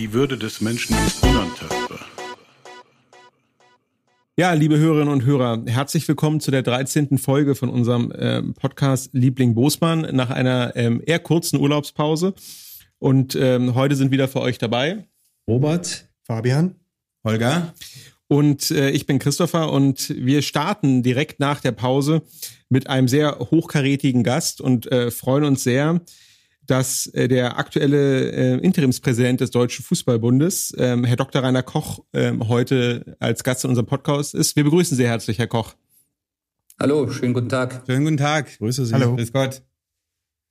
Die Würde des Menschen ist unantastbar. Ja, liebe Hörerinnen und Hörer, herzlich willkommen zu der 13. Folge von unserem ähm, Podcast Liebling Bosmann nach einer ähm, eher kurzen Urlaubspause. Und ähm, heute sind wieder für euch dabei Robert, Fabian, Holger. Und äh, ich bin Christopher und wir starten direkt nach der Pause mit einem sehr hochkarätigen Gast und äh, freuen uns sehr, dass äh, der aktuelle äh, Interimspräsident des Deutschen Fußballbundes, ähm, Herr Dr. Rainer Koch, ähm, heute als Gast in unserem Podcast ist. Wir begrüßen Sie herzlich, Herr Koch. Hallo, schönen guten Tag. Schönen guten Tag. Grüße Sie. Hallo. Grüß Gott.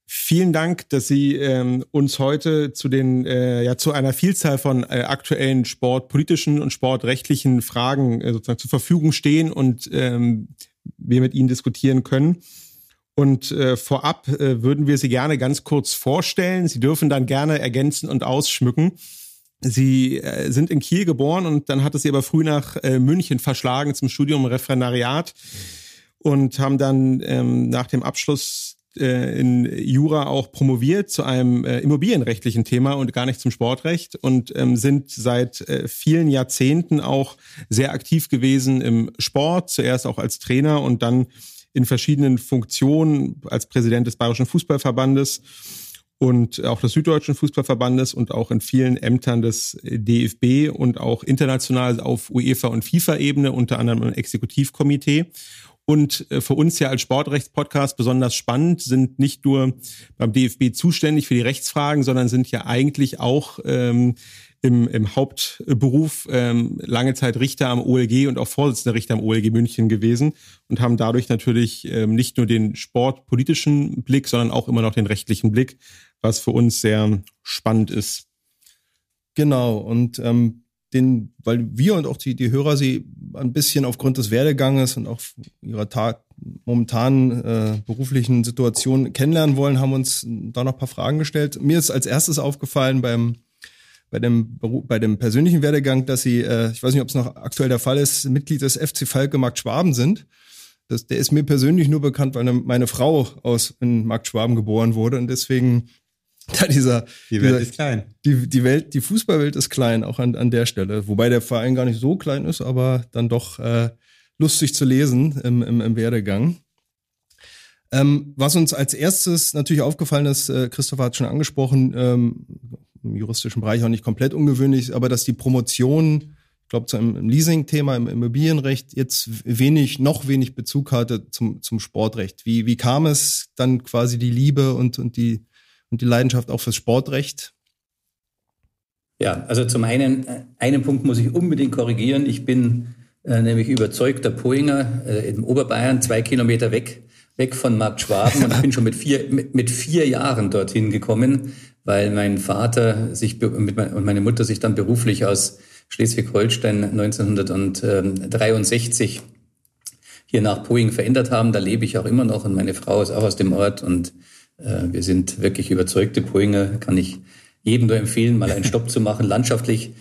Vielen Dank, dass Sie ähm, uns heute zu den äh, ja zu einer Vielzahl von äh, aktuellen sportpolitischen und sportrechtlichen Fragen äh, sozusagen zur Verfügung stehen und ähm, wir mit Ihnen diskutieren können. Und äh, vorab äh, würden wir Sie gerne ganz kurz vorstellen. Sie dürfen dann gerne ergänzen und ausschmücken. Sie äh, sind in Kiel geboren und dann hat es Sie aber früh nach äh, München verschlagen zum Studium Referendariat und haben dann ähm, nach dem Abschluss äh, in Jura auch promoviert zu einem äh, immobilienrechtlichen Thema und gar nicht zum Sportrecht und ähm, sind seit äh, vielen Jahrzehnten auch sehr aktiv gewesen im Sport, zuerst auch als Trainer und dann in verschiedenen Funktionen als Präsident des Bayerischen Fußballverbandes und auch des Süddeutschen Fußballverbandes und auch in vielen Ämtern des DFB und auch international auf UEFA und FIFA-Ebene, unter anderem im Exekutivkomitee. Und äh, für uns ja als Sportrechtspodcast besonders spannend sind nicht nur beim DFB zuständig für die Rechtsfragen, sondern sind ja eigentlich auch ähm, im, im Hauptberuf ähm, lange Zeit Richter am OLG und auch Vorsitzender Richter am OLG München gewesen und haben dadurch natürlich ähm, nicht nur den sportpolitischen Blick, sondern auch immer noch den rechtlichen Blick, was für uns sehr spannend ist. Genau, und ähm, den, weil wir und auch die, die Hörer sie ein bisschen aufgrund des Werdeganges und auch ihrer Tat, momentanen äh, beruflichen Situation kennenlernen wollen, haben uns da noch ein paar Fragen gestellt. Mir ist als erstes aufgefallen beim bei dem bei dem persönlichen Werdegang, dass sie, äh, ich weiß nicht, ob es noch aktuell der Fall ist, Mitglied des FC Falke Markt Schwaben sind. Das, der ist mir persönlich nur bekannt, weil meine Frau aus in Markt Schwaben geboren wurde und deswegen da dieser, die Welt dieser, ist klein. Die, die Welt, die Fußballwelt ist klein, auch an, an der Stelle. Wobei der Verein gar nicht so klein ist, aber dann doch äh, lustig zu lesen im, im, im Werdegang. Ähm, was uns als erstes natürlich aufgefallen ist, äh, Christopher hat schon angesprochen, ähm, im juristischen Bereich auch nicht komplett ungewöhnlich, aber dass die Promotion, ich glaube, zu einem Leasing-Thema im Immobilienrecht jetzt wenig, noch wenig Bezug hatte zum, zum Sportrecht. Wie, wie kam es dann quasi die Liebe und, und die und die Leidenschaft auch fürs Sportrecht? Ja, also zum einen, äh, einen Punkt muss ich unbedingt korrigieren. Ich bin äh, nämlich überzeugter Poinger äh, in Oberbayern, zwei Kilometer weg, weg von Markt Schwaben. Und ich bin schon mit vier, mit, mit vier Jahren dorthin gekommen, weil mein Vater sich und meine Mutter sich dann beruflich aus Schleswig-Holstein 1963 hier nach Poing verändert haben. Da lebe ich auch immer noch und meine Frau ist auch aus dem Ort und äh, wir sind wirklich überzeugte Poinger, kann ich jedem nur empfehlen, mal einen Stopp zu machen. Landschaftlich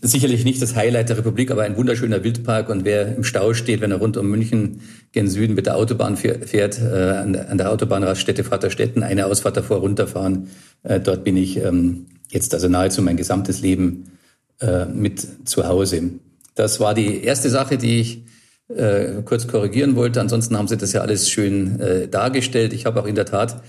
sicherlich nicht das Highlight der Republik, aber ein wunderschöner Wildpark. Und wer im Stau steht, wenn er rund um München gen Süden mit der Autobahn fährt, äh, an der Autobahnraststätte Vaterstetten, eine Ausfahrt davor runterfahren, äh, dort bin ich ähm, jetzt also nahezu mein gesamtes Leben äh, mit zu Hause. Das war die erste Sache, die ich äh, kurz korrigieren wollte. Ansonsten haben Sie das ja alles schön äh, dargestellt. Ich habe auch in der Tat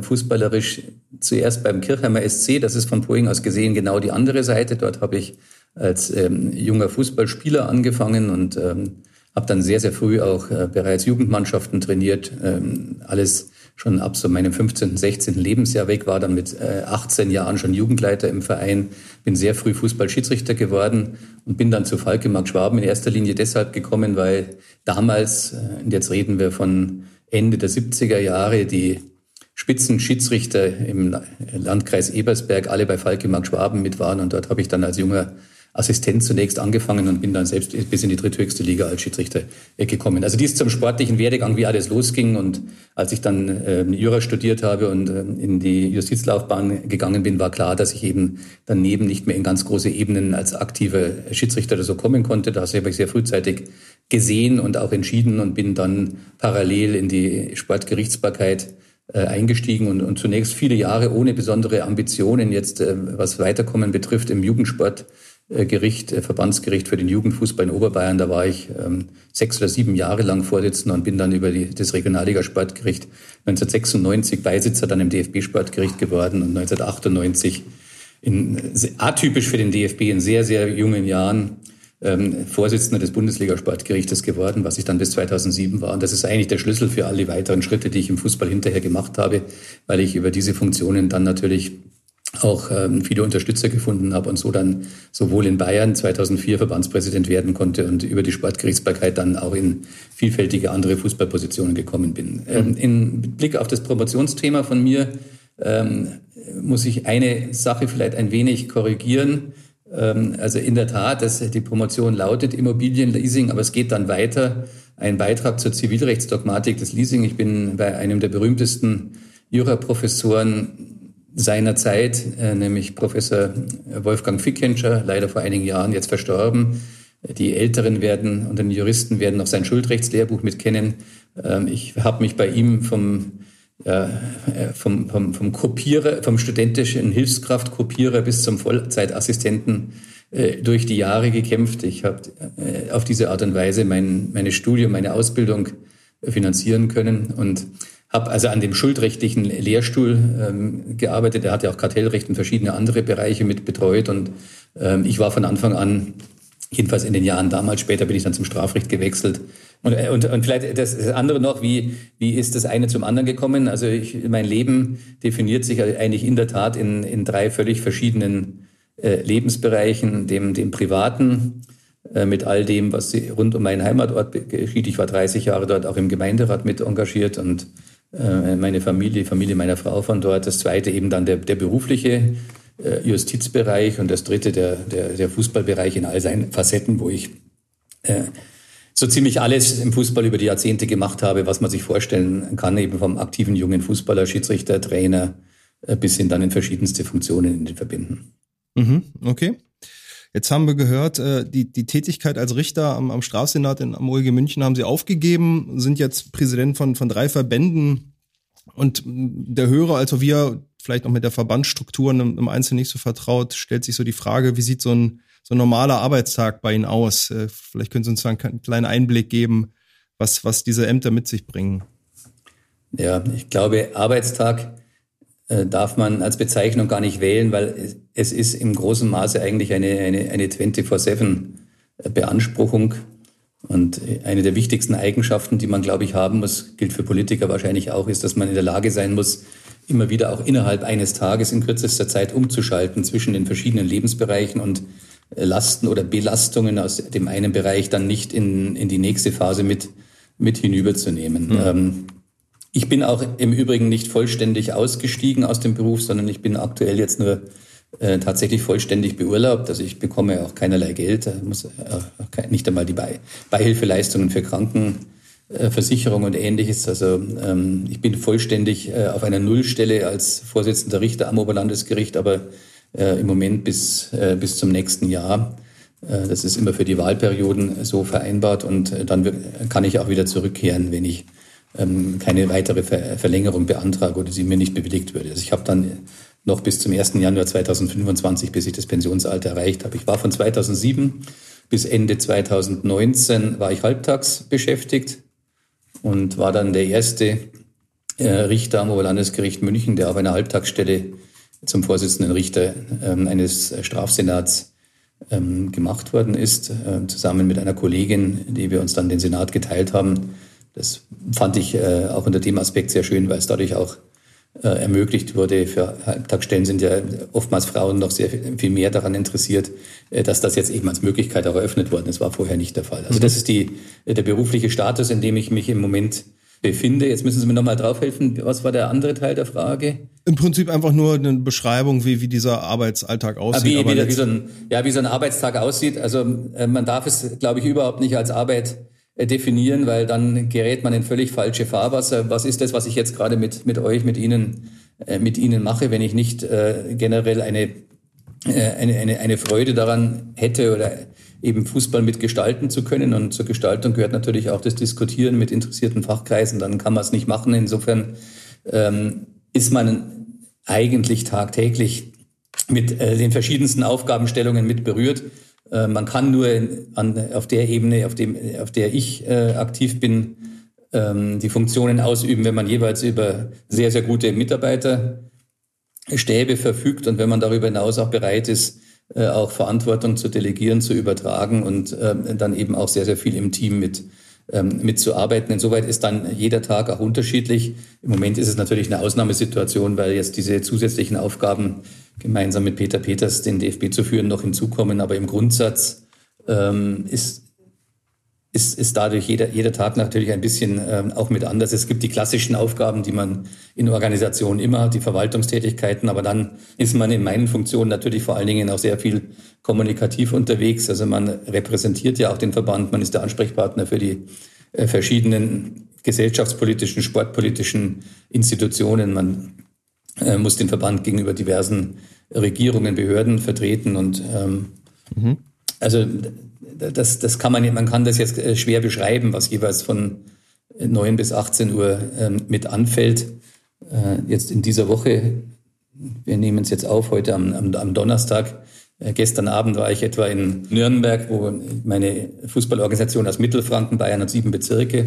fußballerisch zuerst beim Kirchheimer SC, das ist von Poing aus gesehen genau die andere Seite. Dort habe ich als ähm, junger Fußballspieler angefangen und ähm, habe dann sehr, sehr früh auch äh, bereits Jugendmannschaften trainiert. Ähm, alles schon ab so meinem 15., 16. Lebensjahr weg, war dann mit äh, 18 Jahren schon Jugendleiter im Verein, bin sehr früh Fußballschiedsrichter geworden und bin dann zu Falke Mark Schwaben in erster Linie deshalb gekommen, weil damals, äh, und jetzt reden wir von Ende der 70er Jahre, die Spitzenschiedsrichter im Landkreis Ebersberg, alle bei Falkemark Schwaben mit waren. Und dort habe ich dann als junger Assistent zunächst angefangen und bin dann selbst bis in die dritthöchste Liga als Schiedsrichter gekommen. Also dies zum sportlichen Werdegang, wie alles losging. Und als ich dann äh, Jura studiert habe und äh, in die Justizlaufbahn gegangen bin, war klar, dass ich eben daneben nicht mehr in ganz große Ebenen als aktiver Schiedsrichter oder so kommen konnte. Das habe ich sehr frühzeitig gesehen und auch entschieden und bin dann parallel in die Sportgerichtsbarkeit eingestiegen und, und zunächst viele Jahre ohne besondere Ambitionen jetzt, äh, was Weiterkommen betrifft, im Jugendsportgericht, äh, Verbandsgericht für den Jugendfußball in Oberbayern. Da war ich ähm, sechs oder sieben Jahre lang Vorsitzender und bin dann über die, das Regionalligasportgericht 1996 Beisitzer dann im DFB-Sportgericht geworden und 1998 in, atypisch für den DFB in sehr, sehr jungen Jahren ähm, Vorsitzender des Bundesliga-Sportgerichtes geworden, was ich dann bis 2007 war. Und das ist eigentlich der Schlüssel für alle weiteren Schritte, die ich im Fußball hinterher gemacht habe, weil ich über diese Funktionen dann natürlich auch ähm, viele Unterstützer gefunden habe und so dann sowohl in Bayern 2004 Verbandspräsident werden konnte und über die Sportgerichtsbarkeit dann auch in vielfältige andere Fußballpositionen gekommen bin. Ähm, mhm. in Blick auf das Promotionsthema von mir ähm, muss ich eine Sache vielleicht ein wenig korrigieren. Ähm, also in der Tat, dass die Promotion lautet Immobilienleasing, aber es geht dann weiter. Ein Beitrag zur Zivilrechtsdogmatik des Leasing. Ich bin bei einem der berühmtesten Juraprofessoren seiner Zeit, äh, nämlich Professor Wolfgang Fickenscher, leider vor einigen Jahren jetzt verstorben. Die Älteren werden und den Juristen werden noch sein Schuldrechtslehrbuch mit kennen. Ähm, ich habe mich bei ihm vom vom, vom, vom Kopierer, vom studentischen Hilfskraft Kopierer bis zum Vollzeitassistenten äh, durch die Jahre gekämpft. Ich habe äh, auf diese Art und Weise mein meine Studium, meine Ausbildung finanzieren können und habe also an dem schuldrechtlichen Lehrstuhl ähm, gearbeitet. Er hat ja auch Kartellrecht und verschiedene andere Bereiche mit betreut und ähm, ich war von Anfang an Jedenfalls in den Jahren damals, später bin ich dann zum Strafrecht gewechselt. Und, äh, und, und vielleicht das andere noch, wie, wie ist das eine zum anderen gekommen? Also ich, mein Leben definiert sich eigentlich in der Tat in, in drei völlig verschiedenen äh, Lebensbereichen. Dem, dem privaten, äh, mit all dem, was rund um meinen Heimatort geschieht. Ich war 30 Jahre dort auch im Gemeinderat mit engagiert und äh, meine Familie, die Familie meiner Frau von dort. Das zweite eben dann der, der berufliche äh, Justizbereich und das dritte der, der, der Fußballbereich in all seinen Facetten, wo ich äh, so ziemlich alles im Fußball über die Jahrzehnte gemacht habe, was man sich vorstellen kann, eben vom aktiven jungen Fußballer, Schiedsrichter, Trainer äh, bis hin dann in verschiedenste Funktionen in den Verbinden. Mhm, okay. Jetzt haben wir gehört, äh, die, die Tätigkeit als Richter am, am Strafsenat in am OLG München haben Sie aufgegeben, sind jetzt Präsident von, von drei Verbänden. Und der Hörer, also wir, vielleicht auch mit der Verbandsstruktur im, Einzelnen nicht so vertraut, stellt sich so die Frage, wie sieht so ein, so ein normaler Arbeitstag bei Ihnen aus? Äh, vielleicht können Sie uns einen kleinen Einblick geben, was, was diese Ämter mit sich bringen. Ja, ich glaube, Arbeitstag äh, darf man als Bezeichnung gar nicht wählen, weil es ist im großen Maße eigentlich eine, eine, eine 24-7-Beanspruchung. Und eine der wichtigsten Eigenschaften, die man, glaube ich, haben muss, gilt für Politiker wahrscheinlich auch, ist, dass man in der Lage sein muss, immer wieder auch innerhalb eines Tages in kürzester Zeit umzuschalten zwischen den verschiedenen Lebensbereichen und äh, Lasten oder Belastungen aus dem einen Bereich dann nicht in, in die nächste Phase mit, mit hinüberzunehmen. Mhm. Ähm, ich bin auch im Übrigen nicht vollständig ausgestiegen aus dem Beruf, sondern ich bin aktuell jetzt nur äh, tatsächlich vollständig beurlaubt. Also ich bekomme auch keinerlei Geld, muss äh, nicht einmal die Beihilfeleistungen für Kranken Versicherung und ähnliches. Also ähm, ich bin vollständig äh, auf einer Nullstelle als Vorsitzender Richter am Oberlandesgericht, aber äh, im Moment bis, äh, bis zum nächsten Jahr. Äh, das ist immer für die Wahlperioden so vereinbart und äh, dann kann ich auch wieder zurückkehren, wenn ich ähm, keine weitere Ver Verlängerung beantrage oder sie mir nicht bewilligt würde. Also ich habe dann noch bis zum 1. Januar 2025, bis ich das Pensionsalter erreicht habe. Ich war von 2007 bis Ende 2019 war ich halbtags beschäftigt und war dann der erste äh, Richter am Oberlandesgericht München, der auf einer Halbtagsstelle zum Vorsitzenden Richter ähm, eines Strafsenats ähm, gemacht worden ist, äh, zusammen mit einer Kollegin, die wir uns dann den Senat geteilt haben. Das fand ich äh, auch unter dem Aspekt sehr schön, weil es dadurch auch äh, ermöglicht wurde. Für Halbtagsstellen sind ja oftmals Frauen noch sehr viel mehr daran interessiert, äh, dass das jetzt eben als Möglichkeit auch eröffnet worden ist. Das war vorher nicht der Fall. Also das ist die, der berufliche Status, in dem ich mich im Moment befinde. Jetzt müssen Sie mir nochmal drauf helfen. Was war der andere Teil der Frage? Im Prinzip einfach nur eine Beschreibung, wie, wie dieser Arbeitsalltag aussieht. Ah, wie, wie, wie, so ein, ja, wie so ein Arbeitstag aussieht. Also äh, man darf es, glaube ich, überhaupt nicht als Arbeit äh, definieren, weil dann gerät man in völlig falsche Fahrwasser. Was ist das, was ich jetzt gerade mit, mit euch, mit Ihnen, äh, mit Ihnen mache, wenn ich nicht äh, generell eine, äh, eine, eine, eine Freude daran hätte oder eben Fußball mitgestalten zu können. Und zur Gestaltung gehört natürlich auch das Diskutieren mit interessierten Fachkreisen. Dann kann man es nicht machen. Insofern ähm, ist man eigentlich tagtäglich mit äh, den verschiedensten Aufgabenstellungen mit berührt. Äh, man kann nur an, auf der Ebene, auf, dem, auf der ich äh, aktiv bin, ähm, die Funktionen ausüben, wenn man jeweils über sehr, sehr gute Mitarbeiterstäbe verfügt und wenn man darüber hinaus auch bereit ist, äh, auch Verantwortung zu delegieren, zu übertragen und äh, dann eben auch sehr, sehr viel im Team mit ähm, mitzuarbeiten. Insoweit ist dann jeder Tag auch unterschiedlich. Im Moment ist es natürlich eine Ausnahmesituation, weil jetzt diese zusätzlichen Aufgaben gemeinsam mit Peter Peters den DFB zu führen noch hinzukommen. Aber im Grundsatz ähm, ist ist, ist dadurch jeder, jeder Tag natürlich ein bisschen ähm, auch mit anders. Es gibt die klassischen Aufgaben, die man in Organisationen immer hat, die Verwaltungstätigkeiten, aber dann ist man in meinen Funktionen natürlich vor allen Dingen auch sehr viel kommunikativ unterwegs. Also man repräsentiert ja auch den Verband, man ist der Ansprechpartner für die äh, verschiedenen gesellschaftspolitischen, sportpolitischen Institutionen. Man äh, muss den Verband gegenüber diversen Regierungen, Behörden vertreten und ähm, mhm. Also das, das kann man, man kann das jetzt äh, schwer beschreiben, was jeweils von 9 bis 18 Uhr ähm, mit anfällt. Äh, jetzt in dieser Woche, wir nehmen es jetzt auf, heute am, am, am Donnerstag. Äh, gestern Abend war ich etwa in Nürnberg, wo meine Fußballorganisation aus Mittelfranken, Bayern hat sieben Bezirke,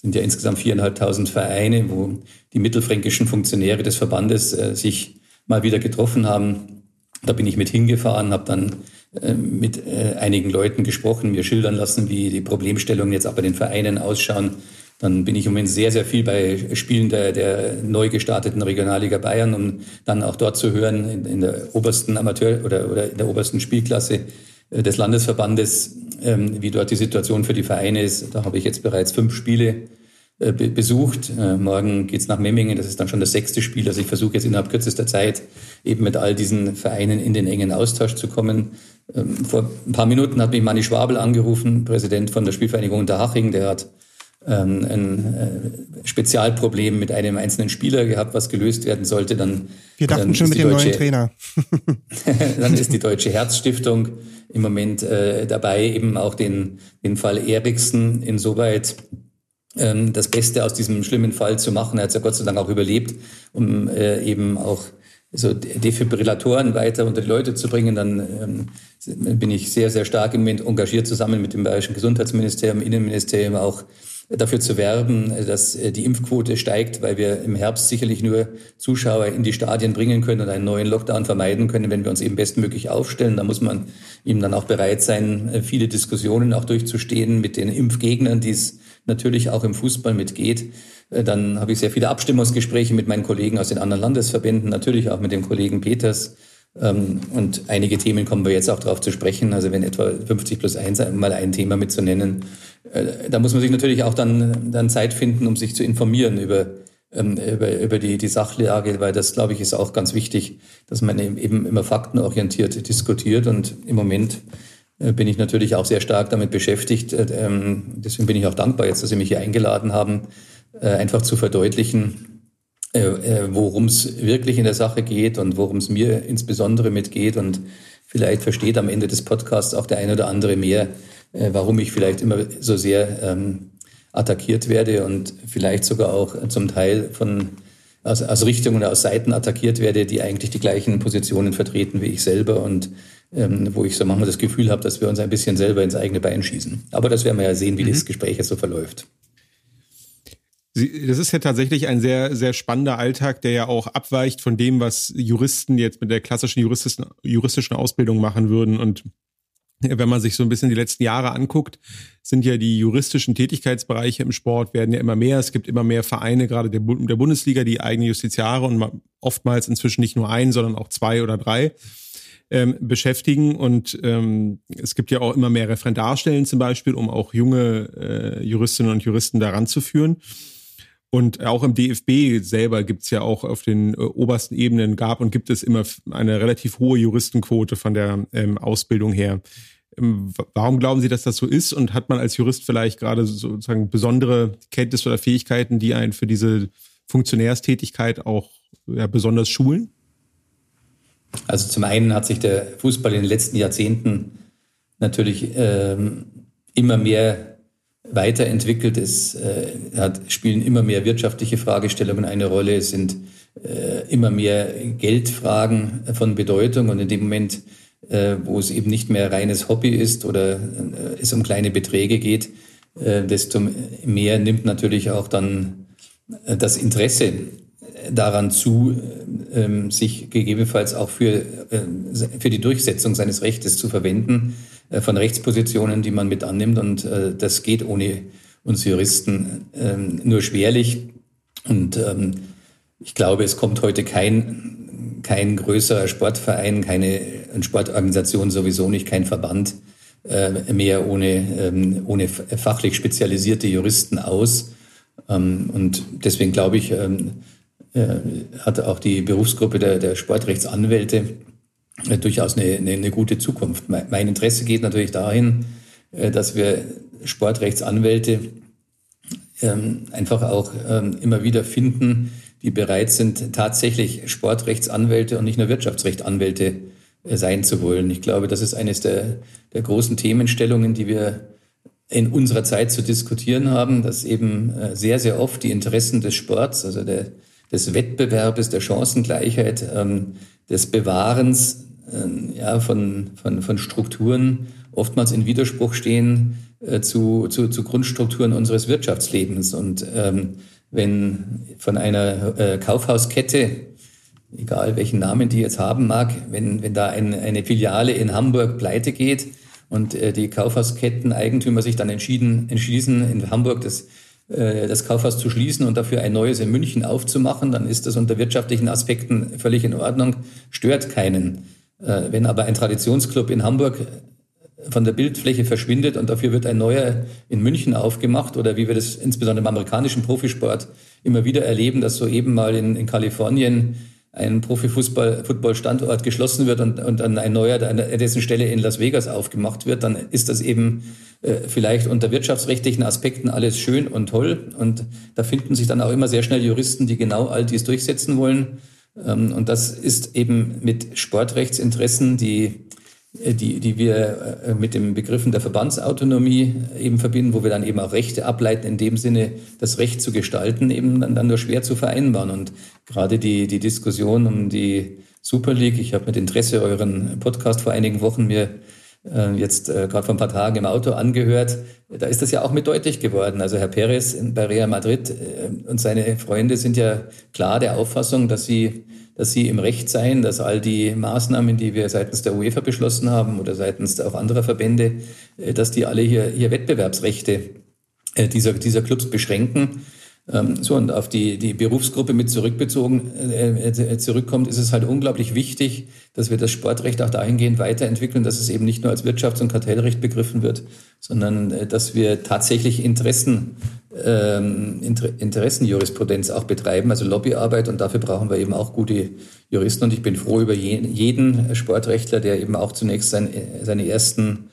sind ja insgesamt viereinhalbtausend Vereine, wo die mittelfränkischen Funktionäre des Verbandes äh, sich mal wieder getroffen haben. Da bin ich mit hingefahren, habe dann mit äh, einigen Leuten gesprochen, mir schildern lassen, wie die Problemstellungen jetzt auch bei den Vereinen ausschauen. Dann bin ich im Moment sehr, sehr viel bei Spielen der, der neu gestarteten Regionalliga Bayern, um dann auch dort zu hören, in, in der obersten Amateur- oder, oder in der obersten Spielklasse äh, des Landesverbandes, ähm, wie dort die Situation für die Vereine ist. Da habe ich jetzt bereits fünf Spiele äh, besucht. Äh, morgen geht's nach Memmingen, das ist dann schon das sechste Spiel. Also ich versuche jetzt innerhalb kürzester Zeit eben mit all diesen Vereinen in den engen Austausch zu kommen. Ähm, vor ein paar Minuten hat mich Manni Schwabel angerufen, Präsident von der Spielvereinigung Unterhaching. Der hat ähm, ein äh, Spezialproblem mit einem einzelnen Spieler gehabt, was gelöst werden sollte. Dann, Wir dachten dann schon mit dem deutsche, neuen Trainer. dann ist die Deutsche Herzstiftung im Moment äh, dabei, eben auch den, den Fall Eriksen insoweit ähm, das Beste aus diesem schlimmen Fall zu machen. Er hat es ja Gott sei Dank auch überlebt, um äh, eben auch so Defibrillatoren weiter unter die Leute zu bringen. Dann ähm, bin ich sehr, sehr stark im Moment engagiert, zusammen mit dem Bayerischen Gesundheitsministerium, Innenministerium auch dafür zu werben, dass äh, die Impfquote steigt, weil wir im Herbst sicherlich nur Zuschauer in die Stadien bringen können und einen neuen Lockdown vermeiden können, wenn wir uns eben bestmöglich aufstellen. Da muss man eben dann auch bereit sein, äh, viele Diskussionen auch durchzustehen mit den Impfgegnern, die es natürlich auch im Fußball mitgeht. Äh, dann habe ich sehr viele Abstimmungsgespräche mit meinen Kollegen aus den anderen Landesverbänden, natürlich auch mit dem Kollegen Peters. Ähm, und einige Themen kommen wir jetzt auch darauf zu sprechen. Also wenn etwa 50 plus 1 mal ein Thema mitzunennen, äh, da muss man sich natürlich auch dann, dann Zeit finden, um sich zu informieren über, ähm, über, über die, die Sachlage, weil das, glaube ich, ist auch ganz wichtig, dass man eben immer faktenorientiert diskutiert. Und im Moment bin ich natürlich auch sehr stark damit beschäftigt. Ähm, deswegen bin ich auch dankbar jetzt, dass Sie mich hier eingeladen haben, äh, einfach zu verdeutlichen, äh, äh, worum es wirklich in der Sache geht und worum es mir insbesondere mitgeht. Und vielleicht versteht am Ende des Podcasts auch der eine oder andere mehr, äh, warum ich vielleicht immer so sehr ähm, attackiert werde und vielleicht sogar auch zum Teil von aus, aus Richtungen oder aus Seiten attackiert werde, die eigentlich die gleichen Positionen vertreten wie ich selber und ähm, wo ich so manchmal das Gefühl habe, dass wir uns ein bisschen selber ins eigene Bein schießen. Aber das werden wir ja sehen, wie mhm. das Gespräch jetzt so verläuft. Das ist ja tatsächlich ein sehr, sehr spannender Alltag, der ja auch abweicht von dem, was Juristen jetzt mit der klassischen juristischen, juristischen Ausbildung machen würden. Und wenn man sich so ein bisschen die letzten Jahre anguckt, sind ja die juristischen Tätigkeitsbereiche im Sport werden ja immer mehr. Es gibt immer mehr Vereine, gerade der, der Bundesliga, die eigene Justiziare und oftmals inzwischen nicht nur einen, sondern auch zwei oder drei ähm, beschäftigen. Und ähm, es gibt ja auch immer mehr Referendarstellen zum Beispiel, um auch junge äh, Juristinnen und Juristen daran zu führen. Und auch im DFB selber gibt's ja auch auf den äh, obersten Ebenen gab und gibt es immer eine relativ hohe Juristenquote von der ähm, Ausbildung her. Ähm, warum glauben Sie, dass das so ist? Und hat man als Jurist vielleicht gerade sozusagen besondere Kenntnisse oder Fähigkeiten, die einen für diese Funktionärstätigkeit auch ja, besonders schulen? Also zum einen hat sich der Fußball in den letzten Jahrzehnten natürlich ähm, immer mehr weiterentwickelt. Es äh, hat, spielen immer mehr wirtschaftliche Fragestellungen eine Rolle. Es sind äh, immer mehr Geldfragen von Bedeutung. Und in dem Moment, äh, wo es eben nicht mehr reines Hobby ist oder äh, es um kleine Beträge geht, äh, desto mehr nimmt natürlich auch dann äh, das Interesse daran zu, ähm, sich gegebenenfalls auch für, äh, für die Durchsetzung seines Rechtes zu verwenden, äh, von Rechtspositionen, die man mit annimmt. Und äh, das geht ohne uns Juristen ähm, nur schwerlich. Und ähm, ich glaube, es kommt heute kein, kein größerer Sportverein, keine Sportorganisation sowieso nicht, kein Verband mehr ohne, ohne fachlich spezialisierte Juristen aus. Und deswegen glaube ich, hat auch die Berufsgruppe der, der Sportrechtsanwälte äh, durchaus eine, eine, eine, gute Zukunft. Mein Interesse geht natürlich dahin, äh, dass wir Sportrechtsanwälte ähm, einfach auch ähm, immer wieder finden, die bereit sind, tatsächlich Sportrechtsanwälte und nicht nur Wirtschaftsrechtanwälte sein zu wollen. Ich glaube, das ist eines der, der großen Themenstellungen, die wir in unserer Zeit zu diskutieren haben, dass eben sehr, sehr oft die Interessen des Sports, also der, des Wettbewerbes, der Chancengleichheit, ähm, des Bewahrens ähm, ja, von, von, von Strukturen oftmals in Widerspruch stehen äh, zu, zu, zu Grundstrukturen unseres Wirtschaftslebens. Und ähm, wenn von einer äh, Kaufhauskette, egal welchen Namen die jetzt haben mag, wenn, wenn da ein, eine Filiale in Hamburg pleite geht und äh, die Kaufhausketten-Eigentümer sich dann entschieden, entschließen, in Hamburg das äh, das Kaufhaus zu schließen und dafür ein neues in München aufzumachen, dann ist das unter wirtschaftlichen Aspekten völlig in Ordnung, stört keinen. Äh, wenn aber ein Traditionsclub in Hamburg von der Bildfläche verschwindet und dafür wird ein neuer in München aufgemacht oder wie wir das insbesondere im amerikanischen Profisport immer wieder erleben, dass soeben mal in, in Kalifornien ein Profifußball-Standort geschlossen wird und, und dann ein neuer, an dessen Stelle in Las Vegas aufgemacht wird, dann ist das eben äh, vielleicht unter wirtschaftsrechtlichen Aspekten alles schön und toll. Und da finden sich dann auch immer sehr schnell Juristen, die genau all dies durchsetzen wollen. Ähm, und das ist eben mit Sportrechtsinteressen, die die, die wir äh, mit den Begriffen der Verbandsautonomie eben verbinden, wo wir dann eben auch Rechte ableiten, in dem Sinne, das Recht zu gestalten, eben dann, dann nur schwer zu vereinbaren. Und gerade die, die Diskussion um die Super League, ich habe mit Interesse euren Podcast vor einigen Wochen mir äh, jetzt äh, gerade vor ein paar Tagen im Auto angehört, da ist das ja auch mit deutlich geworden. Also Herr Perez bei Real Madrid äh, und seine Freunde sind ja klar der Auffassung, dass sie dass sie im Recht seien, dass all die Maßnahmen, die wir seitens der UEFA beschlossen haben oder seitens auch anderer Verbände, äh, dass die alle hier, hier Wettbewerbsrechte äh, dieser, dieser Clubs beschränken. Ähm, so, und auf die, die Berufsgruppe mit zurückbezogen, äh, äh, zurückkommt, ist es halt unglaublich wichtig, dass wir das Sportrecht auch dahingehend weiterentwickeln, dass es eben nicht nur als Wirtschafts- und Kartellrecht begriffen wird, sondern äh, dass wir tatsächlich Interessen, ähm, Inter Interessenjurisprudenz auch betreiben, also Lobbyarbeit. Und dafür brauchen wir eben auch gute Juristen. Und ich bin froh über je, jeden Sportrechtler, der eben auch zunächst sein, seine ersten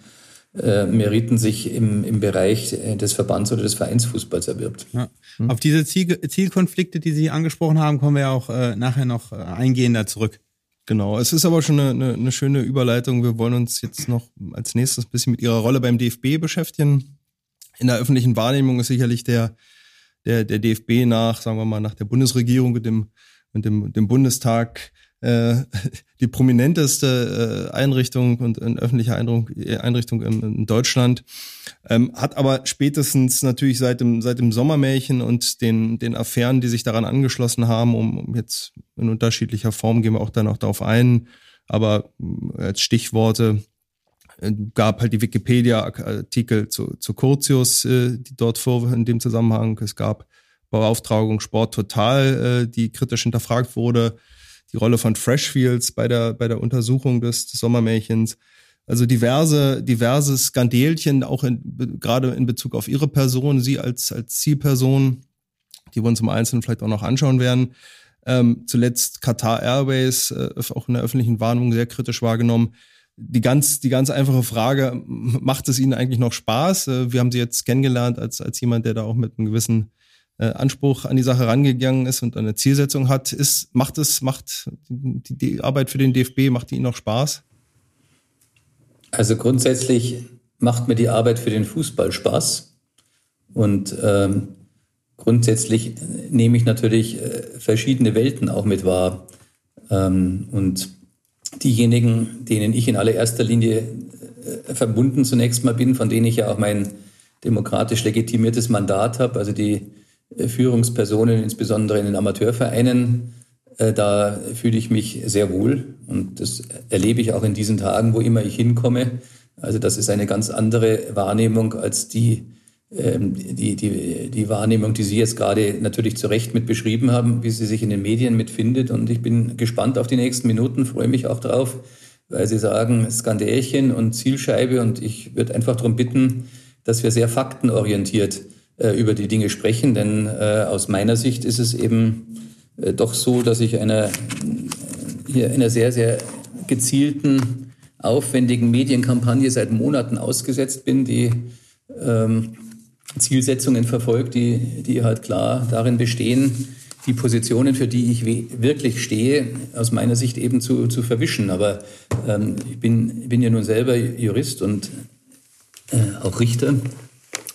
äh, Meriten sich im, im Bereich des Verbands oder des Vereinsfußballs erwirbt. Ja. Hm. Auf diese Ziel, Zielkonflikte, die Sie angesprochen haben, kommen wir auch äh, nachher noch äh, eingehender zurück. Genau, es ist aber schon eine, eine, eine schöne Überleitung. Wir wollen uns jetzt noch als nächstes ein bisschen mit Ihrer Rolle beim DFB beschäftigen. In der öffentlichen Wahrnehmung ist sicherlich der, der, der DFB nach, sagen wir mal, nach der Bundesregierung und dem, und dem, dem Bundestag äh, die prominenteste äh, Einrichtung und äh, öffentliche Einrichtung, Einrichtung in, in Deutschland, ähm, hat aber spätestens natürlich seit dem, seit dem Sommermärchen und den, den Affären, die sich daran angeschlossen haben, um, um jetzt in unterschiedlicher Form gehen wir auch dann auch darauf ein, aber äh, als Stichworte äh, gab halt die Wikipedia-Artikel zu, zu Curtius, äh, die dort vor in dem Zusammenhang. Es gab Beauftragung Sport Total, äh, die kritisch hinterfragt wurde die Rolle von Freshfields bei der, bei der Untersuchung des, des Sommermärchens. Also diverse, diverse Skandelchen, auch in, gerade in Bezug auf ihre Person, sie als, als Zielperson, die wir uns im Einzelnen vielleicht auch noch anschauen werden. Ähm, zuletzt Qatar Airways, äh, auch in der öffentlichen Warnung sehr kritisch wahrgenommen. Die ganz, die ganz einfache Frage, macht es Ihnen eigentlich noch Spaß? Äh, wir haben Sie jetzt kennengelernt als, als jemand, der da auch mit einem gewissen äh, Anspruch an die Sache rangegangen ist und eine Zielsetzung hat. Ist, macht es, macht die, die Arbeit für den DFB, macht die Ihnen noch Spaß? Also grundsätzlich macht mir die Arbeit für den Fußball Spaß. Und ähm, grundsätzlich nehme ich natürlich äh, verschiedene Welten auch mit wahr. Ähm, und diejenigen, denen ich in allererster Linie äh, verbunden zunächst mal bin, von denen ich ja auch mein demokratisch legitimiertes Mandat habe, also die Führungspersonen, insbesondere in den Amateurvereinen, äh, da fühle ich mich sehr wohl und das erlebe ich auch in diesen Tagen, wo immer ich hinkomme. Also das ist eine ganz andere Wahrnehmung als die, ähm, die, die, die Wahrnehmung, die Sie jetzt gerade natürlich zu Recht mit beschrieben haben, wie sie sich in den Medien mitfindet. Und ich bin gespannt auf die nächsten Minuten, freue mich auch drauf, weil Sie sagen Skandälchen und Zielscheibe. Und ich würde einfach darum bitten, dass wir sehr faktenorientiert äh, über die Dinge sprechen, denn äh, aus meiner Sicht ist es eben äh, doch so, dass ich einer, hier einer sehr, sehr gezielten, aufwendigen Medienkampagne seit Monaten ausgesetzt bin, die ähm, Zielsetzungen verfolgt, die, die halt klar darin bestehen, die Positionen, für die ich wirklich stehe, aus meiner Sicht eben zu, zu verwischen. Aber ähm, ich bin, bin ja nun selber Jurist und äh, auch Richter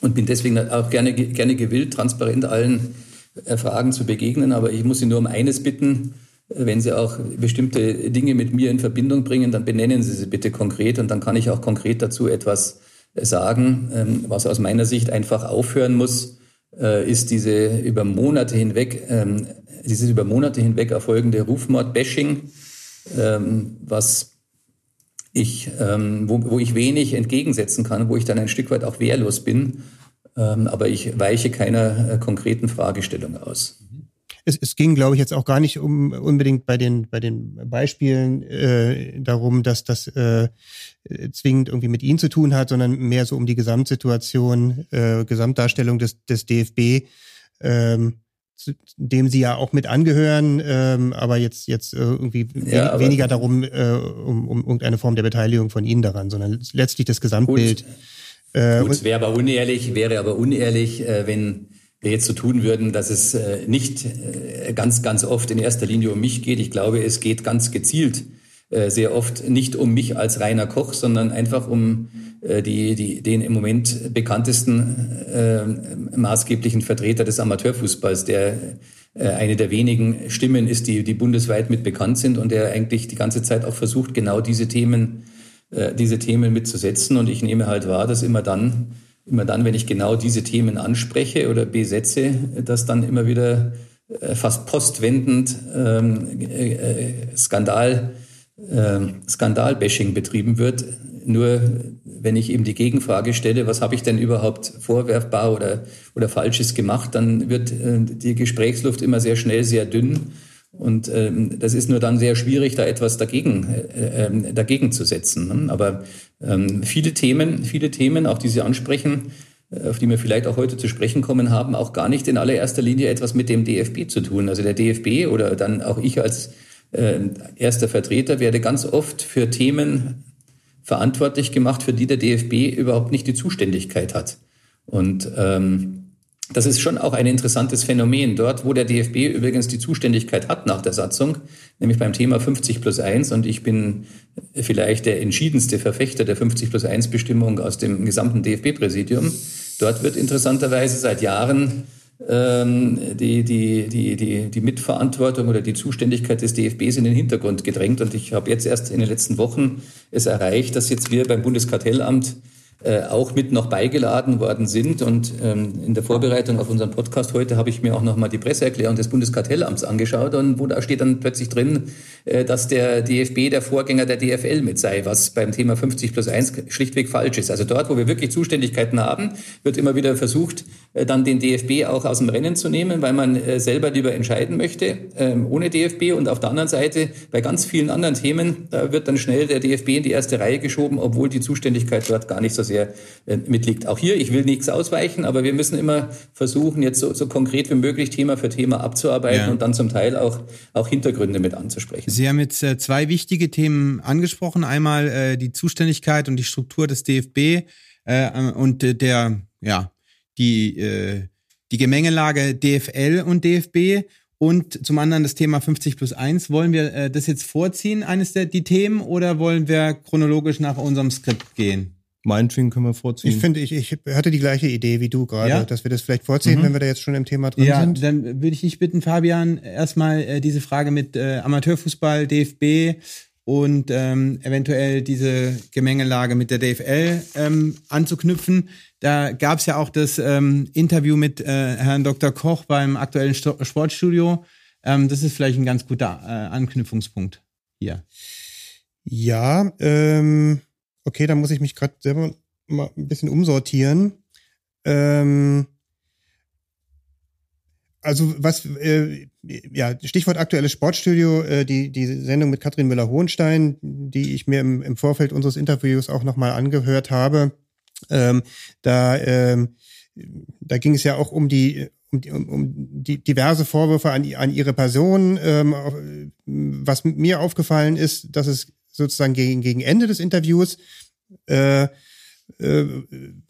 und bin deswegen auch gerne, gerne gewillt, transparent allen äh, Fragen zu begegnen. Aber ich muss Sie nur um eines bitten, äh, wenn Sie auch bestimmte Dinge mit mir in Verbindung bringen, dann benennen Sie sie bitte konkret und dann kann ich auch konkret dazu etwas äh, sagen. Ähm, was aus meiner Sicht einfach aufhören muss, ist diese über Monate hinweg, ähm, dieses über Monate hinweg erfolgende Rufmord-Bashing, ähm, was ich, ähm, wo, wo ich wenig entgegensetzen kann, wo ich dann ein Stück weit auch wehrlos bin. Ähm, aber ich weiche keiner äh, konkreten Fragestellung aus. Es, es ging, glaube ich, jetzt auch gar nicht um unbedingt bei den bei den Beispielen äh, darum, dass das äh, zwingend irgendwie mit Ihnen zu tun hat, sondern mehr so um die Gesamtsituation, äh, Gesamtdarstellung des des DFB. Ähm, dem sie ja auch mit angehören, ähm, aber jetzt jetzt äh, irgendwie ja, we weniger darum äh, um, um irgendeine Form der Beteiligung von ihnen daran, sondern letztlich das Gesamtbild. Gut, äh, gut wäre aber unehrlich, wäre aber unehrlich, äh, wenn wir jetzt so tun würden, dass es äh, nicht äh, ganz ganz oft in erster Linie um mich geht. Ich glaube, es geht ganz gezielt sehr oft nicht um mich als reiner Koch, sondern einfach um äh, die, die, den im Moment bekanntesten äh, maßgeblichen Vertreter des Amateurfußballs, der äh, eine der wenigen Stimmen ist, die, die bundesweit mit bekannt sind und der eigentlich die ganze Zeit auch versucht, genau diese Themen, äh, diese Themen mitzusetzen. Und ich nehme halt wahr, dass immer dann, immer dann, wenn ich genau diese Themen anspreche oder besetze, dass dann immer wieder äh, fast postwendend ähm, äh, äh Skandal, äh, Skandalbashing betrieben wird. Nur wenn ich eben die Gegenfrage stelle, was habe ich denn überhaupt vorwerfbar oder, oder Falsches gemacht, dann wird äh, die Gesprächsluft immer sehr schnell sehr dünn. Und ähm, das ist nur dann sehr schwierig, da etwas dagegen, äh, äh, dagegen zu setzen. Ne? Aber ähm, viele Themen, viele Themen, auch die Sie ansprechen, äh, auf die wir vielleicht auch heute zu sprechen kommen, haben auch gar nicht in allererster Linie etwas mit dem DFB zu tun. Also der DFB oder dann auch ich als äh, erster Vertreter werde ganz oft für Themen verantwortlich gemacht, für die der DFB überhaupt nicht die Zuständigkeit hat. Und ähm, das ist schon auch ein interessantes Phänomen. Dort, wo der DFB übrigens die Zuständigkeit hat nach der Satzung, nämlich beim Thema 50 plus 1, und ich bin vielleicht der entschiedenste Verfechter der 50 plus 1 Bestimmung aus dem gesamten DFB-Präsidium, dort wird interessanterweise seit Jahren die, die, die, die, die Mitverantwortung oder die Zuständigkeit des DFBs in den Hintergrund gedrängt. Und ich habe jetzt erst in den letzten Wochen es erreicht, dass jetzt wir beim Bundeskartellamt äh, auch mit noch beigeladen worden sind. Und ähm, in der Vorbereitung auf unseren Podcast heute habe ich mir auch noch mal die Presseerklärung des Bundeskartellamts angeschaut und wo da steht dann plötzlich drin, äh, dass der DFB der Vorgänger der DFL mit sei, was beim Thema 50 plus 1 schlichtweg falsch ist. Also dort, wo wir wirklich Zuständigkeiten haben, wird immer wieder versucht, äh, dann den DFB auch aus dem Rennen zu nehmen, weil man äh, selber lieber entscheiden möchte, ähm, ohne DFB. Und auf der anderen Seite, bei ganz vielen anderen Themen, da wird dann schnell der DFB in die erste Reihe geschoben, obwohl die Zuständigkeit dort gar nicht so sehr äh, mitliegt. Auch hier, ich will nichts ausweichen, aber wir müssen immer versuchen, jetzt so, so konkret wie möglich Thema für Thema abzuarbeiten Ja. und dann zum Teil auch, auch Hintergründe mit anzusprechen. Sie haben jetzt äh, zwei wichtige Themen angesprochen. Einmal äh, die Zuständigkeit und die Struktur des DFB und der, ja, die, die Gemengelage DFL und DFB. Und zum anderen das Thema 50 plus 1. Wollen wir äh, das jetzt vorziehen, eines der die Themen, oder wollen wir chronologisch nach unserem Skript gehen? Meinetwegen können wir vorziehen. Ich finde, ich, ich hatte die gleiche Idee wie du gerade, Ja? dass wir das vielleicht vorziehen, Mhm. wenn wir da jetzt schon im Thema drin Ja, sind. dann würde ich dich bitten, Fabian, erstmal äh, diese Frage mit äh, Amateurfußball, DFB und ähm, eventuell diese Gemengelage mit der DFL ähm, anzuknüpfen. Da gab es ja auch das ähm, Interview mit äh, Herrn Dr. Koch beim aktuellen Sto Sportstudio. Ähm, das ist vielleicht ein ganz guter äh, Anknüpfungspunkt hier. Ja, ähm, okay, da muss ich mich gerade selber mal ein bisschen umsortieren. Ähm, also was, äh, ja, Stichwort aktuelles Sportstudio, äh, die, die Sendung mit Katrin Müller-Hohenstein, die ich mir im, im Vorfeld unseres Interviews auch nochmal angehört habe, ähm, da, ähm, da ging es ja auch um die, um, um, um die diverse Vorwürfe an, an ihre Person. Ähm, was mir aufgefallen ist, dass es sozusagen gegen, gegen Ende des Interviews äh, äh,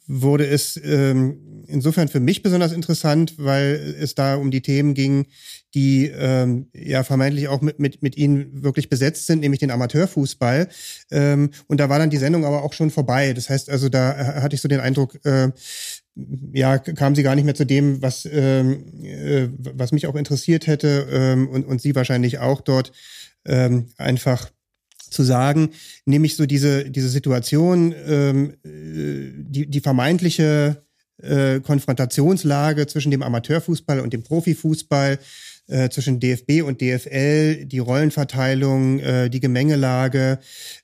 wurde es ähm, insofern für mich besonders interessant, weil es da um die Themen ging, die ähm, ja vermeintlich auch mit, mit, mit ihnen wirklich besetzt sind, nämlich den Amateurfußball. Ähm, und da war dann die Sendung aber auch schon vorbei. Das heißt also, da äh, hatte ich so den Eindruck, äh, ja, kam sie gar nicht mehr zu dem, was, ähm, äh, was mich auch interessiert hätte ähm, und, und sie wahrscheinlich auch dort ähm, einfach zu sagen, nämlich so diese, diese Situation, ähm, äh, die, die vermeintliche äh, Konfrontationslage zwischen dem Amateurfußball und dem Profifußball, äh, zwischen DFB und DFL, die Rollenverteilung, äh, die Gemengelage.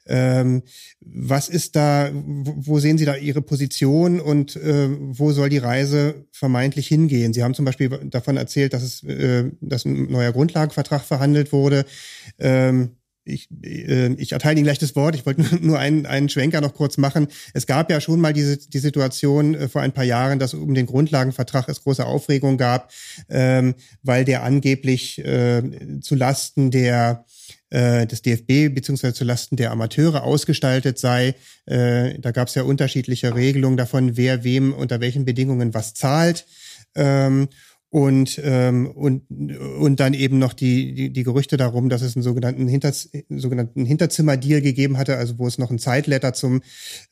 Ähm, was ist da, wo, sehen Sie da Ihre Position und äh, wo soll die Reise vermeintlich hingehen? Sie haben zum Beispiel davon erzählt, dass es, äh, dass ein neuer Grundlagenvertrag verhandelt wurde. Ähm, ich, äh, ich erteile Ihnen gleich das Wort. Ich wollte nur einen, einen Schwenker noch kurz machen. Es gab ja schon mal diese die Situation äh, vor ein paar Jahren, dass um den Grundlagenvertrag es große Aufregung gab, ähm, weil der angeblich äh, zu Lasten der äh, des DFB beziehungsweise zu Lasten der Amateure ausgestaltet sei. Äh, da gab es ja unterschiedliche Regelungen davon, wer wem unter welchen Bedingungen was zahlt. Ähm, und, ähm, und, und dann eben noch die, die, die Gerüchte darum, dass es einen sogenannten, Hinter, sogenannten Hinterzimmer-Deal gegeben hatte, also wo es noch ein Zeitletter zum,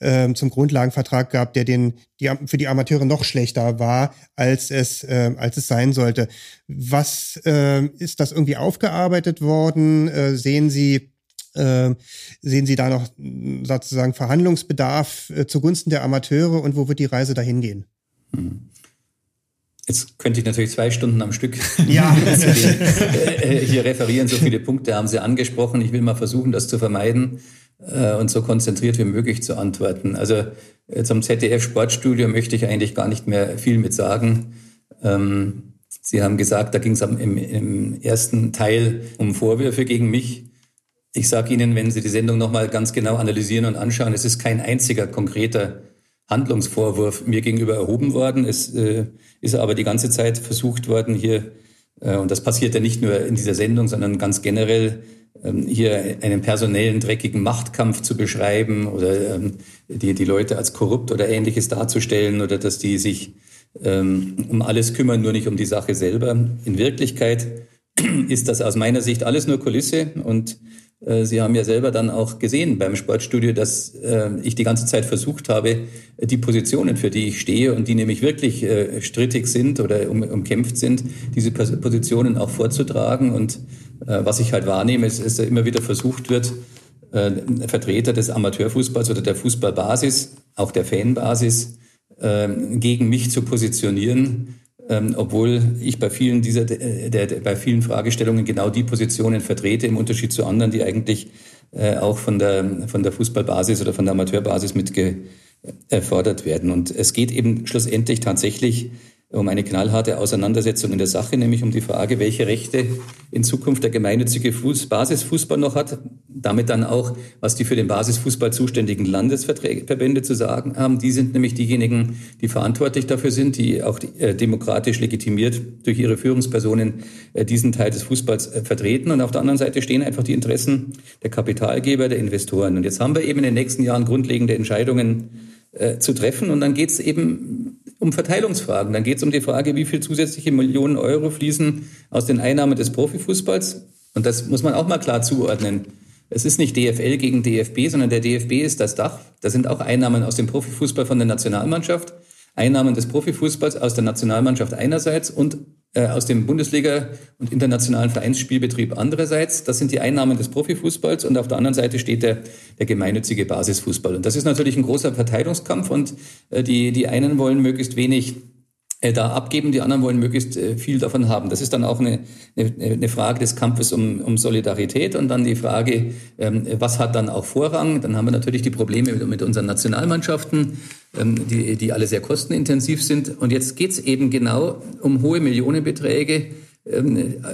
ähm, zum Grundlagenvertrag gab, der den, die, für die Amateure noch schlechter war, als es, äh, als es sein sollte. Was äh, ist das irgendwie aufgearbeitet worden? Äh, sehen Sie, äh, sehen Sie da noch sozusagen Verhandlungsbedarf äh, zugunsten der Amateure und wo wird die Reise dahin gehen? Jetzt könnte ich natürlich zwei Stunden am Stück Ja. äh, hier referieren. So viele Punkte haben Sie angesprochen. Ich will mal versuchen, das zu vermeiden äh, und so konzentriert wie möglich zu antworten. Also äh, zum ZDF Sportstudio möchte ich eigentlich gar nicht mehr viel mit sagen. Ähm, Sie haben gesagt, da ging es im, im ersten Teil um Vorwürfe gegen mich. Ich sage Ihnen, wenn Sie die Sendung nochmal ganz genau analysieren und anschauen, es ist kein einziger konkreter Handlungsvorwurf mir gegenüber erhoben worden. Es äh, ist aber die ganze Zeit versucht worden, hier, äh, und das passiert ja nicht nur in dieser Sendung, sondern ganz generell, ähm, hier einen personellen, dreckigen Machtkampf zu beschreiben oder ähm, die, die Leute als korrupt oder ähnliches darzustellen oder dass die sich ähm, um alles kümmern, nur nicht um die Sache selber. In Wirklichkeit ist das aus meiner Sicht alles nur Kulisse und Sie haben ja selber dann auch gesehen beim Sportstudio, dass äh, ich die ganze Zeit versucht habe, die Positionen, für die ich stehe und die nämlich wirklich äh, strittig sind oder um, umkämpft sind, diese Pos- Positionen auch vorzutragen. Und äh, was ich halt wahrnehme, ist, dass immer wieder versucht wird, äh, Vertreter des Amateurfußballs oder der Fußballbasis, auch der Fanbasis, äh, gegen mich zu positionieren, ähm, obwohl ich bei vielen dieser der, der, bei vielen Fragestellungen genau die Positionen vertrete im Unterschied zu anderen, die eigentlich äh, auch von der von der Fußballbasis oder von der Amateurbasis mit gefordert werden. Und es geht eben schlussendlich tatsächlich um eine knallharte Auseinandersetzung in der Sache, nämlich um die Frage, welche Rechte in Zukunft der gemeinnützige Fuß Basisfußball noch hat. Damit dann auch, was die für den Basisfußball zuständigen Landesverbände zu sagen haben. Die sind nämlich diejenigen, die verantwortlich dafür sind, die auch äh, demokratisch legitimiert durch ihre Führungspersonen äh, diesen Teil des Fußballs äh, vertreten. Und auf der anderen Seite stehen einfach die Interessen der Kapitalgeber, der Investoren. Und jetzt haben wir eben in den nächsten Jahren grundlegende Entscheidungen äh, zu treffen. Und dann geht es eben um Verteilungsfragen. Dann geht es um die Frage, wie viel zusätzliche Millionen Euro fließen aus den Einnahmen des Profifußballs. Und das muss man auch mal klar zuordnen. Es ist nicht DFL gegen DFB, sondern der DFB ist das Dach. Da sind auch Einnahmen aus dem Profifußball von der Nationalmannschaft, Einnahmen des Profifußballs aus der Nationalmannschaft einerseits und aus dem Bundesliga- und internationalen Vereinsspielbetrieb andererseits. Das sind die Einnahmen des Profifußballs und auf der anderen Seite steht der, der gemeinnützige Basisfußball. Und das ist natürlich ein großer Verteilungskampf und äh, die, die einen wollen möglichst wenig äh, da abgeben, die anderen wollen möglichst äh, viel davon haben. Das ist dann auch eine, eine, eine Frage des Kampfes um, um Solidarität und dann die Frage, ähm, was hat dann auch Vorrang? Dann haben wir natürlich die Probleme mit, mit unseren Nationalmannschaften, ähm, die, die alle sehr kostenintensiv sind. Und jetzt geht es eben genau um hohe Millionenbeträge,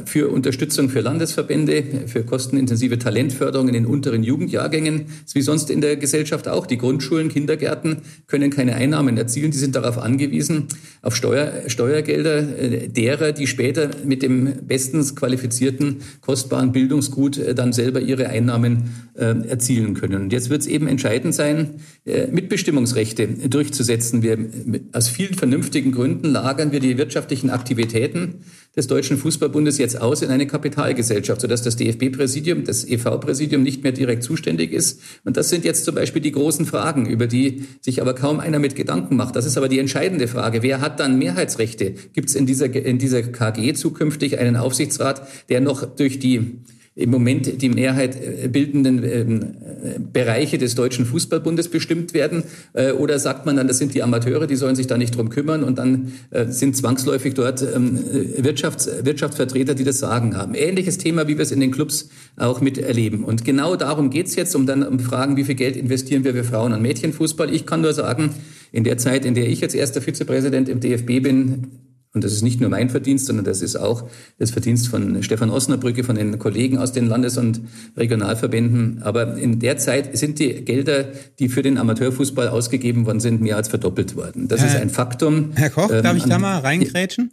für Unterstützung für Landesverbände, für kostenintensive Talentförderung in den unteren Jugendjahrgängen. Das ist wie sonst in der Gesellschaft auch. Die Grundschulen, Kindergärten können keine Einnahmen erzielen. Die sind darauf angewiesen, auf Steuer, Steuergelder äh, derer, die später mit dem bestens qualifizierten, kostbaren Bildungsgut äh, dann selber ihre Einnahmen äh, erzielen können. Und jetzt wird es eben entscheidend sein, Mitbestimmungsrechte durchzusetzen. Wir, aus vielen vernünftigen Gründen lagern wir die wirtschaftlichen Aktivitäten des Deutschen Fußballbundes jetzt aus in eine Kapitalgesellschaft, sodass das DFB-Präsidium, das EV-Präsidium nicht mehr direkt zuständig ist. Und das sind jetzt zum Beispiel die großen Fragen, über die sich aber kaum einer mit Gedanken macht. Das ist aber die entscheidende Frage. Wer hat dann Mehrheitsrechte? Gibt es in dieser, in dieser KG zukünftig einen Aufsichtsrat, der noch durch die im Moment die Mehrheit äh, bildenden ähm, äh, Bereiche des Deutschen Fußballbundes bestimmt werden? Äh, oder sagt man dann, das sind die Amateure, die sollen sich da nicht drum kümmern und dann sind zwangsläufig dort ähm, Wirtschafts Wirtschaftsvertreter, die das Sagen haben? Ähnliches Thema, wie wir es in den Clubs auch miterleben. Und genau darum geht's jetzt, um dann um Fragen, wie viel Geld investieren wir für Frauen- und Mädchenfußball. Ich kann nur sagen, in der Zeit, in der ich jetzt erster Vizepräsident im DFB bin, und das ist nicht nur mein Verdienst, sondern das ist auch das Verdienst von Stefan Osnabrücke, von den Kollegen aus den Landes- und Regionalverbänden. Aber in der Zeit sind die Gelder, die für den Amateurfußball ausgegeben worden sind, mehr als verdoppelt worden. Das Herr, ist ein Faktum. Herr Koch, ähm, darf ich da mal reingrätschen?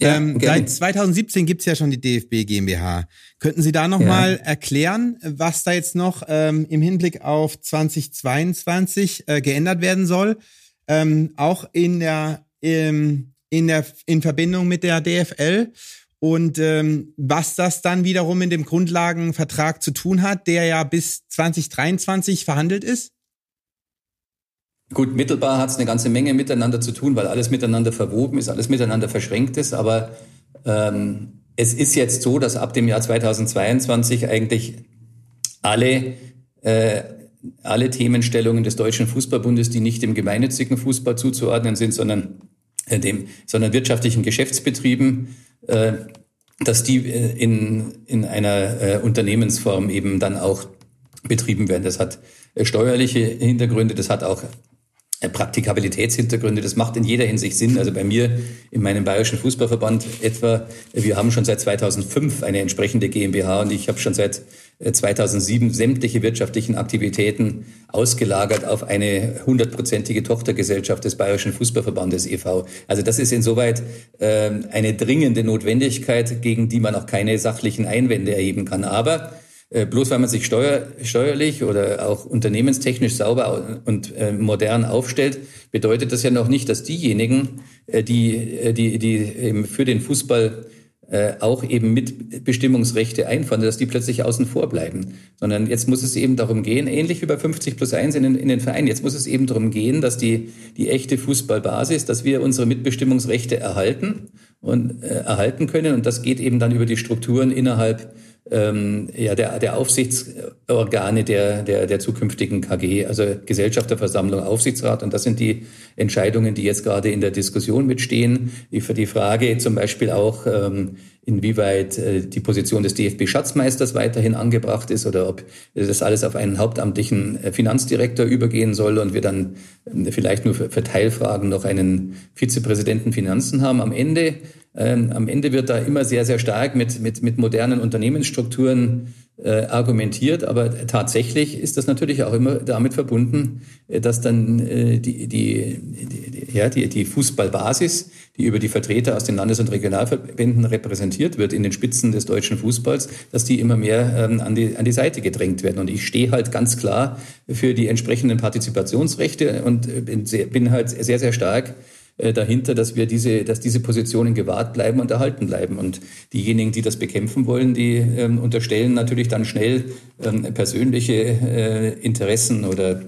Ja, ähm, seit 2017 gibt's ja schon die DFB GmbH. Könnten Sie da noch ja. mal erklären, was da jetzt noch ähm, im Hinblick auf 2022 äh, geändert werden soll? Ähm, auch in der ähm, in, der, in Verbindung mit der DFL und ähm, was das dann wiederum in dem Grundlagenvertrag zu tun hat, der ja bis 2023 verhandelt ist? Gut, mittelbar hat es eine ganze Menge miteinander zu tun, weil alles miteinander verwoben ist, alles miteinander verschränkt ist. Aber ähm, es ist jetzt so, dass ab dem Jahr 2022 eigentlich alle, äh, alle Themenstellungen des Deutschen Fußballbundes, die nicht dem gemeinnützigen Fußball zuzuordnen sind, sondern dem, sondern wirtschaftlichen Geschäftsbetrieben, äh, dass die äh, in, in einer äh, Unternehmensform eben dann auch betrieben werden. Das hat äh, steuerliche Hintergründe, das hat auch äh, Praktikabilitätshintergründe. Das macht in jeder Hinsicht Sinn. Also bei mir in meinem Bayerischen Fußballverband etwa, wir haben schon seit 2005 eine entsprechende GmbH und ich habe schon seit 2007 äh, sämtliche wirtschaftlichen Aktivitäten ausgelagert auf eine hundertprozentige Tochtergesellschaft des Bayerischen Fußballverbandes e.V. Also das ist insoweit äh, eine dringende Notwendigkeit, gegen die man auch keine sachlichen Einwände erheben kann. Aber äh, bloß weil man sich steuer, steuerlich oder auch unternehmenstechnisch sauber und äh, modern aufstellt, bedeutet das ja noch nicht, dass diejenigen, äh, die, äh, die, die eben für den Fußball äh, auch eben Mitbestimmungsrechte einfahren, dass die plötzlich außen vor bleiben. Sondern jetzt muss es eben darum gehen, ähnlich wie bei 50 plus 1 in den, in den Vereinen, jetzt muss es eben darum gehen, dass die, die echte Fußballbasis, dass wir unsere Mitbestimmungsrechte erhalten und äh, erhalten können. Und das geht eben dann über die Strukturen innerhalb ähm, ja, der, der Aufsichtsorgane der, der, der zukünftigen KG, also Gesellschafterversammlung, Aufsichtsrat. Und das sind die Entscheidungen, die jetzt gerade in der Diskussion mitstehen. Die, die Frage zum Beispiel auch, ähm, inwieweit äh, die Position des DFB-Schatzmeisters weiterhin angebracht ist oder ob das alles auf einen hauptamtlichen äh, Finanzdirektor übergehen soll und wir dann äh, vielleicht nur für, für Teilfragen noch einen Vizepräsidenten Finanzen haben. Am Ende ähm, am Ende wird da immer sehr, sehr stark mit, mit, mit modernen Unternehmensstrukturen äh, argumentiert, aber tatsächlich ist das natürlich auch immer damit verbunden, äh, dass dann äh, die, die, die, ja, die, die Fußballbasis, die über die Vertreter aus den Landes- und Regionalverbänden repräsentiert wird in den Spitzen des deutschen Fußballs, dass die immer mehr ähm, an, die, an die Seite gedrängt werden. Und ich stehe halt ganz klar für die entsprechenden Partizipationsrechte und äh, bin, sehr, bin halt sehr, sehr stark äh, dahinter, dass wir diese, dass diese Positionen gewahrt bleiben und erhalten bleiben. Und diejenigen, die das bekämpfen wollen, die ähm, unterstellen natürlich dann schnell ähm, persönliche äh, Interessen oder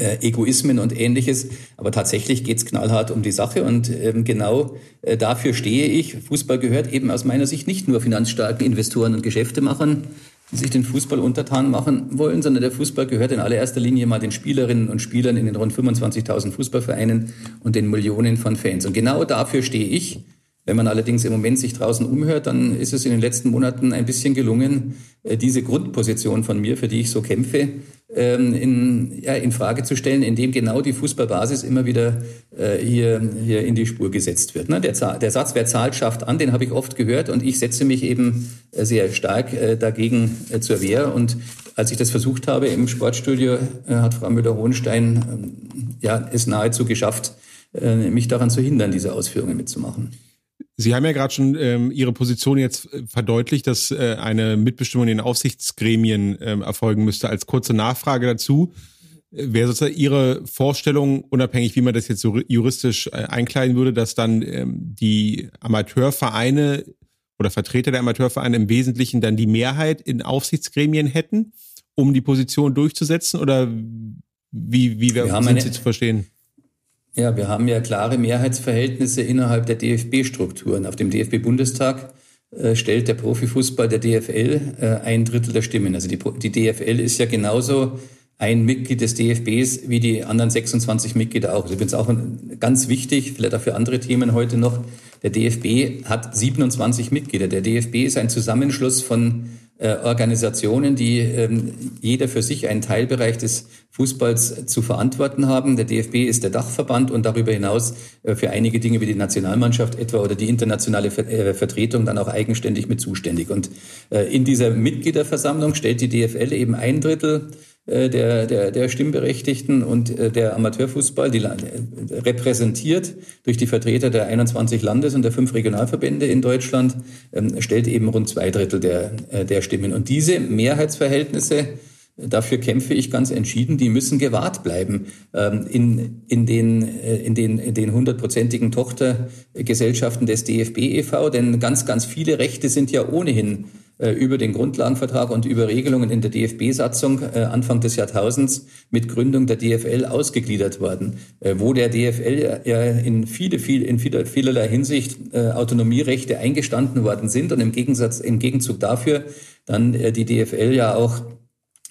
äh, Egoismen und ähnliches. Aber tatsächlich geht's knallhart um die Sache und ähm, genau äh, dafür stehe ich. Fußball gehört eben aus meiner Sicht nicht nur finanzstarken Investoren und Geschäftemachern, sich den Fußball untertan machen wollen, sondern der Fußball gehört in allererster Linie mal den Spielerinnen und Spielern in den rund 25.000 Fußballvereinen und den Millionen von Fans. Und genau dafür stehe ich. Wenn man allerdings im Moment sich draußen umhört, dann ist es in den letzten Monaten ein bisschen gelungen, äh, diese Grundposition von mir, für die ich so kämpfe, ähm, in, ja, in Frage zu stellen, indem genau die Fußballbasis immer wieder äh, hier, hier in die Spur gesetzt wird. Ne? Der, der Satz, wer zahlt, schafft an, den habe ich oft gehört und ich setze mich eben äh, sehr stark dagegen zur Wehr. Und als ich das versucht habe im Sportstudio, hat Frau Müller-Hohenstein ähm, ja, es nahezu geschafft, mich daran zu hindern, diese Ausführungen mitzumachen. Sie haben ja gerade schon ähm, Ihre Position jetzt äh, verdeutlicht, dass äh, eine Mitbestimmung in den Aufsichtsgremien ähm, erfolgen müsste. Als kurze Nachfrage dazu, äh, wäre sozusagen Ihre Vorstellung, unabhängig wie man das jetzt juristisch äh, einkleiden würde, dass dann ähm, die Amateurvereine oder Vertreter der Amateurvereine im Wesentlichen dann die Mehrheit in Aufsichtsgremien hätten, um die Position durchzusetzen? Oder wie, wie wir, sind eine, Sie zu verstehen? Ja, wir haben ja klare Mehrheitsverhältnisse innerhalb der DFB-Strukturen. Auf dem DFB-Bundestag äh, stellt der Profifußball der DFL äh, ein Drittel der Stimmen. Also die, die DFL ist ja genauso ein Mitglied des DFBs wie die anderen 26 Mitglieder auch. Also übrigens auch ganz wichtig, vielleicht auch für andere Themen heute noch, der DFB hat 27 Mitglieder. Der DFB ist ein Zusammenschluss von Organisationen, die ähm, jeder für sich einen Teilbereich des Fußballs zu verantworten haben. Der DFB ist der Dachverband und darüber hinaus äh, für einige Dinge wie die Nationalmannschaft etwa oder die internationale äh, Vertretung dann auch eigenständig mit zuständig. Und in dieser Mitgliederversammlung stellt die DFL eben ein Drittel der, der, der Stimmberechtigten und der Amateurfußball, die repräsentiert durch die Vertreter der 21 Landes- und der fünf Regionalverbände in Deutschland, ähm, stellt eben rund zwei Drittel der, der Stimmen. Und diese Mehrheitsverhältnisse, dafür kämpfe ich ganz entschieden, die müssen gewahrt bleiben ähm, in, in den, äh, in den, in den hundertprozentigen Tochtergesellschaften des DFB e.V., denn ganz, ganz viele Rechte sind ja ohnehin äh, über den Grundlagenvertrag und über Regelungen in der DFB-Satzung äh, Anfang des Jahrtausends mit Gründung der DFL ausgegliedert worden, wo der DFL ja in viele, viel, in vielerlei Hinsicht Autonomierechte eingestanden worden sind und im Gegensatz, im Gegenzug dafür dann die DFL ja auch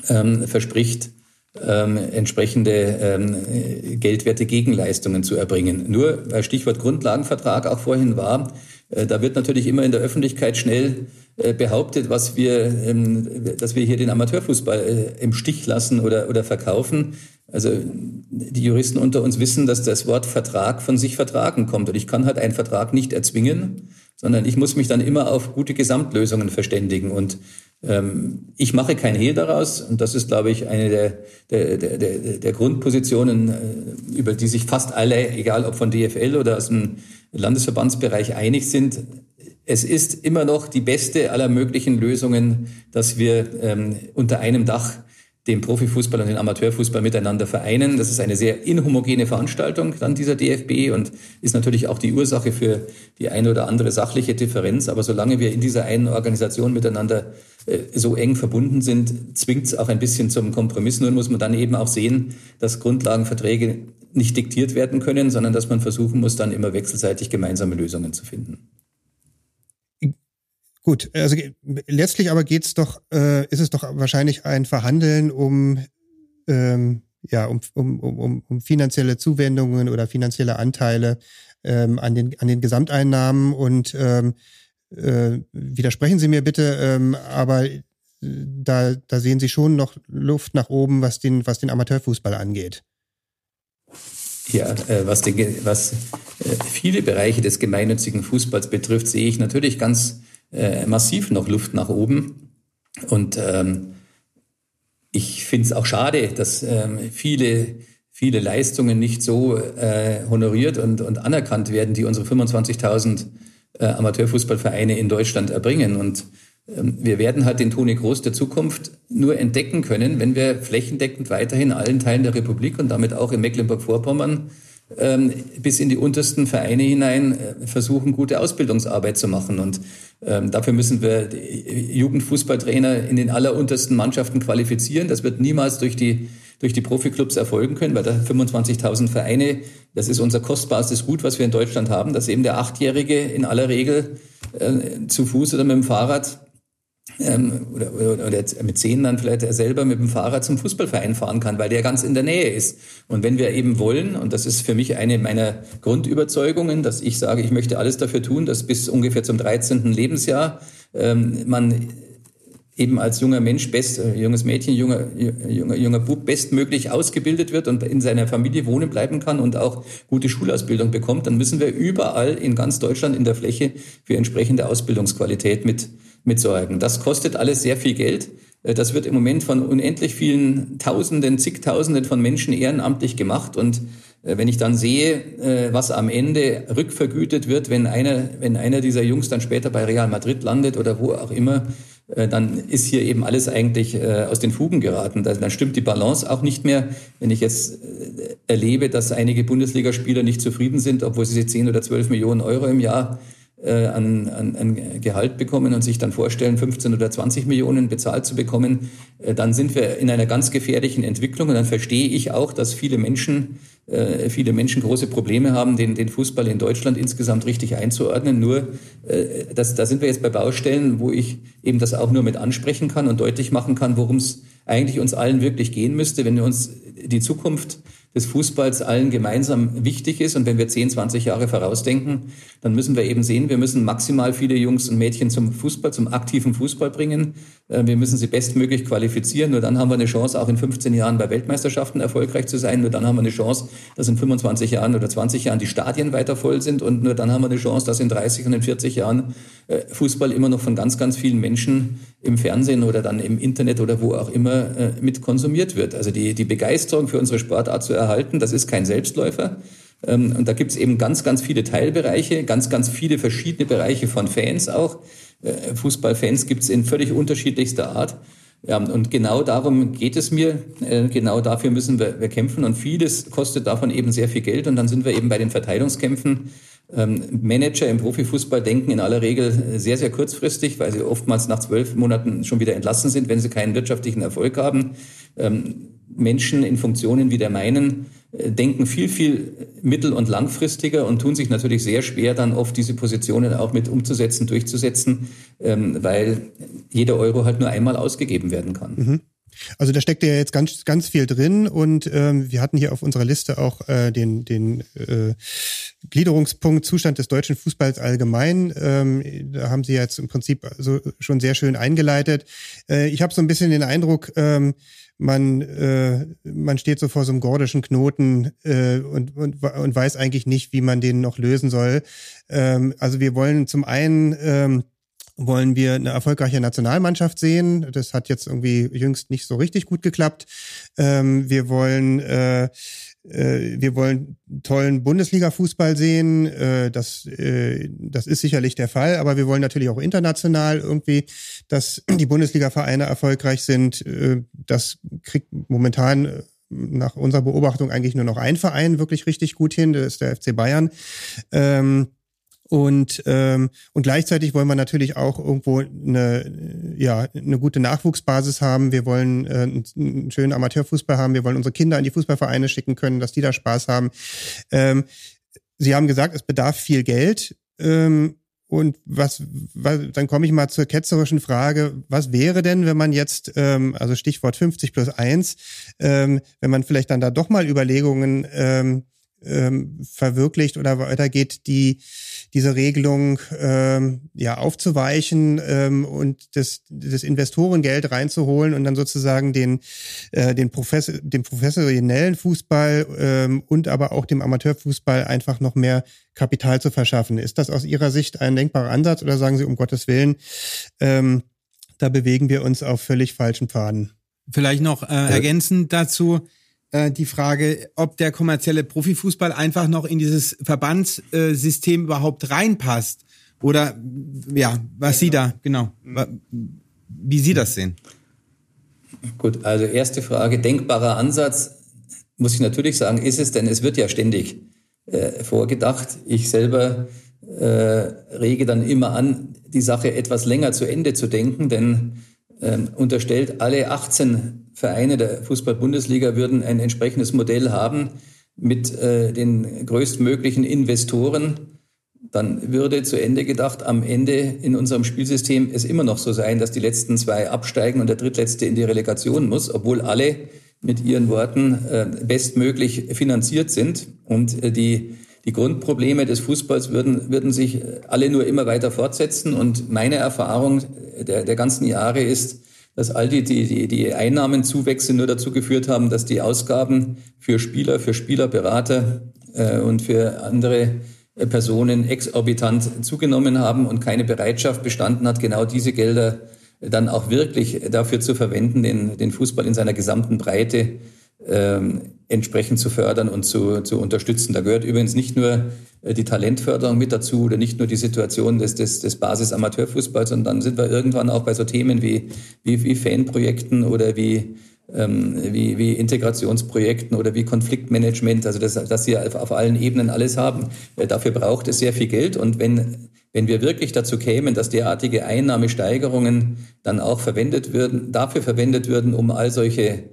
ähm, verspricht, ähm, entsprechende ähm, geldwerte Gegenleistungen zu erbringen. Nur, weil Stichwort Grundlagenvertrag auch vorhin war, äh, da wird natürlich immer in der Öffentlichkeit schnell äh, behauptet, was wir, ähm, dass wir hier den Amateurfußball äh, im Stich lassen oder, oder verkaufen. Also die Juristen unter uns wissen, dass das Wort Vertrag von sich vertragen kommt. Und ich kann halt einen Vertrag nicht erzwingen, sondern ich muss mich dann immer auf gute Gesamtlösungen verständigen. Und ähm, ich mache kein Hehl daraus und das ist, glaube ich, eine der, der, der, der, der Grundpositionen, äh, über die sich fast alle, egal ob von DFL oder aus dem Landesverbandsbereich, einig sind. Es ist immer noch die beste aller möglichen Lösungen, dass wir ähm, unter einem Dach den Profifußball und den Amateurfußball miteinander vereinen. Das ist eine sehr inhomogene Veranstaltung, dann dieser DFB und ist natürlich auch die Ursache für die eine oder andere sachliche Differenz. Aber solange wir in dieser einen Organisation miteinander äh, so eng verbunden sind, zwingt es auch ein bisschen zum Kompromiss. Nur muss man dann eben auch sehen, dass Grundlagenverträge nicht diktiert werden können, sondern dass man versuchen muss, dann immer wechselseitig gemeinsame Lösungen zu finden Gut, also letztlich aber geht's doch, äh, ist es doch wahrscheinlich ein Verhandeln um ähm, ja um, um, um, um finanzielle Zuwendungen oder finanzielle Anteile ähm, an den an den Gesamteinnahmen und ähm, äh, widersprechen Sie mir bitte, ähm, aber da, da sehen Sie schon noch Luft nach oben, was den, was den Amateurfußball angeht. Ja, äh, was, den, was äh, viele Bereiche des gemeinnützigen Fußballs betrifft, sehe ich natürlich ganz äh, massiv noch Luft nach oben. Und ähm, ich finde es auch schade, dass ähm, viele, viele Leistungen nicht so äh, honoriert und, und anerkannt werden, die unsere 25.000 äh, Amateurfußballvereine in Deutschland erbringen. Und wir werden halt den Toni Groß der Zukunft nur entdecken können, wenn wir flächendeckend weiterhin allen Teilen der Republik und damit auch in Mecklenburg-Vorpommern ähm, bis in die untersten Vereine hinein äh, versuchen, gute Ausbildungsarbeit zu machen. Und ähm, dafür müssen wir Jugendfußballtrainer in den alleruntersten Mannschaften qualifizieren. Das wird niemals durch die durch die Profiklubs erfolgen können, weil da 25.000 Vereine, das ist unser kostbarstes Gut, was wir in Deutschland haben, dass eben der Achtjährige in aller Regel äh, zu Fuß oder mit dem Fahrrad ähm, oder, oder, oder mit zehn dann vielleicht er selber mit dem Fahrrad zum Fußballverein fahren kann, weil der ganz in der Nähe ist. Und wenn wir eben wollen, und das ist für mich eine meiner Grundüberzeugungen, dass ich sage, ich möchte alles dafür tun, dass bis ungefähr zum 13. Lebensjahr ähm, man eben als junger Mensch, best, äh, junges Mädchen, junger, junger, junger Bub bestmöglich ausgebildet wird und in seiner Familie wohnen bleiben kann und auch gute Schulausbildung bekommt, dann müssen wir überall in ganz Deutschland in der Fläche für entsprechende Ausbildungsqualität mit mitsorgen. Das kostet alles sehr viel Geld. Äh, das wird im Moment von unendlich vielen Tausenden, zigtausenden von Menschen ehrenamtlich gemacht. Und äh, wenn ich dann sehe, äh, was am Ende rückvergütet wird, wenn einer, wenn einer dieser Jungs dann später bei Real Madrid landet oder wo auch immer, dann ist hier eben alles eigentlich aus den Fugen geraten. Dann stimmt die Balance auch nicht mehr. Wenn ich jetzt erlebe, dass einige Bundesligaspieler nicht zufrieden sind, obwohl sie 10 oder 12 Millionen Euro im Jahr an, an, an Gehalt bekommen und sich dann vorstellen, 15 oder 20 Millionen bezahlt zu bekommen, äh, dann sind wir in einer ganz gefährlichen Entwicklung. Und dann verstehe ich auch, dass viele Menschen, äh, viele Menschen große Probleme haben, den, den Fußball in Deutschland insgesamt richtig einzuordnen. Nur, äh, das, da sind wir jetzt bei Baustellen, wo ich eben das auch nur mit ansprechen kann und deutlich machen kann, worum es eigentlich uns allen wirklich gehen müsste, wenn wir uns die Zukunft des Fußballs allen gemeinsam wichtig ist. Und wenn wir 10, 20 Jahre vorausdenken, dann müssen wir eben sehen, wir müssen maximal viele Jungs und Mädchen zum Fußball, zum aktiven Fußball bringen. Äh, wir müssen sie bestmöglich qualifizieren. Nur dann haben wir eine Chance, auch in 15 Jahren bei Weltmeisterschaften erfolgreich zu sein. Nur dann haben wir eine Chance, dass in 25 Jahren oder 20 Jahren die Stadien weiter voll sind. Und nur dann haben wir eine Chance, dass in 30 und in 40 Jahren äh, Fußball immer noch von ganz, ganz vielen Menschen im Fernsehen oder dann im Internet oder wo auch immer äh, mit konsumiert wird. Also die, die Begeisterung für unsere Sportart zu erhalten. Das ist kein Selbstläufer. Ähm, und da gibt es eben ganz, ganz viele Teilbereiche, ganz, ganz viele verschiedene Bereiche von Fans auch. Äh, Fußballfans gibt es in völlig unterschiedlichster Art. Ja, und genau darum geht es mir. Äh, genau dafür müssen wir, wir kämpfen. Und vieles kostet davon eben sehr viel Geld. Und dann sind wir eben bei den Verteilungskämpfen. Ähm, Manager im Profifußball denken in aller Regel sehr, sehr kurzfristig, weil sie oftmals nach zwölf Monaten schon wieder entlassen sind, wenn sie keinen wirtschaftlichen Erfolg haben. Ähm, Menschen in Funktionen wie der meinen denken viel, viel mittel- und langfristiger und tun sich natürlich sehr schwer, dann oft diese Positionen auch mit umzusetzen, durchzusetzen, ähm, weil jeder Euro halt nur einmal ausgegeben werden kann. Mhm. Also da steckt ja jetzt ganz, ganz viel drin und ähm, wir hatten hier auf unserer Liste auch äh, den, den äh, Gliederungspunkt Zustand des deutschen Fußballs allgemein. Ähm, da haben Sie jetzt im Prinzip so schon sehr schön eingeleitet. Äh, ich habe so ein bisschen den Eindruck, ähm, man, äh, man steht so vor so einem gordischen Knoten äh, und, und, und weiß eigentlich nicht, wie man den noch lösen soll. Ähm, also wir wollen zum einen ähm, wollen wir eine erfolgreiche Nationalmannschaft sehen. Das hat jetzt irgendwie jüngst nicht so richtig gut geklappt. Ähm, wir wollen äh, wir wollen tollen Bundesliga-Fußball sehen. Äh, das, äh, das ist sicherlich der Fall, aber wir wollen natürlich auch international irgendwie, dass die Bundesliga-Vereine erfolgreich sind. Das kriegt momentan nach unserer Beobachtung eigentlich nur noch ein Verein wirklich richtig gut hin. Das ist der FC Bayern. Ähm, und, ähm, und gleichzeitig wollen wir natürlich auch irgendwo eine, ja, eine gute Nachwuchsbasis haben. Wir wollen äh, einen schönen Amateurfußball haben. Wir wollen unsere Kinder in die Fußballvereine schicken können, dass die da Spaß haben. Ähm, Sie haben gesagt, es bedarf viel Geld. Ähm, und was, was dann komme ich mal zur ketzerischen Frage, was wäre denn, wenn man jetzt, ähm, also Stichwort 50 plus 1, ähm, wenn man vielleicht dann da doch mal Überlegungen ähm, ähm, verwirklicht oder weitergeht, die diese Regelung ähm, ja aufzuweichen ähm, und das, das Investorengeld reinzuholen und dann sozusagen den äh, den Professor dem professionellen Fußball ähm, und aber auch dem Amateurfußball einfach noch mehr Kapital zu verschaffen. Ist das aus Ihrer Sicht ein denkbarer Ansatz oder sagen Sie um Gottes Willen, ähm, da bewegen wir uns auf völlig falschen Pfaden? Vielleicht noch äh, ergänzend dazu äh, die Frage, ob der kommerzielle Profifußball einfach noch in dieses Verbandssystem überhaupt reinpasst. Oder ja, was Sie da, genau, wie Sie das sehen. Gut, also erste Frage, denkbarer Ansatz, muss ich natürlich sagen, ist es, denn es wird ja ständig äh, vorgedacht. Ich selber äh, rege dann immer an, die Sache etwas länger zu Ende zu denken, denn ähm, unterstellt, alle 18 Vereine der Fußball-Bundesliga würden ein entsprechendes Modell haben mit äh, den größtmöglichen Investoren, dann würde zu Ende gedacht am Ende in unserem Spielsystem es immer noch so sein, dass die letzten zwei absteigen und der drittletzte in die Relegation muss, obwohl alle mit ihren Worten äh, bestmöglich finanziert sind. Und äh, die die Grundprobleme des Fußballs würden, würden sich alle nur immer weiter fortsetzen. Und meine Erfahrung der, der ganzen Jahre ist, dass all die, die, die Einnahmenzuwächse nur dazu geführt haben, dass die Ausgaben für Spieler, für Spielerberater äh, und für andere Personen exorbitant zugenommen haben und keine Bereitschaft bestanden hat, genau diese Gelder dann auch wirklich dafür zu verwenden, den, den Fußball in seiner gesamten Breite ähm, entsprechend zu fördern und zu, zu unterstützen. Da gehört übrigens nicht nur äh, die Talentförderung mit dazu oder nicht nur die Situation des, des, des Basis-Amateurfußballs, sondern dann sind wir irgendwann auch bei so Themen wie, wie, wie Fanprojekten oder wie, ähm, wie, wie Integrationsprojekten oder wie Konfliktmanagement, also das, dass sie auf, auf allen Ebenen alles haben. Äh, dafür braucht es sehr viel Geld und wenn, wenn wir wirklich dazu kämen, dass derartige Einnahmesteigerungen dann auch verwendet würden, dafür verwendet würden, um all solche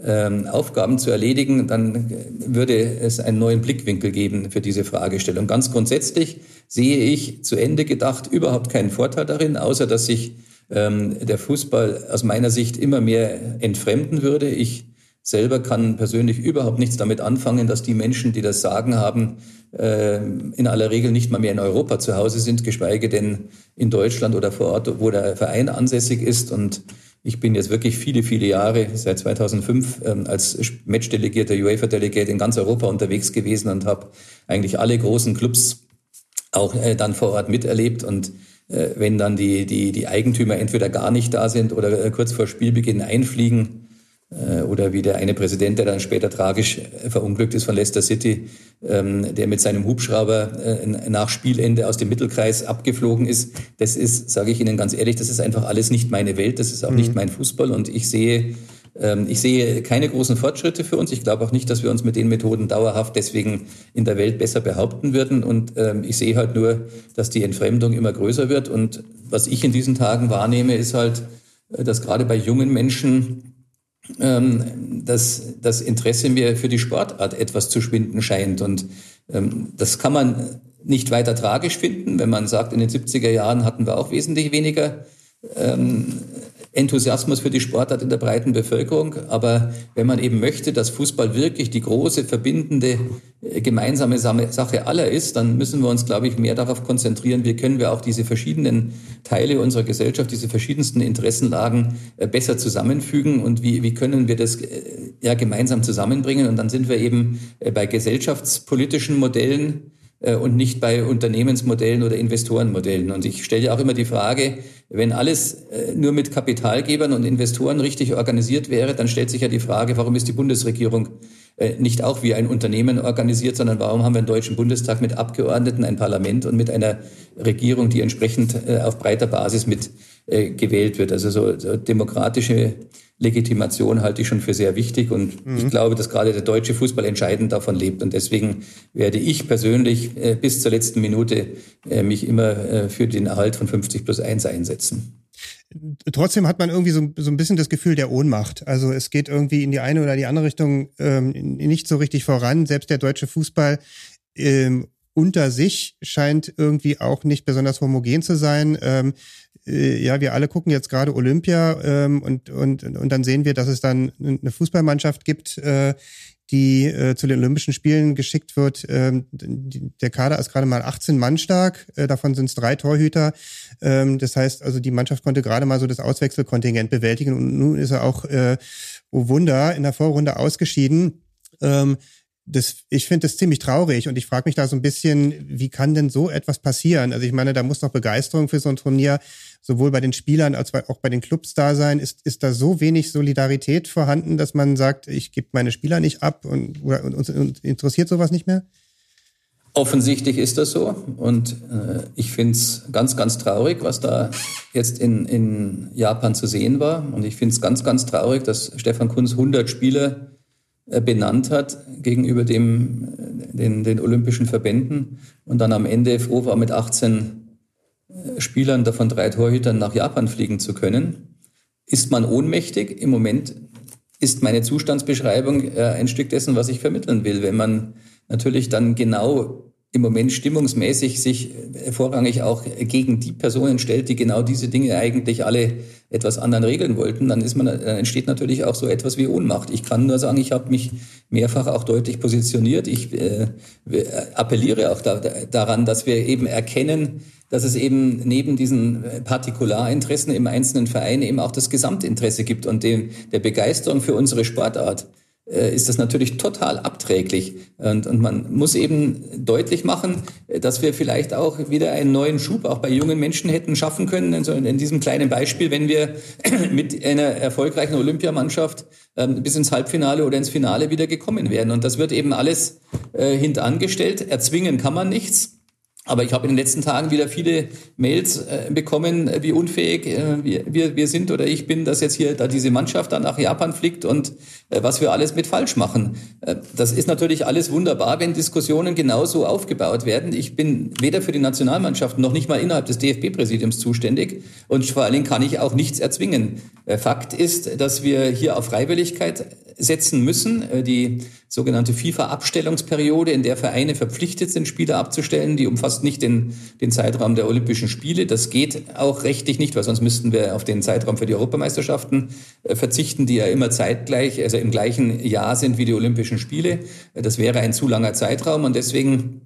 ähm, Aufgaben zu erledigen, dann würde es einen neuen Blickwinkel geben für diese Fragestellung. Ganz grundsätzlich sehe ich zu Ende gedacht überhaupt keinen Vorteil darin, außer dass sich ähm, der Fußball aus meiner Sicht immer mehr entfremden würde. Ich selber kann persönlich überhaupt nichts damit anfangen, dass die Menschen, die das Sagen haben, äh, in aller Regel nicht mal mehr in Europa zu Hause sind, geschweige denn in Deutschland oder vor Ort, wo der Verein ansässig ist und ich bin jetzt wirklich viele, viele Jahre, seit 2005, ähm, als Matchdelegierter, UEFA-Delegate in ganz Europa unterwegs gewesen und habe eigentlich alle großen Clubs auch äh, dann vor Ort miterlebt. Und äh, wenn dann die, die, die Eigentümer entweder gar nicht da sind oder äh, kurz vor Spielbeginn einfliegen, oder wie der eine Präsident, der dann später tragisch äh, verunglückt ist von Leicester City, ähm, der mit seinem Hubschrauber äh, nach Spielende aus dem Mittelkreis abgeflogen ist. Das ist, sage ich Ihnen ganz ehrlich, das ist einfach alles nicht meine Welt, das ist auch mhm. nicht mein Fußball und ich sehe ähm, ich sehe keine großen Fortschritte für uns. Ich glaube auch nicht, dass wir uns mit den Methoden dauerhaft deswegen in der Welt besser behaupten würden. Und ähm, ich sehe halt nur, dass die Entfremdung immer größer wird. Und was ich in diesen Tagen wahrnehme, ist halt, dass gerade bei jungen Menschen ähm, dass das Interesse mir für die Sportart etwas zu schwinden scheint. Und ähm, das kann man nicht weiter tragisch finden, wenn man sagt, in den 70er Jahren hatten wir auch wesentlich weniger ähm, Enthusiasmus für die Sportart in der breiten Bevölkerung. Aber wenn man eben möchte, dass Fußball wirklich die große verbindende äh, gemeinsame Sache aller ist, dann müssen wir uns, glaube ich, mehr darauf konzentrieren, wie können wir auch diese verschiedenen Teile unserer Gesellschaft, diese verschiedensten Interessenlagen äh, besser zusammenfügen und wie, wie können wir das äh, ja gemeinsam zusammenbringen. Und dann sind wir eben bei gesellschaftspolitischen Modellen, und nicht bei Unternehmensmodellen oder Investorenmodellen. Und ich stelle ja auch immer die Frage, wenn alles äh, nur mit Kapitalgebern und Investoren richtig organisiert wäre, dann stellt sich ja die Frage, warum ist die Bundesregierung äh, nicht auch wie ein Unternehmen organisiert, sondern warum haben wir einen Deutschen Bundestag mit Abgeordneten, ein Parlament und mit einer Regierung, die entsprechend auf breiter Basis mit gewählt wird. Also so, so demokratische Legitimation halte ich schon für sehr wichtig und mhm. ich glaube, dass gerade der deutsche Fußball entscheidend davon lebt und deswegen werde ich persönlich äh, bis zur letzten Minute äh, mich immer äh, für den Erhalt von 50 plus 1 einsetzen. Trotzdem hat man irgendwie so, so ein bisschen das Gefühl der Ohnmacht. Also es geht irgendwie in die eine oder die andere Richtung ähm, nicht so richtig voran. Selbst der deutsche Fußball ähm, unter sich scheint irgendwie auch nicht besonders homogen zu sein. Ähm, äh, ja, wir alle gucken jetzt gerade Olympia ähm, und, und, und dann sehen wir, dass es dann eine Fußballmannschaft gibt, äh, die äh, zu den Olympischen Spielen geschickt wird. Ähm, die, der Kader ist gerade mal 18 Mann stark, äh, davon sind es drei Torhüter. Ähm, das heißt, also die Mannschaft konnte gerade mal so das Auswechselkontingent bewältigen und nun ist er auch, äh, oh Wunder, in der Vorrunde ausgeschieden. Ähm, das, ich finde das ziemlich traurig und ich frage mich da so ein bisschen, wie kann denn so etwas passieren? Also ich meine, da muss doch Begeisterung für so ein Turnier sowohl bei den Spielern als auch bei den Clubs da sein. Ist, ist da so wenig Solidarität vorhanden, dass man sagt, ich gebe meine Spieler nicht ab und, oder, und, und interessiert sowas nicht mehr? Offensichtlich ist das so und äh, ich finde es ganz, ganz traurig, was da jetzt in, in Japan zu sehen war. Und ich finde es ganz, ganz traurig, dass Stefan Kunz 100 Spieler benannt hat gegenüber dem, äh, den, den olympischen Verbänden und dann am Ende froh war, mit 18 äh, Spielern, davon drei Torhütern, nach Japan fliegen zu können. Ist man ohnmächtig? Im Moment ist meine Zustandsbeschreibung ein Stück dessen, was ich vermitteln will. Wenn man natürlich dann genau im Moment stimmungsmäßig sich vorrangig auch gegen die Personen stellt, die genau diese Dinge eigentlich alle etwas anderen regeln wollten, dann ist man, dann entsteht natürlich auch so etwas wie Ohnmacht. Ich kann nur sagen, ich habe mich mehrfach auch deutlich positioniert. Ich äh, appelliere auch da, daran, dass wir eben erkennen, dass es eben neben diesen Partikularinteressen im einzelnen Verein eben auch das Gesamtinteresse gibt und dem, der Begeisterung für unsere Sportart ist das natürlich total abträglich. Und, und man muss eben deutlich machen, dass wir vielleicht auch wieder einen neuen Schub auch bei jungen Menschen hätten schaffen können. Also in diesem kleinen Beispiel, wenn wir mit einer erfolgreichen Olympiamannschaft ähm, bis ins Halbfinale oder ins Finale wieder gekommen wären. Und das wird eben alles äh, hintangestellt. Erzwingen kann man nichts. Aber ich habe in den letzten Tagen wieder viele Mails äh, bekommen, äh, wie unfähig äh, wir, wir, sind oder ich bin, dass jetzt hier da diese Mannschaft dann nach Japan fliegt und äh, was wir alles mit falsch machen. Äh, das ist natürlich alles wunderbar, wenn Diskussionen genauso aufgebaut werden. Ich bin weder für die Nationalmannschaft noch nicht mal innerhalb des DFB-Präsidiums zuständig und vor allen Dingen kann ich auch nichts erzwingen. Äh, Fakt ist, dass wir hier auf Freiwilligkeit setzen müssen. Äh, die sogenannte FIFA-Abstellungsperiode, in der Vereine verpflichtet sind, Spieler abzustellen, die umfasst nicht den, den Zeitraum der Olympischen Spiele. Das geht auch rechtlich nicht, weil sonst müssten wir auf den Zeitraum für die Europameisterschaften äh, verzichten, die ja immer zeitgleich, also im gleichen Jahr sind wie die Olympischen Spiele. Äh, das wäre ein zu langer Zeitraum und deswegen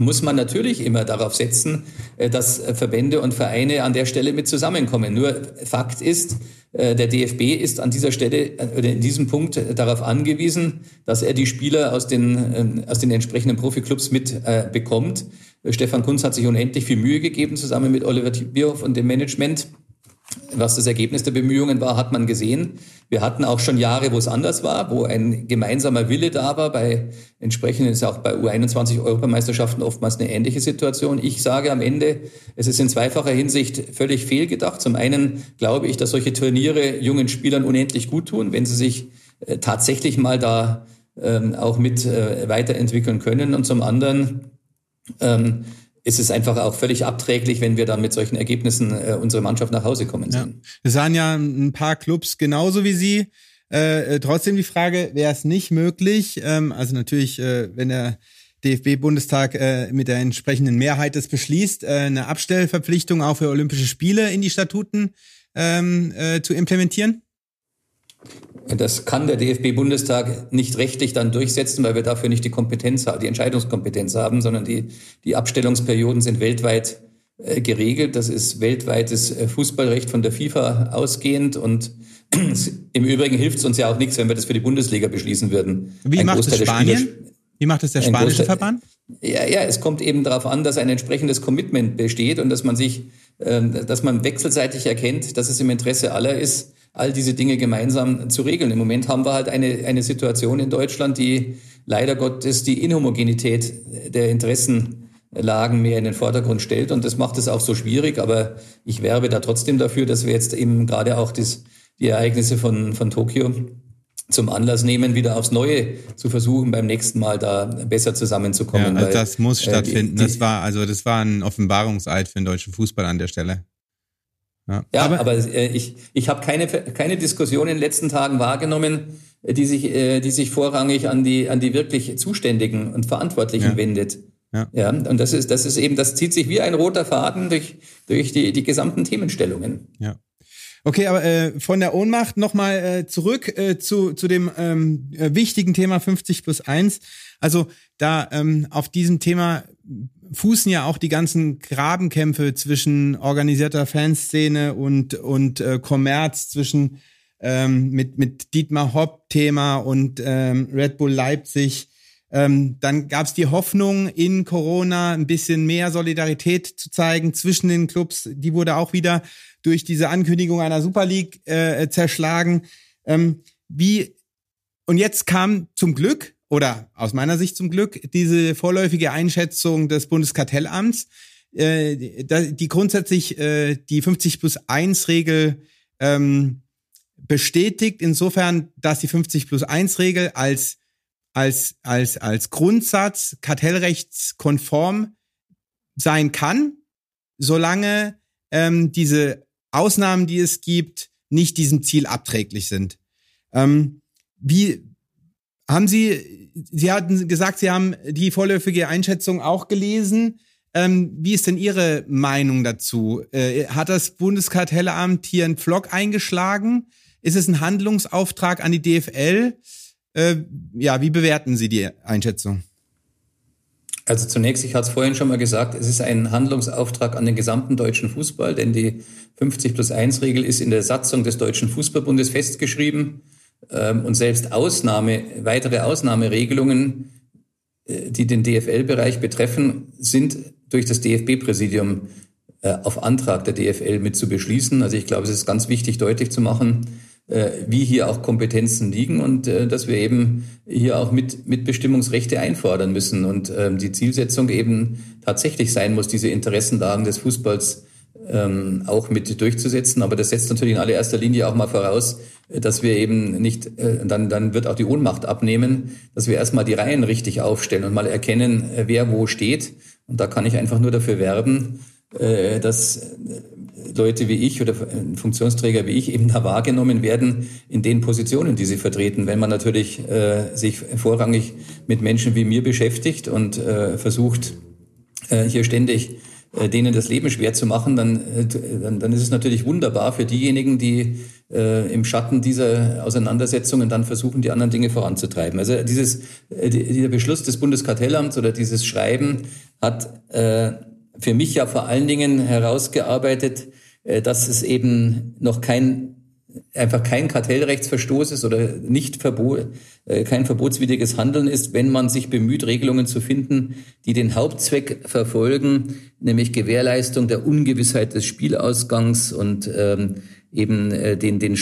muss man natürlich immer darauf setzen, dass Verbände und Vereine an der Stelle mit zusammenkommen. Nur Fakt ist, der DFB ist an dieser Stelle oder in diesem Punkt darauf angewiesen, dass er die Spieler aus den, aus den entsprechenden Profiklubs mit äh, bekommt. Stefan Kunz hat sich unendlich viel Mühe gegeben, zusammen mit Oliver Bierhoff und dem Management. Was das Ergebnis der Bemühungen war, hat man gesehen. Wir hatten auch schon Jahre, wo es anders war, wo ein gemeinsamer Wille da war. Bei entsprechend ist auch bei U21 Europameisterschaften oftmals eine ähnliche Situation. Ich sage am Ende, es ist in zweifacher Hinsicht völlig fehlgedacht. Zum einen glaube ich, dass solche Turniere jungen Spielern unendlich gut tun, wenn sie sich äh, tatsächlich mal da ähm, auch mit äh, weiterentwickeln können. Und zum anderen ähm, ist es einfach auch völlig abträglich, wenn wir dann mit solchen Ergebnissen äh, unsere Mannschaft nach Hause kommen sehen. Ja. Es sahen ja ein paar Clubs genauso wie Sie. Äh, äh trotzdem die Frage, wäre es nicht möglich, ähm, also natürlich, äh, wenn der DFB-Bundestag äh, mit der entsprechenden Mehrheit das beschließt, äh, eine Abstellverpflichtung auch für Olympische Spiele in die Statuten ähm, äh, zu implementieren? Das kann der DFB-Bundestag nicht rechtlich dann durchsetzen, weil wir dafür nicht die Kompetenz haben, die Entscheidungskompetenz haben, sondern die, die Abstellungsperioden sind weltweit äh, geregelt. Das ist weltweites äh, Fußballrecht von der FIFA ausgehend und im Übrigen hilft es uns ja auch nichts, wenn wir das für die Bundesliga beschließen würden. Wie Ein macht es Spanien? Wie macht es der spanische Verband? Ja, ja, es kommt eben darauf an, dass ein entsprechendes Commitment besteht und dass man sich, äh, dass man wechselseitig erkennt, dass es im Interesse aller ist, all diese Dinge gemeinsam zu regeln. Im Moment haben wir halt eine, eine Situation in Deutschland, die leider Gottes die Inhomogenität der Interessenlagen mehr in den Vordergrund stellt. Und das macht es auch so schwierig. Aber ich werbe da trotzdem dafür, dass wir jetzt eben gerade auch das, die Ereignisse von, von Tokio zum Anlass nehmen, wieder aufs Neue zu versuchen, beim nächsten Mal da besser zusammenzukommen. Ja, also das muss äh, stattfinden. Die, die, das war also das war ein Offenbarungseid für den deutschen Fußball an der Stelle. Ja, ja aber, aber äh, ich, ich habe keine, keine Diskussion in den letzten Tagen wahrgenommen, äh, die sich, äh, die sich vorrangig an die, an die wirklich Zuständigen und Verantwortlichen ja. wendet. Ja. ja, und das ist, das ist eben, das zieht sich wie ein roter Faden durch, durch die, die gesamten Themenstellungen. Ja. Okay, aber äh, von der Ohnmacht nochmal äh, zurück äh, zu, zu dem ähm, äh, wichtigen Thema 50 plus 1. Also da ähm, auf diesem Thema fußen ja auch die ganzen Grabenkämpfe zwischen organisierter Fanszene und, und äh, Kommerz, zwischen ähm, mit, mit Dietmar Hopp-Thema und ähm, Red Bull Leipzig. Ähm, dann gab es die Hoffnung, in Corona ein bisschen mehr Solidarität zu zeigen zwischen den Clubs. Die wurde auch wieder durch diese Ankündigung einer Super League äh, zerschlagen. Ähm, wie und jetzt kam zum Glück oder aus meiner Sicht zum Glück diese vorläufige Einschätzung des Bundeskartellamts, äh, die grundsätzlich äh, die 50 plus 1 Regel ähm, bestätigt, insofern, dass die 50 plus 1 Regel als als, als, als Grundsatz kartellrechtskonform sein kann, solange ähm, diese Ausnahmen, die es gibt, nicht diesem Ziel abträglich sind. Ähm, wie haben Sie, Sie hatten gesagt, Sie haben die vorläufige Einschätzung auch gelesen. Ähm, wie ist denn Ihre Meinung dazu? Äh, hat das Bundeskartellamt hier einen Pflock eingeschlagen? Ist es ein Handlungsauftrag an die DFL? Äh, ja, wie bewerten Sie die Einschätzung? Also zunächst, ich hatte es vorhin schon mal gesagt, es ist ein Handlungsauftrag an den gesamten deutschen Fußball, denn die 50 plus 1 Regel ist in der Satzung des Deutschen Fußballbundes festgeschrieben. Ähm, und selbst Ausnahme, weitere Ausnahmeregelungen, äh, die den DFL-Bereich betreffen, sind durch das DFB-Präsidium äh, auf Antrag der DFL mit zu beschließen. Also ich glaube, es ist ganz wichtig, deutlich zu machen, äh, wie hier auch Kompetenzen liegen und dass wir eben hier auch mit Mitbestimmungsrechte einfordern müssen und ähm, die Zielsetzung eben tatsächlich sein muss, diese Interessenlagen des Fußballs ähm, auch mit durchzusetzen. Aber das setzt natürlich in allererster Linie auch mal voraus, dass wir eben nicht, äh, dann, dann wird auch die Ohnmacht abnehmen, dass wir erstmal die Reihen richtig aufstellen und mal erkennen, wer wo steht. Und da kann ich einfach nur dafür werben, dass Leute wie ich oder Funktionsträger wie ich eben da wahrgenommen werden in den Positionen, die sie vertreten. Wenn man natürlich äh, sich vorrangig mit Menschen wie mir beschäftigt und äh, versucht, äh, hier ständig äh, denen das Leben schwer zu machen, dann, äh, dann, dann ist es natürlich wunderbar für diejenigen, die äh, im Schatten dieser Auseinandersetzungen dann versuchen, die anderen Dinge voranzutreiben. Also dieses, äh, dieser Beschluss des Bundeskartellamts oder dieses Schreiben hat äh, für mich ja vor allen Dingen herausgearbeitet, äh, dass es eben noch kein einfach kein Kartellrechtsverstoß ist oder nicht Verbot, äh, kein verbotswidriges Handeln ist, wenn man sich bemüht, Regelungen zu finden, die den Hauptzweck verfolgen, nämlich Gewährleistung der Ungewissheit des Spielausgangs und ähm, eben äh, den, den,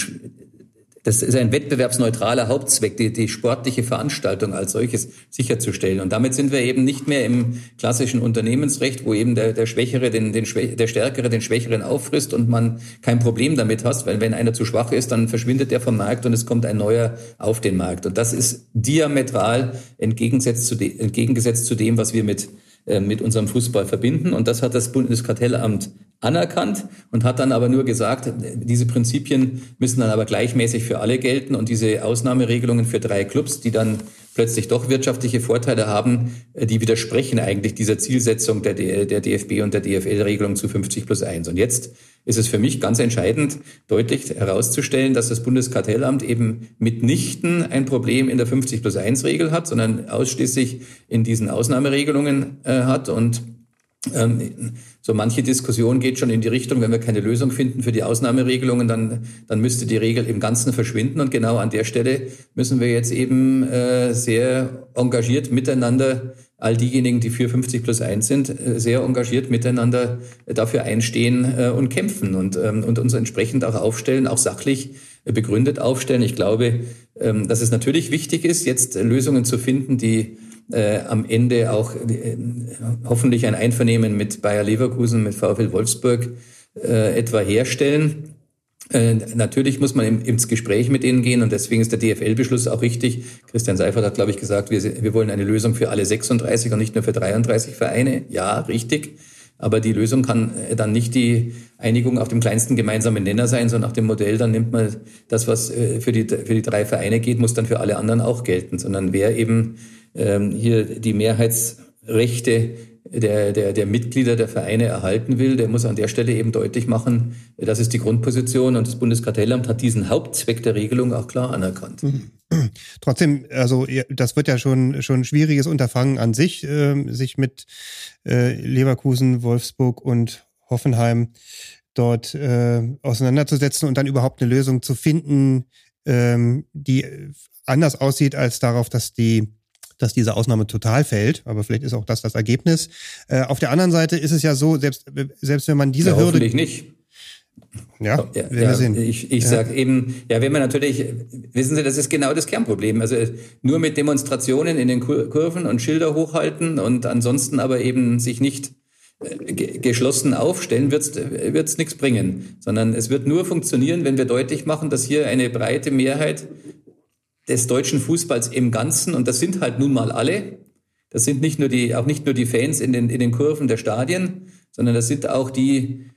das ist ein wettbewerbsneutraler Hauptzweck, die, die sportliche Veranstaltung als solches sicherzustellen. Und damit sind wir eben nicht mehr im klassischen Unternehmensrecht, wo eben der, der Schwächere den, den der Stärkere den Schwächeren auffrisst und man kein Problem damit hat, weil wenn einer zu schwach ist, dann verschwindet der vom Markt und es kommt ein neuer auf den Markt. Und das ist diametral entgegengesetzt zu, de, entgegengesetzt zu dem, was wir mit äh, mit unserem Fußball verbinden. Und das hat das Bundeskartellamt anerkannt und hat dann aber nur gesagt, diese Prinzipien müssen dann aber gleichmäßig für alle gelten und diese Ausnahmeregelungen für drei Clubs, die dann plötzlich doch wirtschaftliche Vorteile haben, die widersprechen eigentlich dieser Zielsetzung der, der DFB und der DFL-Regelung zu 50 plus 1. Und jetzt ist es für mich ganz entscheidend, deutlich herauszustellen, dass das Bundeskartellamt eben mitnichten ein Problem in der 50 plus 1 Regel hat, sondern ausschließlich in diesen Ausnahmeregelungen äh, hat und so manche Diskussion geht schon in die Richtung, wenn wir keine Lösung finden für die Ausnahmeregelungen, dann, dann müsste die Regel im Ganzen verschwinden. Und genau an der Stelle müssen wir jetzt eben äh, sehr engagiert miteinander, all diejenigen, die für 50 plus 1 sind, äh, sehr engagiert miteinander dafür einstehen äh, und kämpfen und, ähm, und uns entsprechend auch aufstellen, auch sachlich begründet aufstellen. Ich glaube, ähm, dass es natürlich wichtig ist, jetzt Lösungen zu finden, die äh, am Ende auch äh, hoffentlich ein Einvernehmen mit Bayer Leverkusen, mit VfL Wolfsburg äh, etwa herstellen. Äh, natürlich muss man im, ins Gespräch mit ihnen gehen und deswegen ist der DFL-Beschluss auch richtig. Christian Seifert hat, glaube ich, gesagt, wir, wir wollen eine Lösung für alle 36 und nicht nur für 33 Vereine. Ja, richtig. Aber die Lösung kann äh, dann nicht die Einigung auf dem kleinsten gemeinsamen Nenner sein, sondern nach dem Modell, dann nimmt man das, was äh, für die, für die drei Vereine geht, muss dann für alle anderen auch gelten, sondern wer eben ähm, hier die Mehrheits Rechte der, der, der Mitglieder der Vereine erhalten will, der muss an der Stelle eben deutlich machen, das ist die Grundposition und das Bundeskartellamt hat diesen Hauptzweck der Regelung auch klar anerkannt. Trotzdem, also das wird ja schon schon ein schwieriges Unterfangen an sich, äh, sich mit äh, Leverkusen, Wolfsburg und Hoffenheim dort äh, auseinanderzusetzen und dann überhaupt eine Lösung zu finden, ähm, die anders aussieht als darauf, dass die dass diese Ausnahme total fällt, aber vielleicht ist auch das das Ergebnis. Äh, auf der anderen Seite ist es ja so, selbst selbst wenn man diese ja, Hürde hoffentlich nicht. Ja, ja, ja wir sehen. Ich, ich Ja. sage eben, ja, wenn man natürlich, wissen Sie, das ist genau das Kernproblem. Also nur mit Demonstrationen in den Kur Kurven und Schilder hochhalten und ansonsten aber eben sich nicht äh, ge- geschlossen aufstellen, wird's wird's nichts bringen. Sondern es wird nur funktionieren, wenn wir deutlich machen, dass hier eine breite Mehrheit des deutschen Fußballs im Ganzen, und das sind halt nun mal alle, das sind nicht nur die, auch nicht nur die Fans in den, in den Kurven der Stadien, sondern das sind auch die,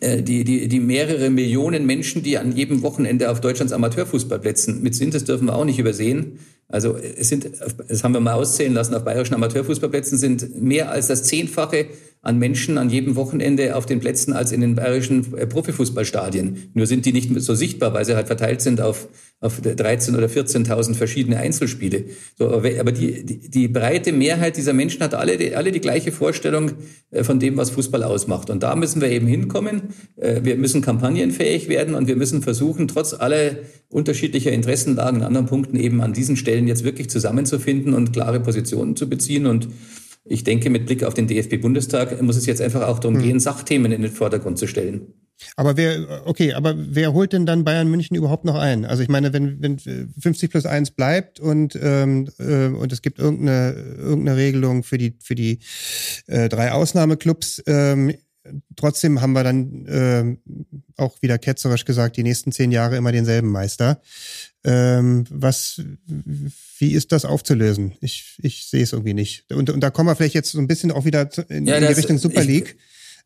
äh, die, die, die mehrere Millionen Menschen, die an jedem Wochenende auf Deutschlands Amateurfußballplätzen mit sind, das dürfen wir auch nicht übersehen. Also es sind, das haben wir mal auszählen lassen, auf bayerischen Amateurfußballplätzen sind mehr als das Zehnfache an Menschen an jedem Wochenende auf den Plätzen als in den bayerischen äh, Profifußballstadien. Nur sind die nicht so sichtbar, weil sie halt verteilt sind auf, auf 13.000 oder 14.000 verschiedene Einzelspiele. So, aber die, die, die breite Mehrheit dieser Menschen hat alle die, alle die gleiche Vorstellung äh, von dem, was Fußball ausmacht. Und da müssen wir eben hinkommen. Äh, Wir müssen kampagnenfähig werden und wir müssen versuchen, trotz aller unterschiedlicher Interessenlagen in anderen Punkten eben an diesen Stellen jetzt wirklich zusammenzufinden und klare Positionen zu beziehen. Und ich denke, mit Blick auf den DFB-Bundestag muss es jetzt einfach auch darum gehen, Sachthemen in den Vordergrund zu stellen. Aber wer, okay, aber wer holt denn dann Bayern München überhaupt noch ein? Also ich meine, wenn, wenn 50 plus 1 bleibt und, ähm, äh, und es gibt irgendeine, irgendeine Regelung für die, für die äh, drei Ausnahmeclubs, ähm, trotzdem haben wir dann ähm, auch wieder ketzerisch gesagt, die nächsten zehn Jahre immer denselben Meister. Ähm, was, wie ist das aufzulösen? Ich, ich sehe es irgendwie nicht. Und, und da kommen wir vielleicht jetzt so ein bisschen auch wieder in, Ja, in die Richtung Super ich- League.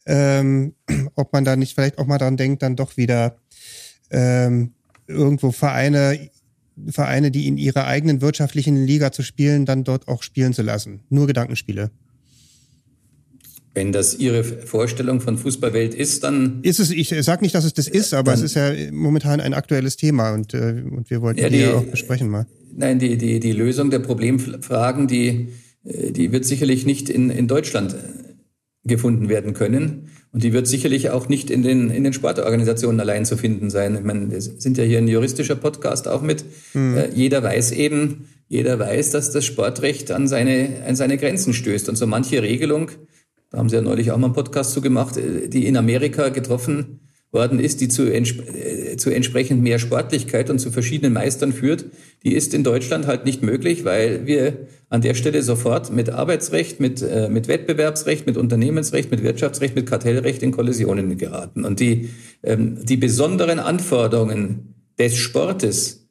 Ähm, ob man da nicht vielleicht auch mal dran denkt, dann doch wieder ähm, irgendwo Vereine, Vereine, die in ihrer eigenen wirtschaftlichen Liga zu spielen, dann dort auch spielen zu lassen. Nur Gedankenspiele. Wenn das Ihre Vorstellung von Fußballwelt ist, dann Ist es, ich sag nicht, dass es das ist, aber es ist ja momentan ein aktuelles Thema und, äh, und wir wollten Ja, die, die- ja auch besprechen mal. Nein, die, die, die Lösung der Problemfragen, die, äh, die wird sicherlich nicht in, in Deutschland gefunden werden können. Und die wird sicherlich auch nicht in den, in den Sportorganisationen allein zu finden sein. Ich meine, wir sind ja hier ein juristischer Podcast auch mit. Äh, jeder weiß eben, jeder weiß, dass das Sportrecht an seine, an seine Grenzen stößt. Und so manche Regelung, da haben Sie ja neulich auch mal einen Podcast zu gemacht, äh, die in Amerika getroffen worden ist, die zu, entsp äh, zu entsprechend mehr Sportlichkeit und zu verschiedenen Meistern führt, die ist in Deutschland halt nicht möglich, weil wir an der Stelle sofort mit Arbeitsrecht, mit, äh, mit Wettbewerbsrecht, mit Unternehmensrecht, mit Wirtschaftsrecht, mit Kartellrecht in Kollisionen geraten. Und die, ähm, die besonderen Anforderungen des Sportes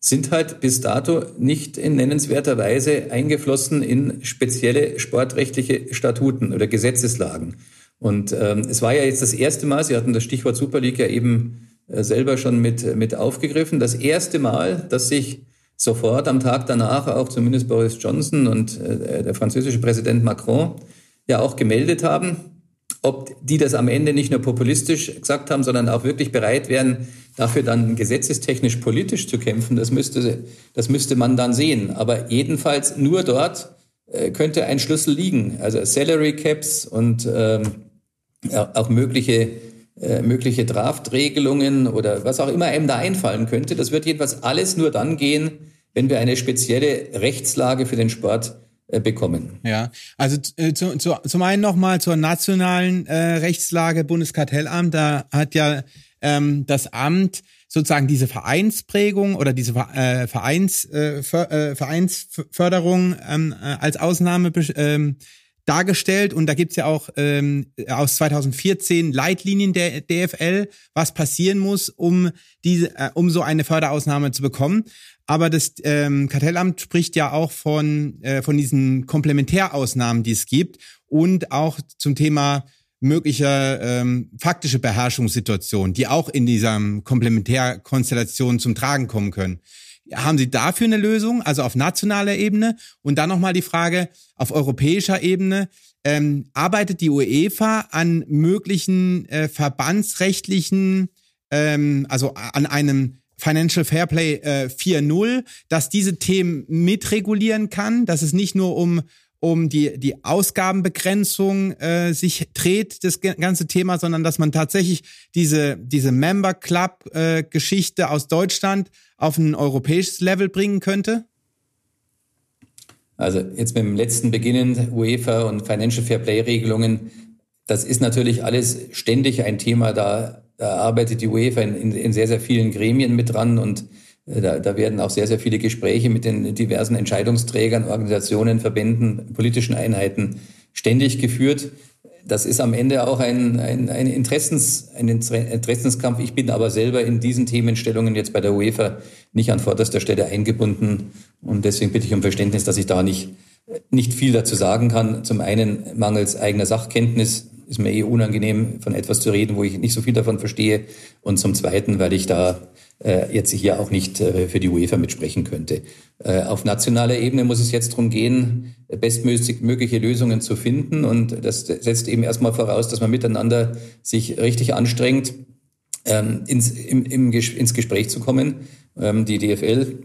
sind halt bis dato nicht in nennenswerter Weise eingeflossen in spezielle sportrechtliche Statuten oder Gesetzeslagen. Und ähm, es war ja jetzt das erste Mal, Sie hatten das Stichwort Super League ja eben äh, selber schon mit, mit aufgegriffen, das erste Mal, dass sich sofort am Tag danach auch zumindest Boris Johnson und äh, der französische Präsident Macron ja auch gemeldet haben, ob die das am Ende nicht nur populistisch gesagt haben, sondern auch wirklich bereit wären, dafür dann gesetzestechnisch politisch zu kämpfen, das müsste, das müsste man dann sehen. Aber jedenfalls nur dort äh, könnte ein Schlüssel liegen. Also Salary Caps und ähm, auch mögliche, äh, mögliche Draftregelungen oder was auch immer einem da einfallen könnte. Das wird jedenfalls alles nur dann gehen, wenn wir eine spezielle Rechtslage für den Sport äh, bekommen. Ja, also äh, zu, zu, zum einen nochmal zur nationalen äh, Rechtslage Bundeskartellamt. Da hat ja ähm, das Amt sozusagen diese Vereinsprägung oder diese äh, Vereins, äh, äh, Vereinsförderung ähm, äh, als Ausnahme ähm, dargestellt und da gibt's ja auch ähm, aus 2014 Leitlinien der DFL, was passieren muss, um diese, äh, um so eine Förderausnahme zu bekommen. Aber das ähm, Kartellamt spricht ja auch von äh, von diesen Komplementärausnahmen, die es gibt und auch zum Thema möglicher ähm, faktische Beherrschungssituation, die auch in dieser Komplementärkonstellation zum Tragen kommen können. Haben Sie dafür eine Lösung, also auf nationaler Ebene? Und dann nochmal die Frage auf europäischer Ebene. Ähm, arbeitet die UEFA an möglichen äh, verbandsrechtlichen, ähm, also an einem Financial Fairplay äh, 4.0, dass diese Themen mitregulieren kann, dass es nicht nur um um die, die Ausgabenbegrenzung äh, sich dreht, das ganze Thema, sondern dass man tatsächlich diese, diese Member Club äh, aus Deutschland auf ein europäisches Level bringen könnte? Also jetzt mit dem letzten beginnen, UEFA und Financial Fair Play Regelungen, das ist natürlich alles ständig ein Thema, da, da arbeitet die UEFA in, in, sehr, sehr vielen Gremien mit dran und da, da werden auch sehr, sehr viele Gespräche mit den diversen Entscheidungsträgern, Organisationen, Verbänden, politischen Einheiten ständig geführt. Das ist am Ende auch ein, ein, ein, Interessens, ein Interessenskampf. Ich bin aber selber in diesen Themenstellungen jetzt bei der UEFA nicht an vorderster Stelle eingebunden. Und deswegen bitte ich um Verständnis, dass ich da nicht, nicht viel dazu sagen kann. Zum einen mangels eigener Sachkenntnis ist mir eh unangenehm, von etwas zu reden, wo ich nicht so viel davon verstehe. Und zum Zweiten, weil ich da äh, jetzt hier auch nicht äh, für die UEFA mitsprechen könnte. Äh, auf nationaler Ebene muss es jetzt darum gehen, bestmögliche Lösungen zu finden. Und das setzt eben erstmal voraus, dass man miteinander sich richtig anstrengt, ähm, ins, im, im, ins Gespräch zu kommen. Ähm, die DFL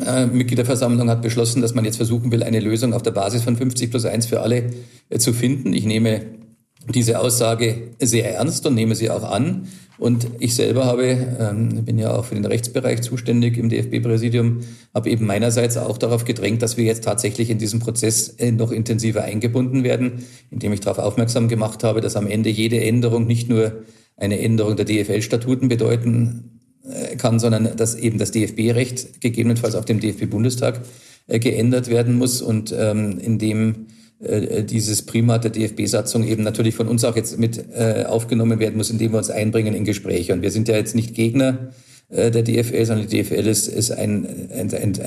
äh, Mitgliederversammlung hat beschlossen, dass man jetzt versuchen will, eine Lösung auf der Basis von 50 plus 1 für alle äh, zu finden. Ich nehme diese Aussage sehr ernst und nehme sie auch an. Und ich selber habe, ähm, bin ja auch für den Rechtsbereich zuständig im DFB-Präsidium, habe eben meinerseits auch darauf gedrängt, dass wir jetzt tatsächlich in diesen Prozess äh, noch intensiver eingebunden werden, indem ich darauf aufmerksam gemacht habe, dass am Ende jede Änderung nicht nur eine Änderung der DFL-Statuten bedeuten äh, kann, sondern dass eben das DFB-Recht gegebenenfalls auf dem DFB-Bundestag äh, geändert werden muss und ähm, in dem dieses Primat der DFB-Satzung eben natürlich von uns auch jetzt mit äh, aufgenommen werden muss, indem wir uns einbringen in Gespräche. Und wir sind ja jetzt nicht Gegner äh, der DFL, sondern die DFL ist, ist ein, ein, ein,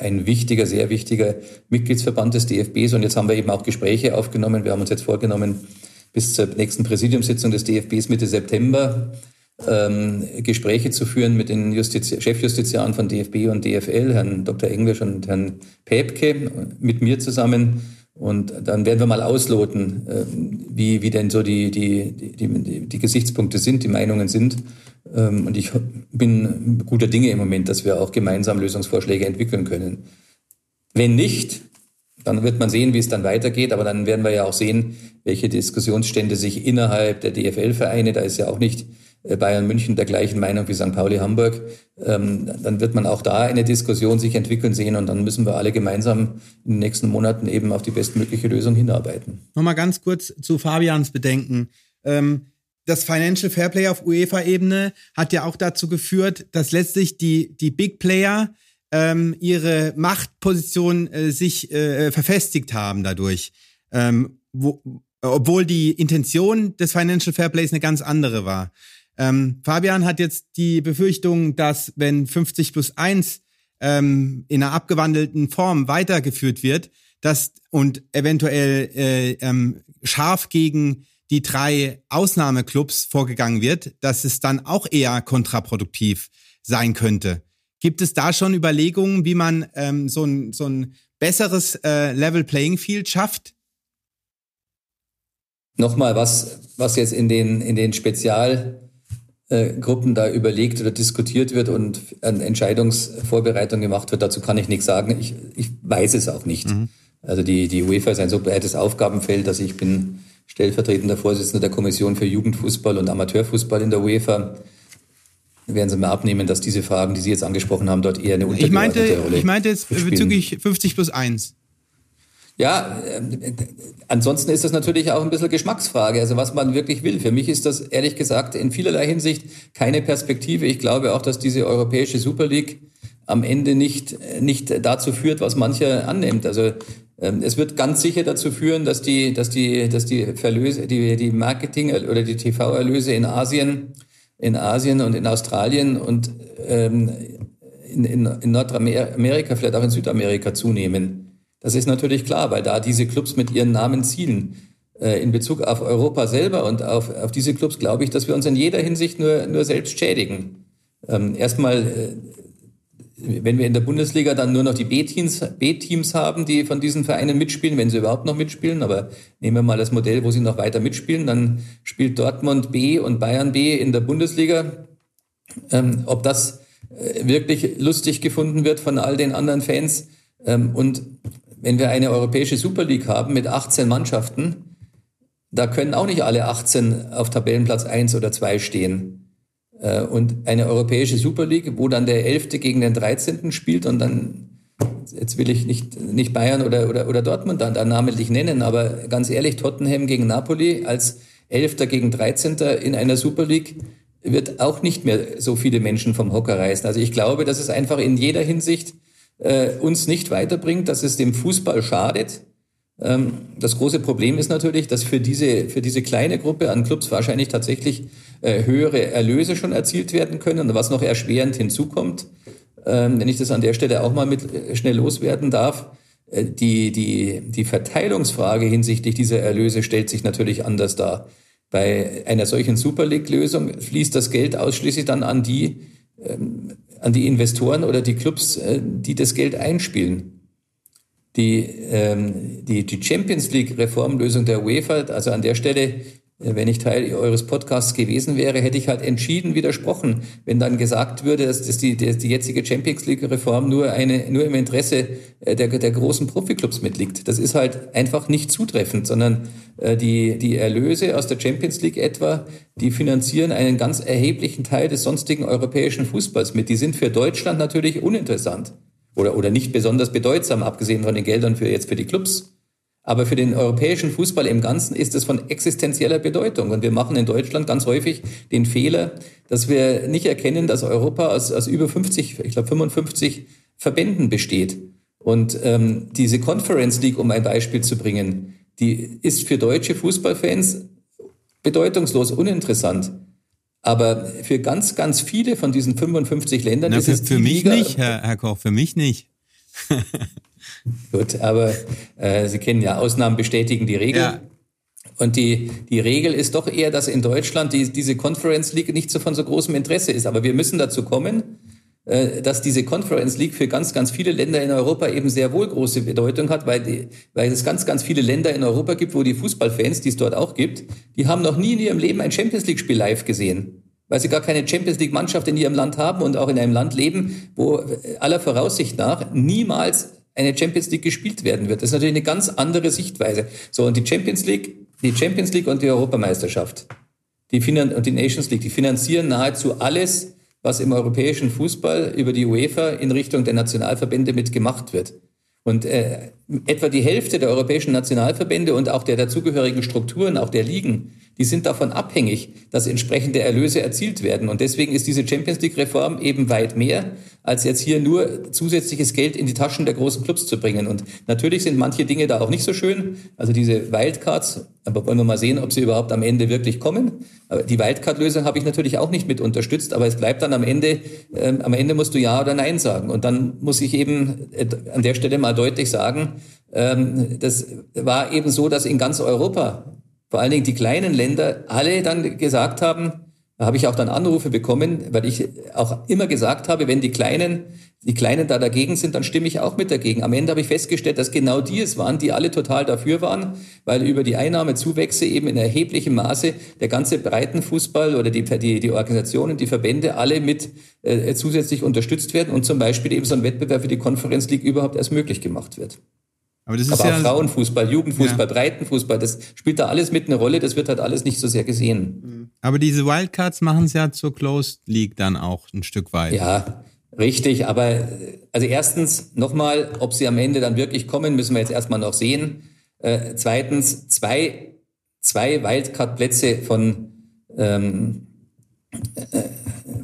ein, wichtiger, sehr wichtiger Mitgliedsverband des DFBs. Und jetzt haben wir eben auch Gespräche aufgenommen. Wir haben uns jetzt vorgenommen, bis zur nächsten Präsidiumssitzung des DFBs Mitte September ähm, Gespräche zu führen mit den Justiz Chefjustiziaren von DFB und DFL, Herrn Dr. Englisch und Herrn Päbke, mit mir zusammen und dann werden wir mal ausloten, ähm, wie, wie denn so die, die, die, die, Gesichtspunkte sind, die Meinungen sind. Ähm, und ich bin guter Dinge im Moment, dass wir auch gemeinsam Lösungsvorschläge entwickeln können. Wenn nicht, dann wird man sehen, wie es dann weitergeht. Aber dann werden wir ja auch sehen, welche Diskussionsstände sich innerhalb der DFL-Vereine, da ist ja auch nicht Bayern München der gleichen Meinung wie St. Pauli Hamburg, ähm, dann wird man auch da eine Diskussion sich entwickeln sehen und dann müssen wir alle gemeinsam in den nächsten Monaten eben auf die bestmögliche Lösung hinarbeiten. Nochmal ganz kurz zu Fabians Bedenken. Ähm, das Financial Fairplay auf UEFA-Ebene hat ja auch dazu geführt, dass letztlich die, die Big Player ähm, ihre Machtposition äh, sich äh, verfestigt haben dadurch. Wo, obwohl die Intention des Financial Fairplays eine ganz andere war. Ähm, Fabian hat jetzt die Befürchtung, dass wenn 50 plus 1 ähm, in einer abgewandelten Form weitergeführt wird, dass und eventuell äh, ähm, scharf gegen die drei Ausnahmeclubs vorgegangen wird, dass es dann auch eher kontraproduktiv sein könnte. Gibt es da schon Überlegungen, wie man ähm, so, ein, so ein besseres äh, Level Playing Field schafft? Nochmal, was, was jetzt in den, in den Spezial Gruppen da überlegt oder diskutiert wird und an Entscheidungsvorbereitung gemacht wird, dazu kann ich nichts sagen. Ich, ich weiß es auch nicht. Mhm. Also die, die UEFA ist ein so breites Aufgabenfeld, dass ich bin stellvertretender Vorsitzender der Kommission für Jugendfußball und Amateurfußball in der UEFA. Werden Sie mal abnehmen, dass diese Fragen, die Sie jetzt angesprochen haben, dort eher eine untergeordnete ich meinte, Rolle Ich meinte jetzt bezüglich 50 plus 1. Ja, äh, ansonsten ist das natürlich auch ein bisschen Geschmacksfrage, also was man wirklich will. Für mich ist das ehrlich gesagt in vielerlei Hinsicht keine Perspektive. Ich glaube auch, dass diese europäische Super League am Ende nicht, nicht dazu führt, was mancher annimmt. Also ähm, es wird ganz sicher dazu führen, dass die, dass die, dass die Verlöse, die, die Marketing- oder die TV-Erlöse in Asien, in Asien und in Australien und ähm, in, in, in Nordamerika, vielleicht auch in Südamerika zunehmen. Das ist natürlich klar, weil da diese Clubs mit ihren Namen zielen. Äh, in Bezug auf Europa selber und auf, auf diese Clubs glaube ich, dass wir uns in jeder Hinsicht nur, nur selbst schädigen. Ähm, erstmal äh, wenn wir in der Bundesliga dann nur noch die B-Teams, B-Teams haben, die von diesen Vereinen mitspielen, wenn sie überhaupt noch mitspielen, aber nehmen wir mal das Modell, wo sie noch weiter mitspielen, dann spielt Dortmund B und Bayern B in der Bundesliga. Ähm, ob das äh, wirklich lustig gefunden wird von all den anderen Fans. Ähm, und wenn wir eine europäische Super League haben mit 18 Mannschaften, da können auch nicht alle 18 auf Tabellenplatz 1 oder 2 stehen. Äh, und eine europäische Super League, wo dann der 11. gegen den 13. spielt und dann, jetzt will ich nicht, nicht Bayern oder, oder, oder Dortmund dann, dann namentlich nennen, aber ganz ehrlich, Tottenham gegen Napoli als 11. gegen 13. in einer Super League wird auch nicht mehr so viele Menschen vom Hocker reißen. Also ich glaube, dass es einfach in jeder Hinsicht äh, uns nicht weiterbringt, dass es dem Fußball schadet. Ähm, das große Problem ist natürlich, dass für diese, für diese kleine Gruppe an Clubs wahrscheinlich tatsächlich äh, höhere Erlöse schon erzielt werden können. Und was noch erschwerend hinzukommt, ähm, wenn ich das an der Stelle auch mal mit äh, schnell loswerden darf, äh, die, die, die Verteilungsfrage hinsichtlich dieser Erlöse stellt sich natürlich anders dar. Bei einer solchen Super League-Lösung fließt das Geld ausschließlich dann an die, an die Investoren oder die Clubs, äh, die das Geld einspielen. Die, ähm, die, die Champions League-Reformlösung der UEFA, also an der Stelle wenn ich Teil eures Podcasts gewesen wäre, hätte ich halt entschieden widersprochen, wenn dann gesagt würde, dass, dass die, dass die jetzige Champions League-Reform nur, nur im Interesse äh, der, der großen Profiklubs mitliegt. Das ist halt einfach nicht zutreffend, sondern äh, die, die Erlöse aus der Champions League etwa, die finanzieren einen ganz erheblichen Teil des sonstigen europäischen Fußballs mit. Die sind für Deutschland natürlich uninteressant oder, oder nicht besonders bedeutsam, abgesehen von den Geldern für jetzt für die Clubs. Aber für den europäischen Fußball im Ganzen ist es von existenzieller Bedeutung. Und wir machen in Deutschland ganz häufig den Fehler, dass wir nicht erkennen, dass Europa aus, aus über 50, ich glaube 55 Verbänden besteht. Und ähm, diese Conference League, um ein Beispiel zu bringen, die ist für deutsche Fußballfans bedeutungslos uninteressant. Aber für ganz, ganz viele von diesen 55 Ländern Na, ist für, es für mich Liga, nicht, Herr, Herr Koch, für mich nicht. Gut, aber äh, Sie kennen ja, Ausnahmen bestätigen die Regel. Ja. Und die, die Regel ist doch eher, dass in Deutschland die, diese Conference League nicht so von so großem Interesse ist. Aber wir müssen dazu kommen, äh, dass diese Conference League für ganz, ganz viele Länder in Europa eben sehr wohl große Bedeutung hat, weil, die, weil es ganz, ganz viele Länder in Europa gibt, wo die Fußballfans, die es dort auch gibt, die haben noch nie in ihrem Leben ein Champions League-Spiel live gesehen weil sie gar keine Champions League Mannschaft in ihrem Land haben und auch in einem Land leben, wo äh, aller Voraussicht nach niemals eine Champions League gespielt werden wird. Das ist natürlich eine ganz andere Sichtweise. So, und die Champions League, die Champions League und die Europameisterschaft, die Finan und die Nations League, die finanzieren nahezu alles, was im europäischen Fußball über die UEFA in Richtung der Nationalverbände mitgemacht wird. Und äh, etwa die Hälfte der europäischen Nationalverbände und auch der dazugehörigen Strukturen, auch der Ligen, die sind davon abhängig, dass entsprechende Erlöse erzielt werden. Und deswegen ist diese Champions League-Reform eben weit mehr, als jetzt hier nur zusätzliches Geld in die Taschen der großen Clubs zu bringen. Und natürlich sind manche Dinge da auch nicht so schön. Also diese Wildcards, aber wollen wir mal sehen, ob sie überhaupt am Ende wirklich kommen. Aber die Wildcard-Lösung habe ich natürlich auch nicht mit unterstützt, aber es bleibt dann am Ende, äh, am Ende musst du Ja oder Nein sagen. Und dann muss ich eben äh, an der Stelle mal deutlich sagen, ähm, das war eben so, dass in ganz Europa vor allen Dingen die kleinen Länder alle dann gesagt haben, da habe ich auch dann Anrufe bekommen, weil ich auch immer gesagt habe, wenn die Kleinen, die Kleinen da dagegen sind, dann stimme ich auch mit dagegen. Am Ende habe ich festgestellt, dass genau die es waren, die alle total dafür waren, weil über die Einnahmezuwächse eben in erheblichem Maße der ganze Breitenfußball oder die, die, die Organisationen, die Verbände alle mit äh, zusätzlich unterstützt werden und zum Beispiel eben so ein Wettbewerb für die Conference League überhaupt erst möglich gemacht wird. Aber, das ist Aber ja, Frauenfußball, Jugendfußball, ja. Breitenfußball, das spielt da alles mit eine Rolle, das wird halt alles nicht so sehr gesehen. Mhm. Aber diese Wildcards machen es ja zur Closed League dann auch ein Stück weit. Ja, richtig. Aber also erstens nochmal, ob sie am Ende dann wirklich kommen, müssen wir jetzt erstmal noch sehen. Äh, zweitens, zwei, zwei Wildcard-Plätze von, ähm, äh,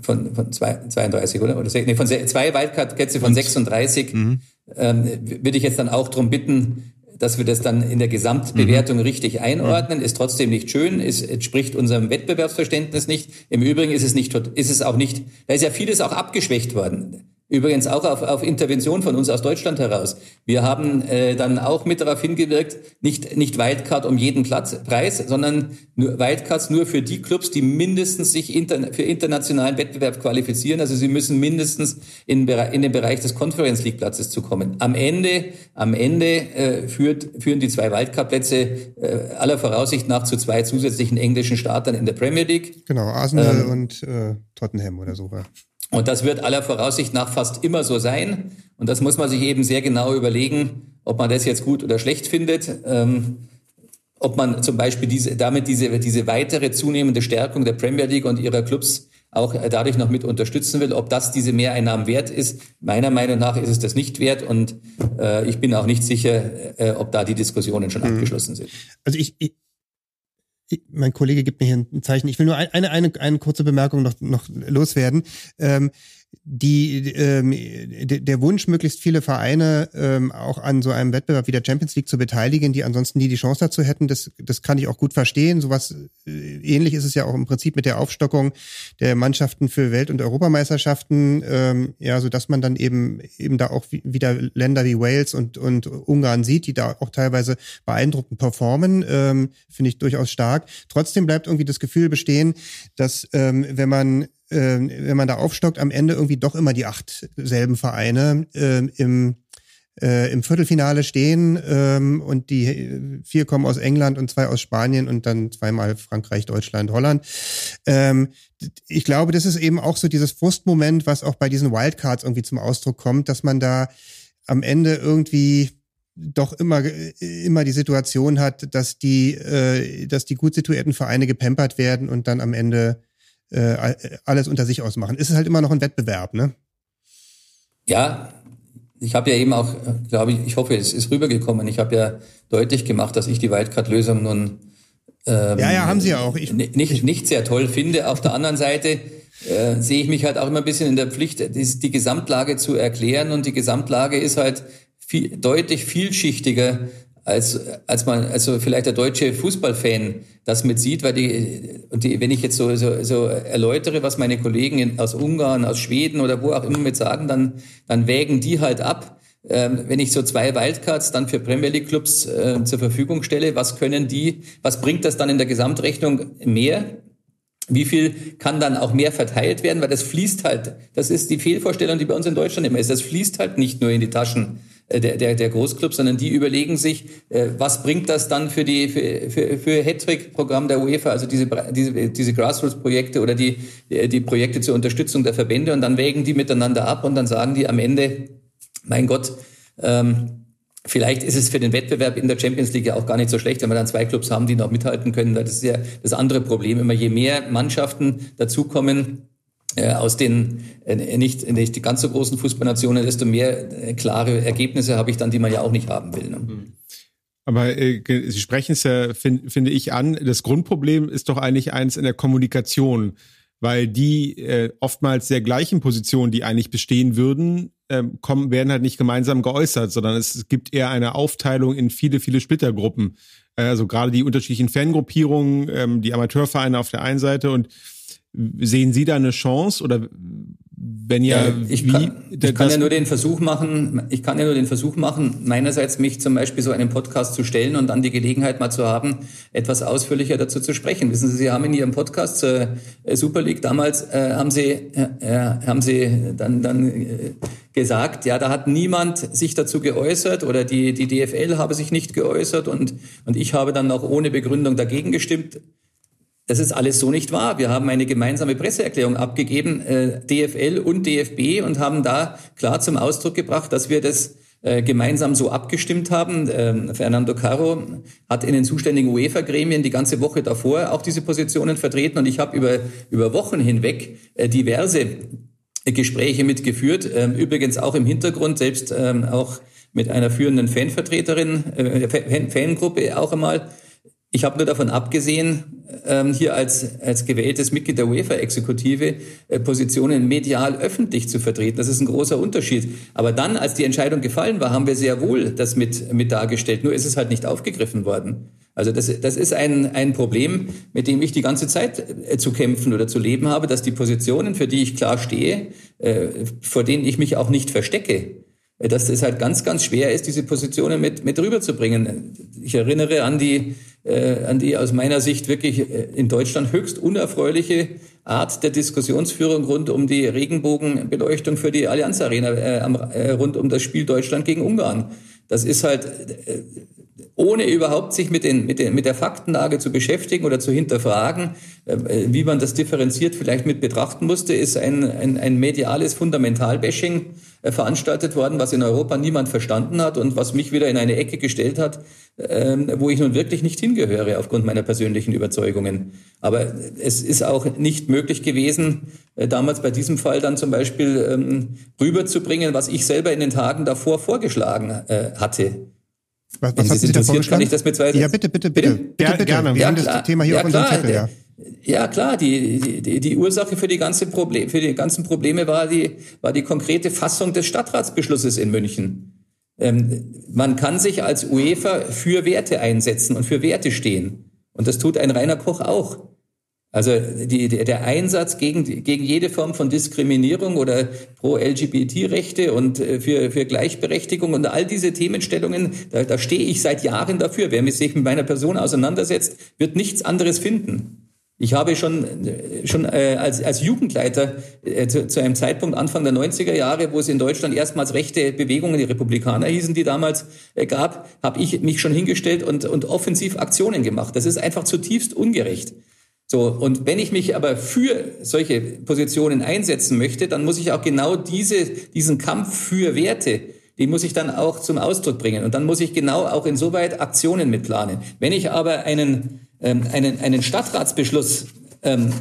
von, von zwei, 32, oder? oder nee, von zwei Wildcard-Plätze von 36. Mhm ähm, würde ich jetzt dann auch darum bitten, dass wir das dann in der Gesamtbewertung mhm. richtig einordnen. Ist trotzdem nicht schön, es entspricht unserem Wettbewerbsverständnis nicht. Im Übrigen ist es nicht, ist es auch nicht, da ist ja vieles auch abgeschwächt worden. Übrigens auch auf, auf Intervention von uns aus Deutschland heraus. Wir haben äh, dann auch mit darauf hingewirkt, nicht, nicht Wildcard um jeden Platz, Preis, sondern nur Wildcards nur für die Clubs, die mindestens sich inter, für internationalen Wettbewerb qualifizieren. Also sie müssen mindestens in, in den Bereich des Conference League Platzes zu kommen. Am Ende, am Ende äh, führt, führen die zwei Wildcard-Plätze äh, aller Voraussicht nach zu zwei zusätzlichen englischen Startern in der Premier League. Genau, Arsenal ähm, und äh, Tottenham oder so. Ja. Und das wird aller Voraussicht nach fast immer so sein. Und das muss man sich eben sehr genau überlegen, ob man das jetzt gut oder schlecht findet. Ähm, ob man zum Beispiel diese, damit diese, diese weitere zunehmende Stärkung der Premier League und ihrer Clubs auch dadurch noch mit unterstützen will, ob das diese Mehreinnahmen wert ist. Meiner Meinung nach ist es das nicht wert und äh, ich bin auch nicht sicher, äh, ob da die Diskussionen schon mhm. abgeschlossen sind. Also ich, ich, mein Kollege gibt mir hier ein Zeichen. Ich will nur eine, eine, eine kurze Bemerkung noch, noch loswerden. Ähm, die, ähm, der Wunsch, möglichst viele Vereine ähm, auch an so einem Wettbewerb wie der Champions League zu beteiligen, die ansonsten nie die Chance dazu hätten, das, das kann ich auch gut verstehen. Sowas äh, ähnlich ist es ja auch im Prinzip mit der Aufstockung der Mannschaften für Welt- und Europameisterschaften, ähm, ja, so dass man dann eben eben da auch wieder Länder wie Wales und und Ungarn sieht, die da auch teilweise beeindruckend performen, ähm, finde ich durchaus stark. Trotzdem bleibt irgendwie das Gefühl bestehen, dass ähm, wenn man äh, wenn man da aufstockt, am Ende irgendwie doch immer die acht selben Vereine äh, im äh, im Viertelfinale stehen ähm, und die vier kommen aus England und zwei aus Spanien und dann zweimal Frankreich, Deutschland, Holland. Ähm, ich glaube, das ist eben auch so dieses Frustmoment, was auch bei diesen Wildcards irgendwie zum Ausdruck kommt, dass man da am Ende irgendwie doch immer immer die Situation hat, dass die äh, dass die gut situierten Vereine gepempert werden und dann am Ende äh, alles unter sich ausmachen. Ist es halt immer noch ein Wettbewerb, ne? Ja, ich habe ja eben auch, glaube ich, ich hoffe, es ist rübergekommen. Ich habe ja deutlich gemacht, dass ich die Wildcard-Lösung nun ähm, ja, ja, haben Sie ja auch. Ich, nicht, nicht sehr toll finde. Auf der anderen Seite äh, sehe ich mich halt auch immer ein bisschen in der Pflicht, die, die Gesamtlage zu erklären. Und die Gesamtlage ist halt viel, deutlich vielschichtiger, als, als man, also vielleicht der deutsche Fußballfan das mit sieht, weil die, und die, wenn ich jetzt so, so, so erläutere, was meine Kollegen in, aus Ungarn, aus Schweden oder wo auch immer mit sagen, dann, dann wägen die halt ab. Ähm, wenn ich so zwei Wildcards dann für Premier League Clubs äh, zur Verfügung stelle, was können die, was bringt das dann in der Gesamtrechnung mehr? Wie viel kann dann auch mehr verteilt werden? Weil das fließt halt, das ist die Fehlvorstellung, die bei uns in Deutschland immer ist, das fließt halt nicht nur in die Taschen der, der, der Großclubs, sondern die überlegen sich, äh, was bringt das dann für die für, für, für Hattrick-Programm der UEFA, also diese, diese, diese Grassroots-Projekte oder die, die Projekte zur Unterstützung der Verbände und dann wägen die miteinander ab und dann sagen die am Ende, mein Gott, ähm, Vielleicht ist es für den Wettbewerb in der Champions League ja auch gar nicht so schlecht, wenn wir dann zwei Clubs haben, die noch mithalten können. Das ist ja das andere Problem. Immer je mehr Mannschaften dazukommen, äh, aus den äh, nicht, nicht ganz so großen Fußballnationen, desto mehr äh, klare Ergebnisse habe ich dann, die man ja auch nicht haben will. Ne? Mhm. Aber äh, Sie sprechen es ja, find, finde ich, an. Das Grundproblem ist doch eigentlich eins in der Kommunikation, weil die äh, oftmals sehr gleichen Positionen, die eigentlich bestehen würden, ähm, kommen, werden halt nicht gemeinsam geäußert, sondern es gibt eher eine Aufteilung in viele, viele Splittergruppen. Also gerade die unterschiedlichen Fangruppierungen, ähm, die Amateurvereine auf der einen Seite und Sehen Sie da eine Chance oder wenn ja, ja ich, wie, kann, ich kann ja nur den Versuch machen, ich kann ja nur den Versuch machen, meinerseits mich zum Beispiel so einen Podcast zu stellen und dann die Gelegenheit mal zu haben, etwas ausführlicher dazu zu sprechen. Wissen Sie, Sie haben in Ihrem Podcast zur äh, Super League damals äh, haben Sie äh, haben Sie dann dann äh, gesagt, ja, da hat niemand sich dazu geäußert oder die die DFL habe sich nicht geäußert und und ich habe dann auch ohne Begründung dagegen gestimmt. Das ist alles so nicht wahr. Wir haben eine gemeinsame Presseerklärung abgegeben, äh, DFL und DFB, und haben da klar zum Ausdruck gebracht, dass wir das äh, gemeinsam so abgestimmt haben. Ähm, Fernando Caro hat in den zuständigen UEFA-Gremien die ganze Woche davor auch diese Positionen vertreten und ich habe über, über Wochen hinweg äh, diverse Gespräche mitgeführt, ähm, übrigens auch im Hintergrund, selbst ähm, auch mit einer führenden Fanvertreterin, äh, Fangruppe auch einmal ich habe nur davon abgesehen, ähm, hier als, als gewähltes Mitglied der UEFA-Exekutive äh, Positionen medial öffentlich zu vertreten. Das ist ein großer Unterschied. Aber dann, als die Entscheidung gefallen war, haben wir sehr wohl das mit, mit dargestellt. Nur ist es halt nicht aufgegriffen worden. Also das, das ist ein, ein Problem, mit dem ich die ganze Zeit äh, zu kämpfen oder zu leben habe, dass die Positionen, für die ich klar stehe, äh, vor denen ich mich auch nicht verstecke, dass es halt ganz, ganz schwer ist, diese Positionen mit, mit rüberzubringen. Ich erinnere an die, äh, an die aus meiner Sicht wirklich äh, in Deutschland höchst unerfreuliche Art der Diskussionsführung rund um die Regenbogenbeleuchtung für die Allianz Arena, äh, äh, rund um das Spiel Deutschland gegen Ungarn. Das ist halt, äh, ohne überhaupt sich mit, den, mit, den, mit der Faktenlage zu beschäftigen oder zu hinterfragen, äh, wie man das differenziert vielleicht mit betrachten musste, ist ein, ein, ein mediales Fundamentalbashing äh, veranstaltet worden, was in Europa niemand verstanden hat und was mich wieder in eine Ecke gestellt hat, ähm, wo ich nun wirklich nicht hingehöre aufgrund meiner persönlichen Überzeugungen. Aber es ist auch nicht möglich gewesen, äh, damals bei diesem Fall dann zum Beispiel ähm, rüberzubringen, was ich selber in den Tagen davor vorgeschlagen hatte. Was, was hat Sie da vorgeschlagen? Kann ich das mit zwei ja, bitte, bitte, bitte. bitte, bitte, bitte. Gerne. Wir ja, haben klar. das Thema hier ja, auf unserem klar. Zettel, ja. Ja, klar, die, die, die Ursache für die, ganze Problem, für die ganzen Probleme war die, war die konkrete Fassung des Stadtratsbeschlusses in München. Ähm, man kann sich als UEFA für Werte einsetzen und für Werte stehen. Und das tut ein Rainer Koch auch. Also die, der Einsatz gegen, gegen jede Form von Diskriminierung oder pro LGBT-Rechte und äh, für, für Gleichberechtigung und all diese Themenstellungen, da, da stehe ich seit Jahren dafür. Wer sich mit meiner Person auseinandersetzt, wird nichts anderes finden. Ich habe schon, schon äh, als, als Jugendleiter äh, zu, zu einem Zeitpunkt Anfang der 90er Jahre, wo es in Deutschland erstmals rechte Bewegungen, die Republikaner hießen, die damals äh, gab, habe ich mich schon hingestellt und, und offensiv Aktionen gemacht. Das ist einfach zutiefst ungerecht. So, und wenn ich mich aber für solche Positionen einsetzen möchte, dann muss ich auch genau diese, diesen Kampf für Werte, den muss ich dann auch zum Ausdruck bringen. Und dann muss ich genau auch insoweit Aktionen mitplanen. Wenn ich aber einen, ähm, einen, einen Stadtratsbeschluss ähm,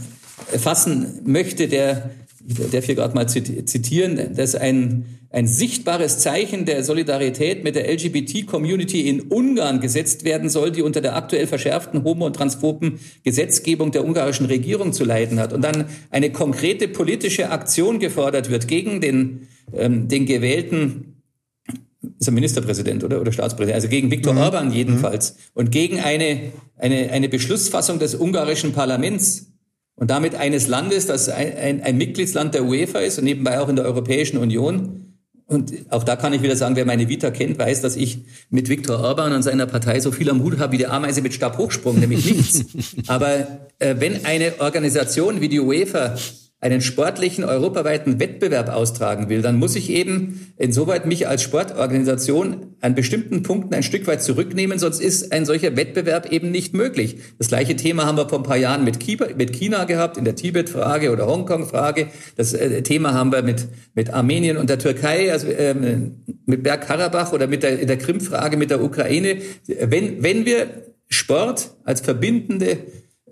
fassen möchte, der, ich darf hier gerade mal zitieren, dass ein, ein sichtbares Zeichen der Solidarität mit der LGBT-Community in Ungarn gesetzt werden soll, die unter der aktuell verschärften homo- und transphoben Gesetzgebung der ungarischen Regierung zu leiden hat. Und dann eine konkrete politische Aktion gefordert wird gegen den, ähm, den gewählten ist er Ministerpräsident oder, oder Staatspräsident, also gegen Viktor Mhm. Orban jedenfalls und gegen eine, eine, eine Beschlussfassung des ungarischen Parlaments und damit eines Landes, das ein, ein, ein Mitgliedsland der UEFA ist und nebenbei auch in der Europäischen Union. Und auch da kann ich wieder sagen, wer meine Vita kennt, weiß, dass ich mit Viktor Orban und seiner Partei so viel am Hut habe wie die Ameise mit Stabhochsprung, nämlich nichts. Aber äh, wenn eine Organisation wie die UEFA einen sportlichen europaweiten Wettbewerb austragen will, dann muss ich eben insoweit mich als Sportorganisation an bestimmten Punkten ein Stück weit zurücknehmen, sonst ist ein solcher Wettbewerb eben nicht möglich. Das gleiche Thema haben wir vor ein paar Jahren mit China, gehabt, in der Tibet-Frage oder Hongkong-Frage. Das äh, Thema haben wir mit, mit Armenien und der Türkei, also ähm, mit Bergkarabach oder mit der, der Krim-Frage mit der Ukraine. Wenn, wenn wir Sport als verbindende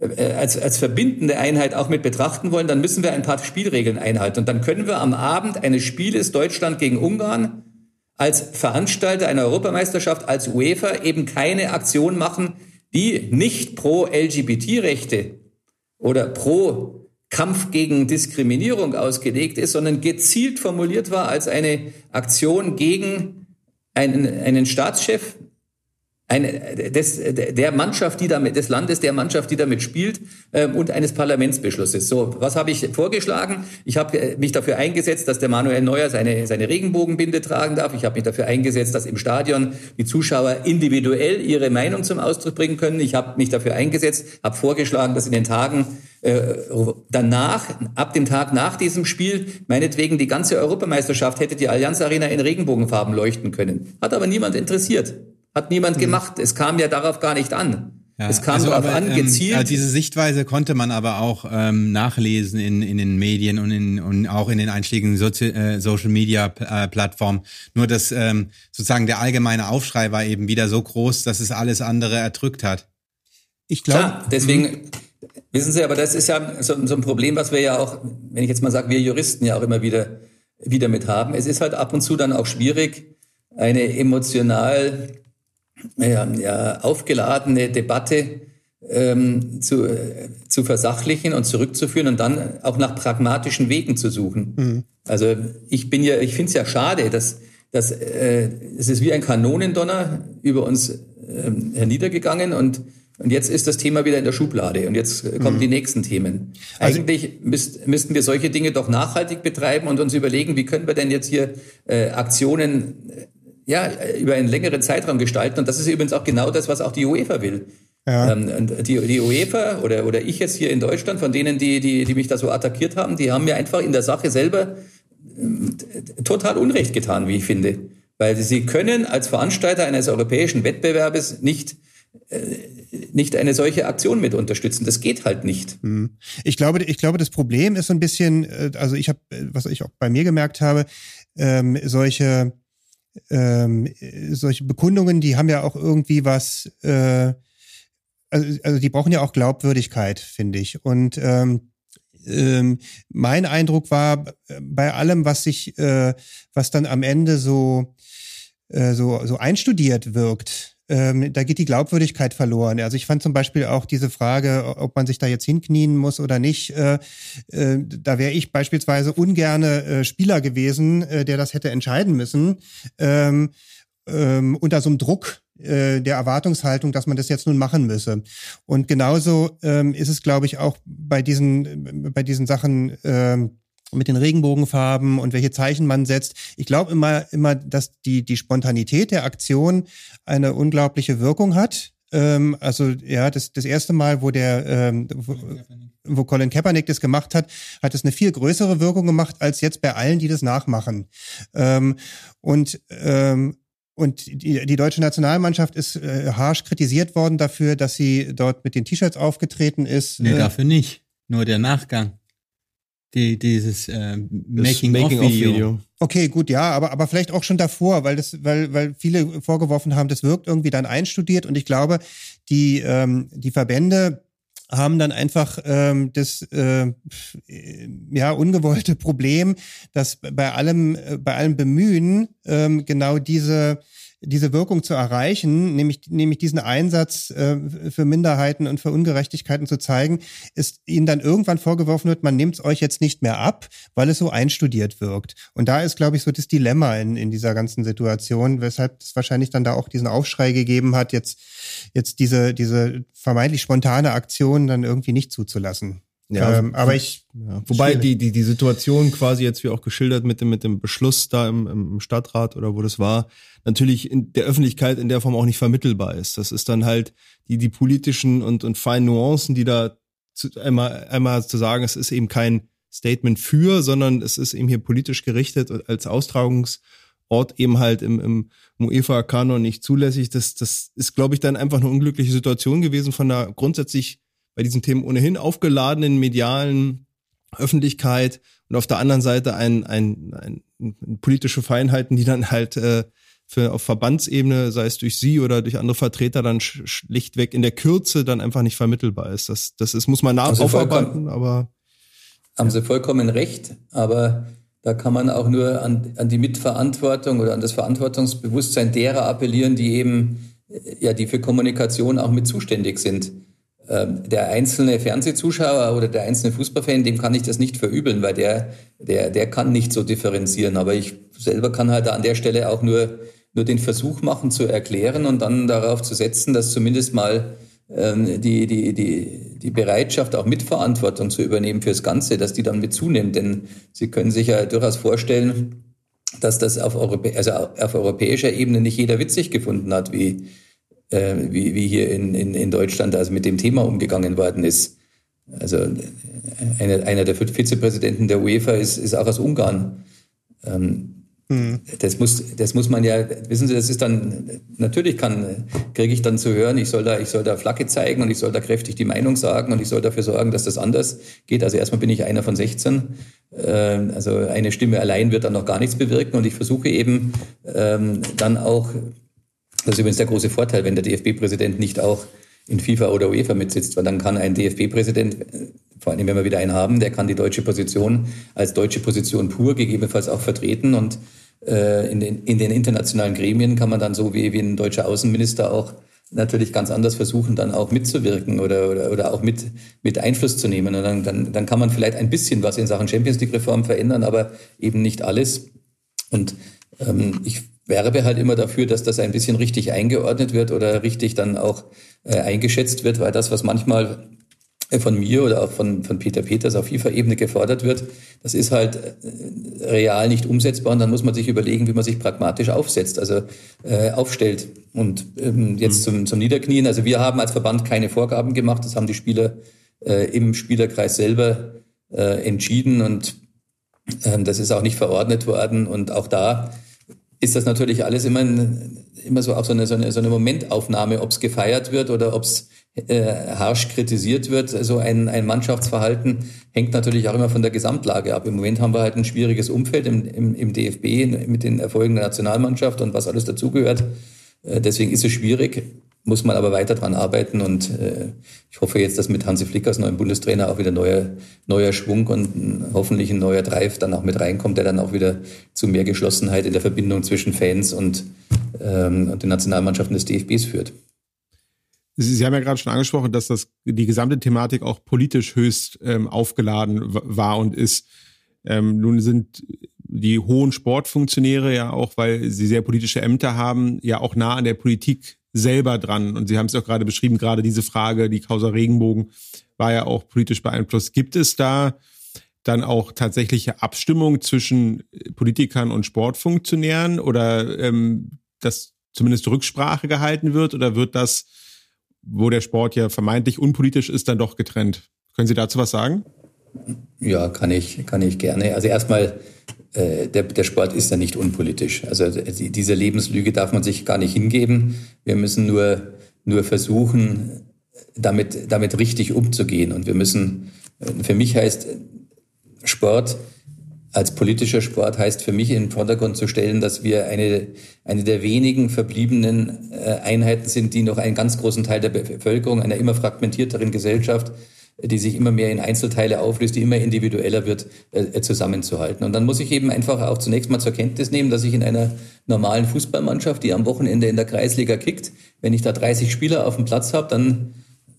als, als verbindende Einheit auch mit betrachten wollen, dann müssen wir ein paar Spielregeln einhalten. Und dann können wir am Abend eines Spieles Deutschland gegen Ungarn als Veranstalter einer Europameisterschaft, als UEFA eben keine Aktion machen, die nicht pro LGBT-Rechte oder pro Kampf gegen Diskriminierung ausgelegt ist, sondern gezielt formuliert war als eine Aktion gegen einen, einen Staatschef, eine, des, der Mannschaft, die damit, des Landes, der Mannschaft, die damit spielt, ähm, und eines Parlamentsbeschlusses. So, was habe ich vorgeschlagen? Ich habe äh, mich dafür eingesetzt, dass der Manuel Neuer seine, seine Regenbogenbinde tragen darf. Ich habe mich dafür eingesetzt, dass im Stadion die Zuschauer individuell ihre Meinung zum Ausdruck bringen können. Ich habe mich dafür eingesetzt, habe vorgeschlagen, dass in den Tagen äh, danach, ab dem Tag nach diesem Spiel, meinetwegen die ganze Europameisterschaft hätte die Allianz Arena in Regenbogenfarben leuchten können. Hat aber niemand interessiert. Hat niemand gemacht. Es kam ja darauf gar nicht an. Ja, es kam also darauf aber, an, ähm, gezielt. also diese Sichtweise konnte man aber auch ähm, nachlesen in, in den Medien und, in, und auch in den einschlägigen Sozi äh, Social Media äh, Plattformen. Nur dass ähm, sozusagen der allgemeine Aufschrei war eben wieder so groß, dass es alles andere erdrückt hat. Ich glaube. Deswegen, wissen Sie, aber das ist ja so, so ein Problem, was wir ja auch, wenn ich jetzt mal sage, wir Juristen ja auch immer wieder, wieder mit haben. Es ist halt ab und zu dann auch schwierig, eine emotional ja, ja, aufgeladene Debatte ähm, zu, äh, zu versachlichen und zurückzuführen und dann auch nach pragmatischen Wegen zu suchen. Mhm. Also ich bin ja, ich finde es ja schade, dass, dass äh, es ist wie ein Kanonendonner über uns ähm, herniedergegangen und und jetzt ist das Thema wieder in der Schublade und jetzt kommen mhm. die nächsten Themen. Also Eigentlich müsst, müssten wir solche Dinge doch nachhaltig betreiben und uns überlegen, wie können wir denn jetzt hier äh, Aktionen ja, über einen längeren Zeitraum gestalten. Und das ist übrigens auch genau das, was auch die UEFA will. Ja. Ähm, die, die UEFA oder, oder ich jetzt hier in Deutschland, von denen, die, die, die mich da so attackiert haben, die haben mir einfach in der Sache selber äh, total Unrecht getan, wie ich finde. Weil sie können als Veranstalter eines europäischen Wettbewerbes nicht äh, nicht eine solche Aktion mit unterstützen. Das geht halt nicht. Hm. Ich glaube, ich glaube, das Problem ist so ein bisschen, äh, also ich habe, was ich auch bei mir gemerkt habe, ähm, solche ähm, solche Bekundungen, die haben ja auch irgendwie was, äh, also, also die brauchen ja auch Glaubwürdigkeit, finde ich. Und ähm, ähm, mein Eindruck war, bei allem, was sich, äh, was dann am Ende so, äh, so, so einstudiert wirkt, ähm, da geht die Glaubwürdigkeit verloren. Also ich fand zum Beispiel auch diese Frage, ob man sich da jetzt hinknien muss oder nicht, äh, äh, da wäre ich beispielsweise ungerne äh, Spieler gewesen, äh, der das hätte entscheiden müssen, ähm, ähm, unter so einem Druck äh, der Erwartungshaltung, dass man das jetzt nun machen müsse. Und genauso ähm, ist es, glaube ich, auch bei diesen, bei diesen Sachen, ähm, mit den Regenbogenfarben und welche Zeichen man setzt. Ich glaube immer, immer, dass die, die Spontanität der Aktion eine unglaubliche Wirkung hat. Ähm, also ja, das, das erste Mal, wo der ähm, wo, wo Colin Kaepernick das gemacht hat, hat es eine viel größere Wirkung gemacht als jetzt bei allen, die das nachmachen. Ähm, und ähm, und die, die deutsche Nationalmannschaft ist äh, harsch kritisiert worden dafür, dass sie dort mit den T-Shirts aufgetreten ist. Nee, äh, dafür nicht. Nur der Nachgang die, dieses äh, Making-of-Video. Making okay, gut, ja, aber, aber vielleicht auch schon davor, weil das, weil, weil viele vorgeworfen haben, das wirkt irgendwie dann einstudiert und ich glaube, die, ähm, die Verbände haben dann einfach ähm, das äh, ja ungewollte Problem, dass bei allem äh, bei allem Bemühen ähm, genau diese diese Wirkung zu erreichen, nämlich, nämlich diesen Einsatz äh, für Minderheiten und für Ungerechtigkeiten zu zeigen, ist ihnen dann irgendwann vorgeworfen wird, man nimmt es euch jetzt nicht mehr ab, weil es so einstudiert wirkt. Und da ist, glaube ich, so das Dilemma in, in dieser ganzen Situation, weshalb es wahrscheinlich dann da auch diesen Aufschrei gegeben hat, jetzt, jetzt diese, diese vermeintlich spontane Aktion dann irgendwie nicht zuzulassen. Ja, ähm, aber ich. Ja, wobei die, die, die Situation quasi jetzt wie auch geschildert mit dem, mit dem Beschluss da im, im Stadtrat oder wo das war, natürlich in der Öffentlichkeit in der Form auch nicht vermittelbar ist. Das ist dann halt die, die politischen und, und feinen Nuancen, die da zu, einmal, einmal zu sagen, es ist eben kein Statement für, sondern es ist eben hier politisch gerichtet als Austragungsort eben halt im, im UEFA-Kanon nicht zulässig. Das, das ist, glaube ich, dann einfach eine unglückliche Situation gewesen von der grundsätzlich bei diesen Themen ohnehin aufgeladenen medialen Öffentlichkeit und auf der anderen Seite ein, ein, ein politische Feinheiten, die dann halt äh, für auf Verbandsebene, sei es durch Sie oder durch andere Vertreter, dann schlichtweg in der Kürze dann einfach nicht vermittelbar ist. Das, das ist, muss man nach also aufarbeiten, aber. Haben Sie vollkommen recht, aber da kann man auch nur an, an die Mitverantwortung oder an das Verantwortungsbewusstsein derer appellieren, die eben, ja, die für Kommunikation auch mit zuständig sind. Ähm, der einzelne Fernsehzuschauer oder der einzelne Fußballfan, dem kann ich das nicht verübeln, weil der, der, der kann nicht so differenzieren. Aber ich selber kann halt an der Stelle auch nur, nur den Versuch machen zu erklären und dann darauf zu setzen, dass zumindest mal ähm, die, die, die, die Bereitschaft, auch Mitverantwortung zu übernehmen fürs Ganze, dass die dann mit zunimmt. Denn Sie können sich ja durchaus vorstellen, dass das auf, Europä also auf europäischer Ebene nicht jeder witzig gefunden hat, wie, äh, wie, wie hier in, in, in Deutschland also mit dem Thema umgegangen worden ist. Also einer, einer der Vizepräsidenten der UEFA ist, ist auch aus Ungarn. Ähm, hm. Das muss, das muss man ja, wissen Sie, das ist dann, natürlich kann, kriege ich dann zu hören, ich soll da, ich soll da Flagge zeigen und ich soll da kräftig die Meinung sagen und ich soll dafür sorgen, dass das anders geht. Also erstmal bin ich einer von 16. Ähm, also eine Stimme allein wird dann noch gar nichts bewirken und ich versuche eben ähm, dann auch das ist übrigens der große Vorteil, wenn der DFB-Präsident nicht auch in FIFA oder UEFA mitsitzt, weil dann kann ein DFB-Präsident, vor allem wenn wir wieder einen haben, der kann die deutsche Position als deutsche Position pur gegebenenfalls auch vertreten und äh, in, den, in den internationalen Gremien kann man dann so wie, wie ein deutscher Außenminister auch natürlich ganz anders versuchen, dann auch mitzuwirken oder, oder, oder auch mit, mit Einfluss zu nehmen. Und dann, dann, dann kann man vielleicht ein bisschen was in Sachen Champions League-Reform verändern, aber eben nicht alles. Und ähm, ich werbe halt immer dafür, dass das ein bisschen richtig eingeordnet wird oder richtig dann auch äh, eingeschätzt wird, weil das, was manchmal äh, von mir oder auch von, von Peter Peters auf FIFA-Ebene gefordert wird, das ist halt äh, real nicht umsetzbar und dann muss man sich überlegen, wie man sich pragmatisch aufsetzt, also äh, aufstellt. Und ähm, jetzt mhm. zum, zum Niederknien, also wir haben als Verband keine Vorgaben gemacht, das haben die Spieler äh, im Spielerkreis selber äh, entschieden und äh, das ist auch nicht verordnet worden und auch da ist das natürlich alles immer, immer so auch so eine, so eine, so eine Momentaufnahme, ob es gefeiert wird oder ob es äh, harsch kritisiert wird. So ein, ein Mannschaftsverhalten hängt natürlich auch immer von der Gesamtlage ab. Im Moment haben wir halt ein schwieriges Umfeld im, im, im DFB mit den Erfolgen der Nationalmannschaft und was alles dazugehört. Äh, deswegen ist es schwierig muss man aber weiter dran arbeiten und äh, ich hoffe jetzt, dass mit Hansi Flick als neuen Bundestrainer auch wieder neuer, neuer Schwung und hoffentlich ein neuer Drive dann auch mit reinkommt, der dann auch wieder zu mehr Geschlossenheit in der Verbindung zwischen Fans und, ähm, und den Nationalmannschaften des DFBs führt. Sie, haben ja gerade schon angesprochen, dass das die gesamte Thematik auch politisch höchst ähm, aufgeladen war und ist. Ähm, nun sind die hohen Sportfunktionäre ja auch, weil sie sehr politische Ämter haben, ja auch nah an der Politik selber dran. Und Sie haben es auch gerade beschrieben, gerade diese Frage, die Causa Regenbogen war ja auch politisch beeinflusst. Gibt es da dann auch tatsächliche Abstimmung zwischen Politikern und Sportfunktionären oder ähm, dass zumindest Rücksprache gehalten wird oder wird das, wo der Sport ja vermeintlich unpolitisch ist, dann doch getrennt? Können Sie dazu was sagen? Ja, kann ich, kann ich gerne. Also erstmal der, der Sport ist ja nicht unpolitisch. Also diese Lebenslüge darf man sich gar nicht hingeben. Wir müssen nur, nur versuchen, damit, damit richtig umzugehen. Und wir müssen, äh, für mich heißt Sport als politischer Sport heißt für mich in den Vordergrund zu stellen, dass wir eine, eine der wenigen verbliebenen äh, Einheiten sind, die noch einen ganz großen Teil der Bevölkerung, einer immer fragmentierteren Gesellschaft die sich immer mehr in Einzelteile auflöst, die immer individueller wird, äh, zusammenzuhalten. Und dann muss ich eben einfach auch zunächst mal zur Kenntnis nehmen, dass ich in einer normalen Fußballmannschaft, die am Wochenende in der Kreisliga kickt, wenn ich da 30 Spieler auf dem Platz habe, dann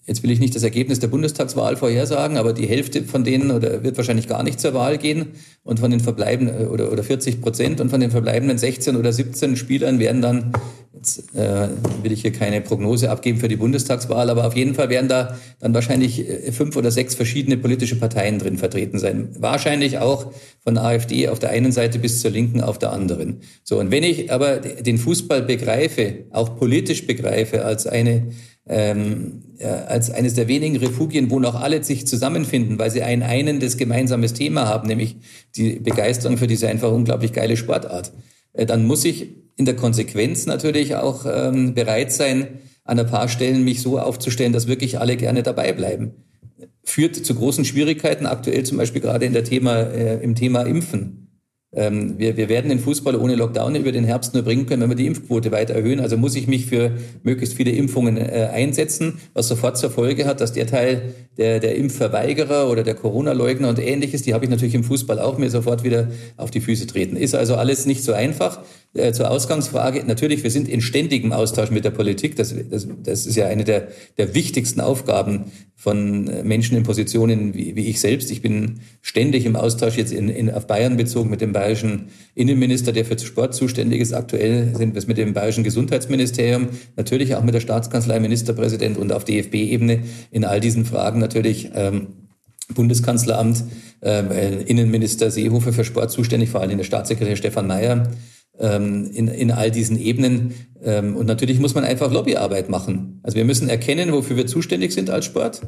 Jetzt will ich nicht das Ergebnis der Bundestagswahl vorhersagen, aber die Hälfte von denen oder wird wahrscheinlich gar nicht zur Wahl gehen und von den verbleibenden oder, oder 40 Prozent und von den verbleibenden 16 oder 17 Spielern werden dann Jetzt äh, will ich hier keine Prognose abgeben für die Bundestagswahl, aber auf jeden Fall werden da dann wahrscheinlich äh, fünf oder sechs verschiedene politische Parteien drin vertreten sein. Wahrscheinlich auch von AfD auf der einen Seite bis zur Linken auf der anderen. So, und wenn ich aber den Fußball begreife, auch politisch begreife, als eine ähm, äh, als eines der wenigen Refugien, wo noch alle sich zusammenfinden, weil sie ein einendes gemeinsames Thema haben, nämlich die Begeisterung für diese einfach unglaublich geile Sportart, äh, dann muss ich in der Konsequenz natürlich auch ähm, bereit sein, an ein paar Stellen mich so aufzustellen, dass wirklich alle gerne dabei bleiben. Führt zu großen Schwierigkeiten, aktuell zum Beispiel gerade in der Thema, äh, im Thema Impfen. Ähm, wir, wir werden den Fußball ohne Lockdown über den Herbst nur bringen können, wenn wir die Impfquote weiter erhöhen. Also muss ich mich für möglichst viele Impfungen äh, einsetzen, was sofort zur Folge hat, dass der Teil der, der Impfverweigerer oder der Corona-Leugner und ähnliches, die habe ich natürlich im Fußball auch, mir sofort wieder auf die Füße treten. Ist also alles nicht so einfach. Äh, zur Ausgangsfrage, natürlich, wir sind in ständigem Austausch mit der Politik. Das, das, das ist ja eine der, der wichtigsten Aufgaben von äh, Menschen in Positionen wie, wie ich selbst. Ich bin ständig im Austausch jetzt in, in, auf Bayern bezogen mit dem bayerischen Innenminister, der für Sport zuständig ist. Aktuell sind wir es mit dem bayerischen Gesundheitsministerium, natürlich auch mit der Staatskanzlei, Ministerpräsident und auf DFB-Ebene in all diesen Fragen natürlich. Ähm, Bundeskanzleramt, äh, Innenminister Seehofer für Sport zuständig, vor allem der Staatssekretär Stefan Mayer ähm, in, in all diesen Ebenen. Ähm, und natürlich muss man einfach Lobbyarbeit machen. Also wir müssen erkennen, wofür wir zuständig sind als Sport.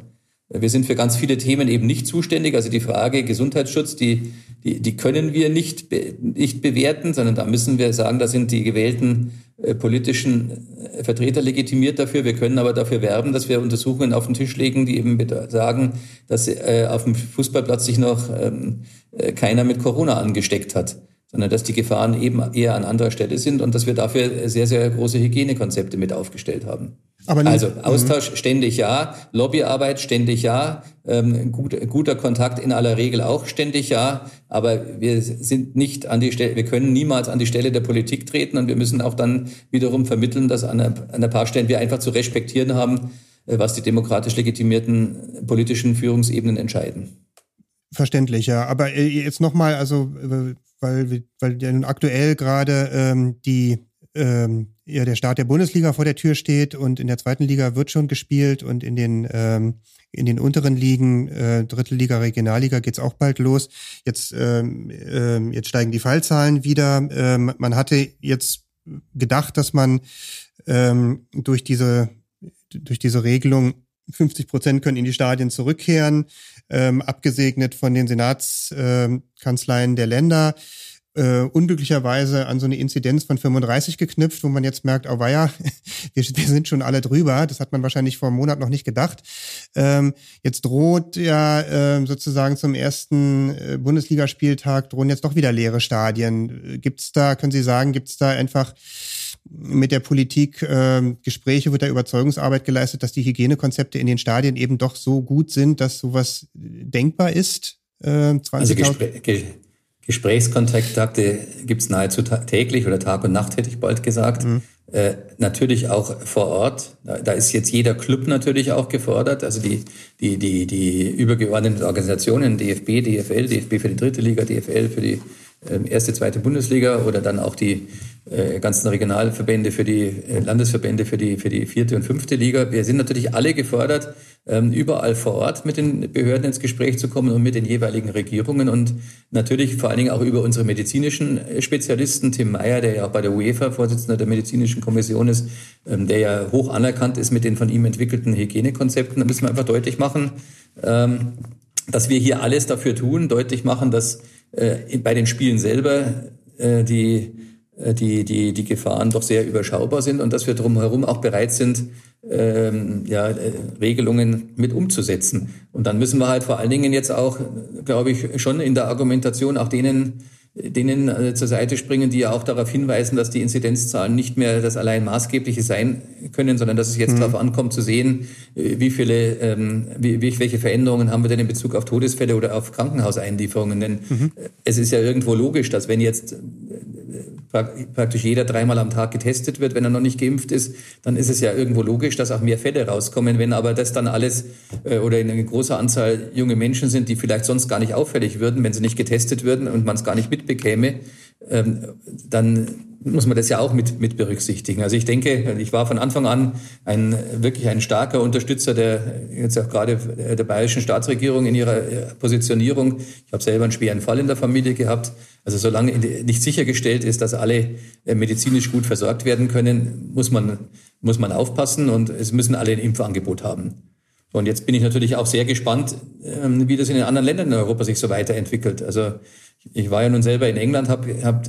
Wir sind für ganz viele Themen eben nicht zuständig. Also die Frage Gesundheitsschutz, die, die, die können wir nicht, be, nicht bewerten, sondern da müssen wir sagen, da sind die gewählten äh, politischen äh, Vertreter legitimiert dafür. Wir können aber dafür werben, dass wir Untersuchungen auf den Tisch legen, die eben sagen, dass äh, auf dem Fußballplatz sich noch ähm, äh, keiner mit Corona angesteckt hat sondern dass die Gefahren eben eher an anderer Stelle sind und dass wir dafür sehr, sehr große Hygienekonzepte mit aufgestellt haben. Aber also Austausch mhm. ständig ja, Lobbyarbeit ständig ja, ähm, gut, guter Kontakt in aller Regel auch ständig ja, aber wir sind nicht an die Stelle, wir können niemals an die Stelle der Politik treten und wir müssen auch dann wiederum vermitteln, dass an, ein, an ein paar Stellen wir einfach zu respektieren haben, äh, was die demokratisch legitimierten politischen Führungsebenen entscheiden. Verständlich, ja. Aber äh, jetzt nochmal, also äh, weil, weil aktuell gerade ähm, die ähm, ja der Start der Bundesliga vor der Tür steht und in der zweiten Liga wird schon gespielt und in den ähm, in den unteren Ligen, äh, dritte Liga, Regionalliga geht's auch bald los. Jetzt ähm, ähm, jetzt steigen die Fallzahlen wieder. Ähm, man hatte jetzt gedacht, dass man ähm, durch diese durch diese Regelung 50 Prozent können in die Stadien zurückkehren, ähm, abgesegnet von den Senatskanzleien äh, der Länder äh, unglücklicherweise an so eine Inzidenz von 35 geknüpft, wo man jetzt merkt, oh weia, wir, wir sind schon alle drüber. Das hat man wahrscheinlich vor einem Monat noch nicht gedacht. Ähm, jetzt droht ja äh, sozusagen zum ersten äh, Bundesligaspieltag drohen jetzt doch wieder leere Stadien. Gibt's da, können Sie sagen, gibt's da einfach mit der Politik äh, Gespräche, wird da Überzeugungsarbeit geleistet, dass die Hygienekonzepte in den Stadien eben doch so gut sind, dass sowas denkbar ist? Äh, 20 also Gespr Gesprächskontakte gibt es nahezu täglich oder Tag und Nacht, hätte ich bald gesagt. Mhm. Äh, natürlich auch vor Ort. Da, da, ist jetzt jeder Club natürlich auch gefordert. Also die, die, die, die übergeordneten Organisationen, DFB, DFL, DFB für die dritte Liga, DFL für die äh, erste, zweite Bundesliga oder dann auch die ganzen Regionalverbände für die äh, Landesverbände für die, für die vierte und fünfte Liga. Wir sind natürlich alle gefordert, ähm, überall vor Ort mit den Behörden ins Gespräch zu kommen und mit den jeweiligen Regierungen und natürlich vor allen Dingen auch über unsere medizinischen äh, Spezialisten. Tim Meyer, der ja auch bei der UEFA Vorsitzender der medizinischen Kommission ist, ähm, der ja hoch anerkannt ist mit den von ihm entwickelten Hygienekonzepten. Da müssen wir einfach deutlich machen, ähm, dass wir hier alles dafür tun, deutlich machen, dass bei den Spielen selber die äh, die, die, die Gefahren doch sehr überschaubar sind und dass wir drumherum auch bereit sind, ähm, ja, äh, Regelungen mit umzusetzen. Und dann müssen wir halt vor allen Dingen jetzt auch, glaube ich, schon in der Argumentation auch denen denen äh, zur Seite springen, die ja auch darauf hinweisen, dass die Inzidenzzahlen nicht mehr das allein maßgebliche sein können, sondern dass es jetzt mhm. darauf ankommt zu sehen, äh, wie viele, ähm, wie, welche Veränderungen haben wir denn in Bezug auf Todesfälle oder auf Krankenhauseinlieferungen. Denn mhm. es ist ja irgendwo logisch, dass wenn jetzt praktisch jeder dreimal am Tag getestet wird, wenn er noch nicht geimpft ist, dann ist es ja irgendwo logisch, dass auch mehr Fälle rauskommen. Wenn aber das dann alles äh, oder in eine große Anzahl junge Menschen sind, die vielleicht sonst gar nicht auffällig würden, wenn sie nicht getestet würden und man es gar nicht mitbekäme, ähm, dann muss man das ja auch mit, mit berücksichtigen. Also ich denke, ich war von Anfang an ein wirklich ein starker Unterstützer der jetzt auch gerade der bayerischen Staatsregierung in ihrer äh, Positionierung. Ich habe selber einen schweren Fall in der Familie gehabt. Also solange nicht sichergestellt ist, dass alle äh, medizinisch gut versorgt werden können, muss man, muss man aufpassen und es müssen alle ein Impfangebot haben. Und jetzt bin ich natürlich auch sehr gespannt, ähm, wie das in den anderen Ländern in Europa sich so weiterentwickelt. Also ich war ja nun selber in England, habe hab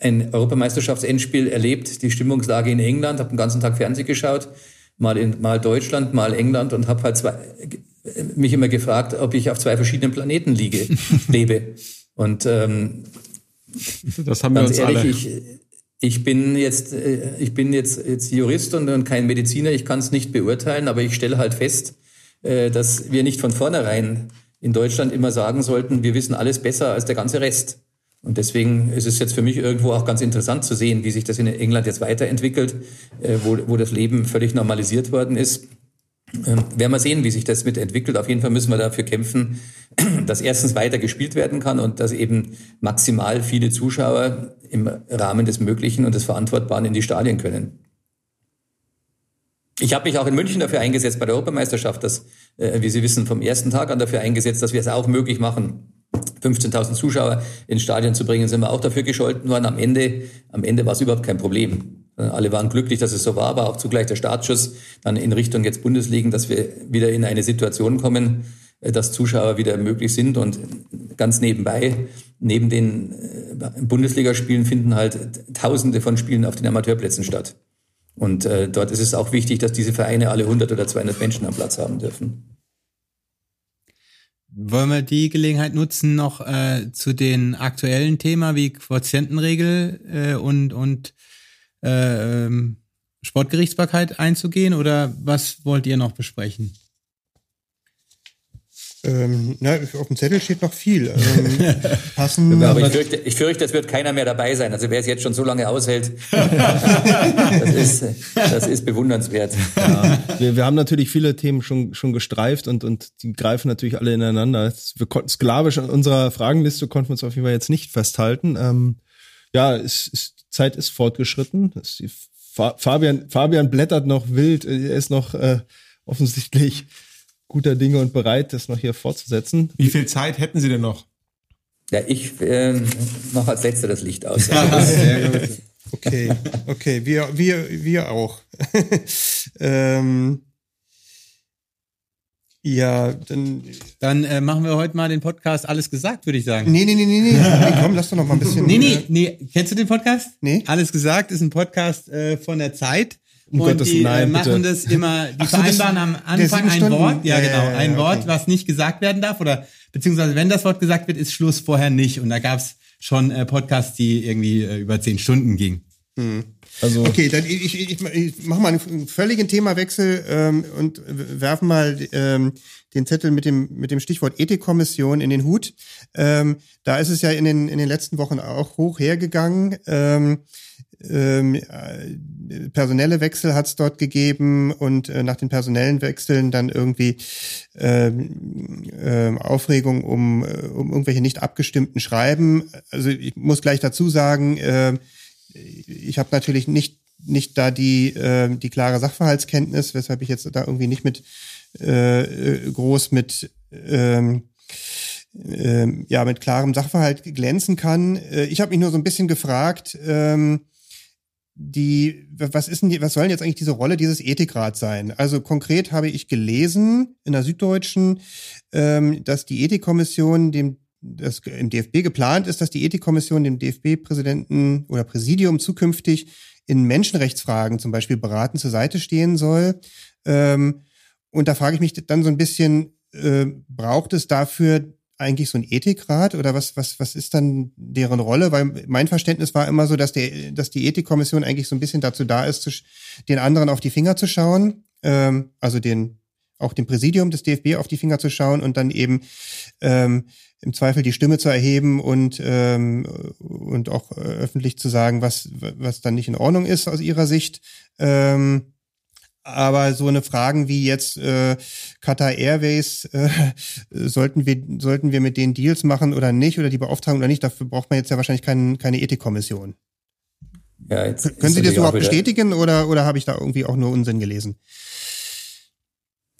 ein Europameisterschaftsendspiel erlebt, die Stimmungslage in England, habe den ganzen Tag Fernsehen geschaut, mal in mal Deutschland, mal England und habe halt zwei, mich immer gefragt, ob ich auf zwei verschiedenen Planeten liege, lebe. Und ähm, das haben wir uns ehrlich, alle. Ich, ich bin jetzt, äh, ich bin jetzt, jetzt Jurist und, kein Mediziner. Ich kann es nicht beurteilen, aber ich stelle halt fest, äh, dass wir nicht von vornherein in Deutschland immer sagen sollten, wir wissen alles besser als der ganze Rest. Und deswegen ist es jetzt für mich irgendwo auch ganz interessant zu sehen, wie sich das in England jetzt weiterentwickelt, äh, wo, wo das Leben völlig normalisiert worden ist. Ähm, werden wir sehen, wie sich das mit entwickelt. Auf jeden Fall müssen wir dafür kämpfen, dass erstens weiter gespielt werden kann und dass eben maximal viele Zuschauer im Rahmen des Möglichen und des Verantwortbaren in die Stadien können. Ich habe mich auch in München dafür eingesetzt bei der Europameisterschaft, dass, äh, wie Sie wissen, vom ersten Tag an dafür eingesetzt, dass wir es auch möglich machen, 15.000 Zuschauer ins Stadion zu bringen, sind wir auch dafür gescholten worden. Am Ende, am Ende war es überhaupt kein Problem. Alle waren glücklich, dass es so war, aber auch zugleich der Startschuss dann in Richtung jetzt Bundesligen, dass wir wieder in eine Situation kommen, äh, dass Zuschauer wieder möglich sind und ganz nebenbei, neben den äh, Bundesligaspielen finden halt Tausende von Spielen auf den Amateurplätzen statt. Und äh, dort ist es auch wichtig, dass diese Vereine alle 100 oder 200 Menschen am Platz haben dürfen. Wollen wir die Gelegenheit nutzen, noch äh, zu den aktuellen Themen wie Quotientenregel äh, und, und äh, ähm, Sportgerichtsbarkeit einzugehen oder was wollt ihr noch besprechen? Ähm, na, auf dem Zettel steht noch viel. Ähm, passen. Aber ich fürchte, ich fürchte, es wird keiner mehr dabei sein. Also wer es jetzt schon so lange aushält, das, ist, das ist bewundernswert. Ja, wir, wir haben natürlich viele Themen schon, schon gestreift und, und die greifen natürlich alle ineinander. Wir konnten sklavisch an unserer Fragenliste konnten wir uns auf jeden Fall jetzt nicht festhalten. Ähm, ja, es ist Zeit ist fortgeschritten. Fa Fabian, Fabian blättert noch wild. Er ist noch äh, offensichtlich guter Dinge und bereit, das noch hier fortzusetzen. Wie viel Zeit hätten Sie denn noch? Ja, ich äh, mache als letzter das Licht aus. Sehr gut. Okay, okay, wir, wir, wir auch. ähm, ja, dann. Dann äh, machen wir heute mal den Podcast Alles gesagt, würde ich sagen. Nee, nee, nee, nee, nee. nee komm, lass doch noch mal ein bisschen. Nee, nee, nee. Kennst du den Podcast? Nee. Alles gesagt ist ein Podcast äh, von der Zeit. Um und Gottes die Nein, äh, machen bitte. das immer, die Ach so, vereinbaren am der Anfang ein? Wort, ja, Ja, genau, ja, ein okay. Wort, was nicht gesagt werden darf oder beziehungsweise wenn das Wort gesagt wird, ist Schluss vorher nicht. Und da gab's schon äh, Podcasts, die irgendwie äh, über zehn Stunden gingen. Also Okay, dann ich, ich, ich, mache mal einen völligen Themawechsel ähm, und werfen mal ähm, den Zettel mit dem mit dem Stichwort Ethikkommission in den Hut. Ähm, da ist es ja in den in den letzten Wochen auch hoch hergegangen. Ähm, ähm, äh, personelle Wechsel hat es dort gegeben und äh, nach den personellen Wechseln dann irgendwie ähm, ähm, Aufregung um, äh, um irgendwelche nicht abgestimmten Schreiben. Also ich muss gleich dazu sagen, äh, ich habe natürlich nicht nicht da die äh, die klare Sachverhaltskenntnis, weshalb ich jetzt da irgendwie nicht mit äh, äh, groß mit ähm, ähm, ja mit klarem Sachverhalt glänzen kann. Äh, ich habe mich nur so ein bisschen gefragt, ähm, die was ist denn die, was soll denn jetzt eigentlich diese Rolle dieses Ethikrats sein? Also konkret habe ich gelesen in der Süddeutschen, ähm, dass die Ethikkommission dem das im DFB geplant ist, dass die Ethikkommission dem DFB-Präsidenten oder Präsidium zukünftig in Menschenrechtsfragen zum Beispiel beraten zur Seite stehen soll. Ähm, und da frage ich mich dann so ein bisschen, äh, braucht es dafür eigentlich so ein Ethikrat oder was, was, was ist dann deren Rolle? Weil mein Verständnis war immer so, dass, der, dass die Ethikkommission eigentlich so ein bisschen dazu da ist, zu, den anderen auf die Finger zu schauen, ähm, also den, auch dem Präsidium des DFB auf die Finger zu schauen und dann eben ähm, im Zweifel die Stimme zu erheben und, ähm, und auch äh, öffentlich zu sagen, was, was dann nicht in Ordnung ist aus ihrer Sicht. Ähm, aber so eine Fragen wie jetzt äh, Qatar Airways, äh, sollten wir sollten wir mit denen Deals machen oder nicht oder die Beauftragung oder nicht, dafür braucht man jetzt ja wahrscheinlich kein, keine Ethikkommission. Ja, jetzt Können Sie das überhaupt wieder- bestätigen oder oder habe ich da irgendwie auch nur Unsinn gelesen?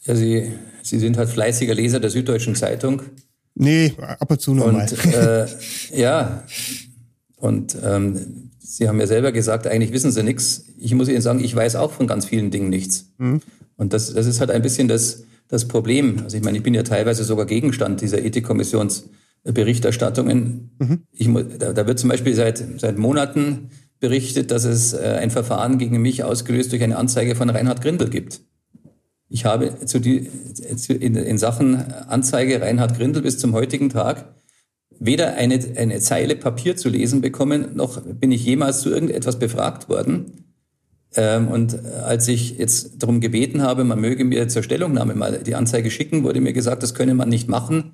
Ja, Sie, Sie sind halt fleißiger Leser der Süddeutschen Zeitung. Nee, ab und zu nur mal. Und äh, ja, und ähm, Sie haben ja selber gesagt, eigentlich wissen Sie nichts. Ich muss Ihnen sagen, ich weiß auch von ganz vielen Dingen nichts. Mhm. Und das, das ist halt ein bisschen das, das Problem. Also ich meine, ich bin ja teilweise sogar Gegenstand dieser Ethikkommissionsberichterstattungen. Ich, mu- da, da wird zum Beispiel seit, seit Monaten berichtet, dass es äh, ein Verfahren gegen mich ausgelöst durch eine Anzeige von Reinhard Grindel gibt. Ich habe zu die, in, in Sachen Anzeige Reinhard Grindel bis zum heutigen Tag weder eine, eine Zeile Papier zu lesen bekommen, noch bin ich jemals zu irgendetwas befragt worden. Ähm, und als ich jetzt darum gebeten habe, man möge mir zur Stellungnahme mal die Anzeige schicken, wurde mir gesagt, das könne man nicht machen,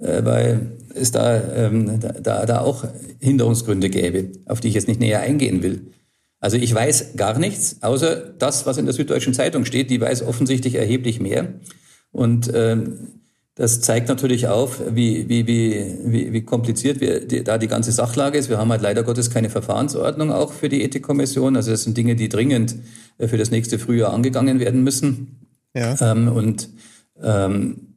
äh, weil es da, ähm, da, da, da auch Hinderungsgründe gäbe, auf die ich jetzt nicht näher eingehen will. Also ich weiß gar nichts, außer das, was in der Süddeutschen Zeitung steht. Die weiß offensichtlich erheblich mehr. Und ähm, das zeigt natürlich auf, wie, wie, wie, wie, kompliziert wir, die, da die ganze Sachlage ist. Wir haben halt leider Gottes keine Verfahrensordnung auch für die Ethikkommission. Also das sind Dinge, die dringend äh, für das nächste Frühjahr angegangen werden müssen. Ja. Ähm, und ähm,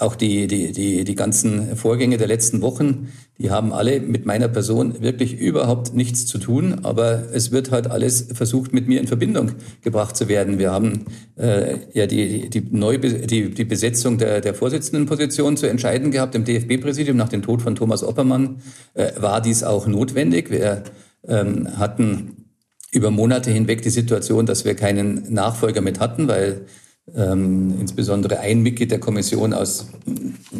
auch die, die, die, die ganzen Vorgänge der letzten Wochen, die haben alle mit meiner Person wirklich überhaupt nichts zu tun, aber es wird halt alles versucht, mit mir in Verbindung gebracht zu werden. Wir haben äh, ja die, die, Neu die, die Besetzung der, der Vorsitzendenposition zu entscheiden gehabt im DFB-Präsidium. Nach dem Tod von Thomas Oppermann äh, war dies auch notwendig. Wir ähm, hatten über Monate hinweg die Situation, dass wir keinen Nachfolger mit hatten, weil ähm, insbesondere ein Mitglied der Kommission aus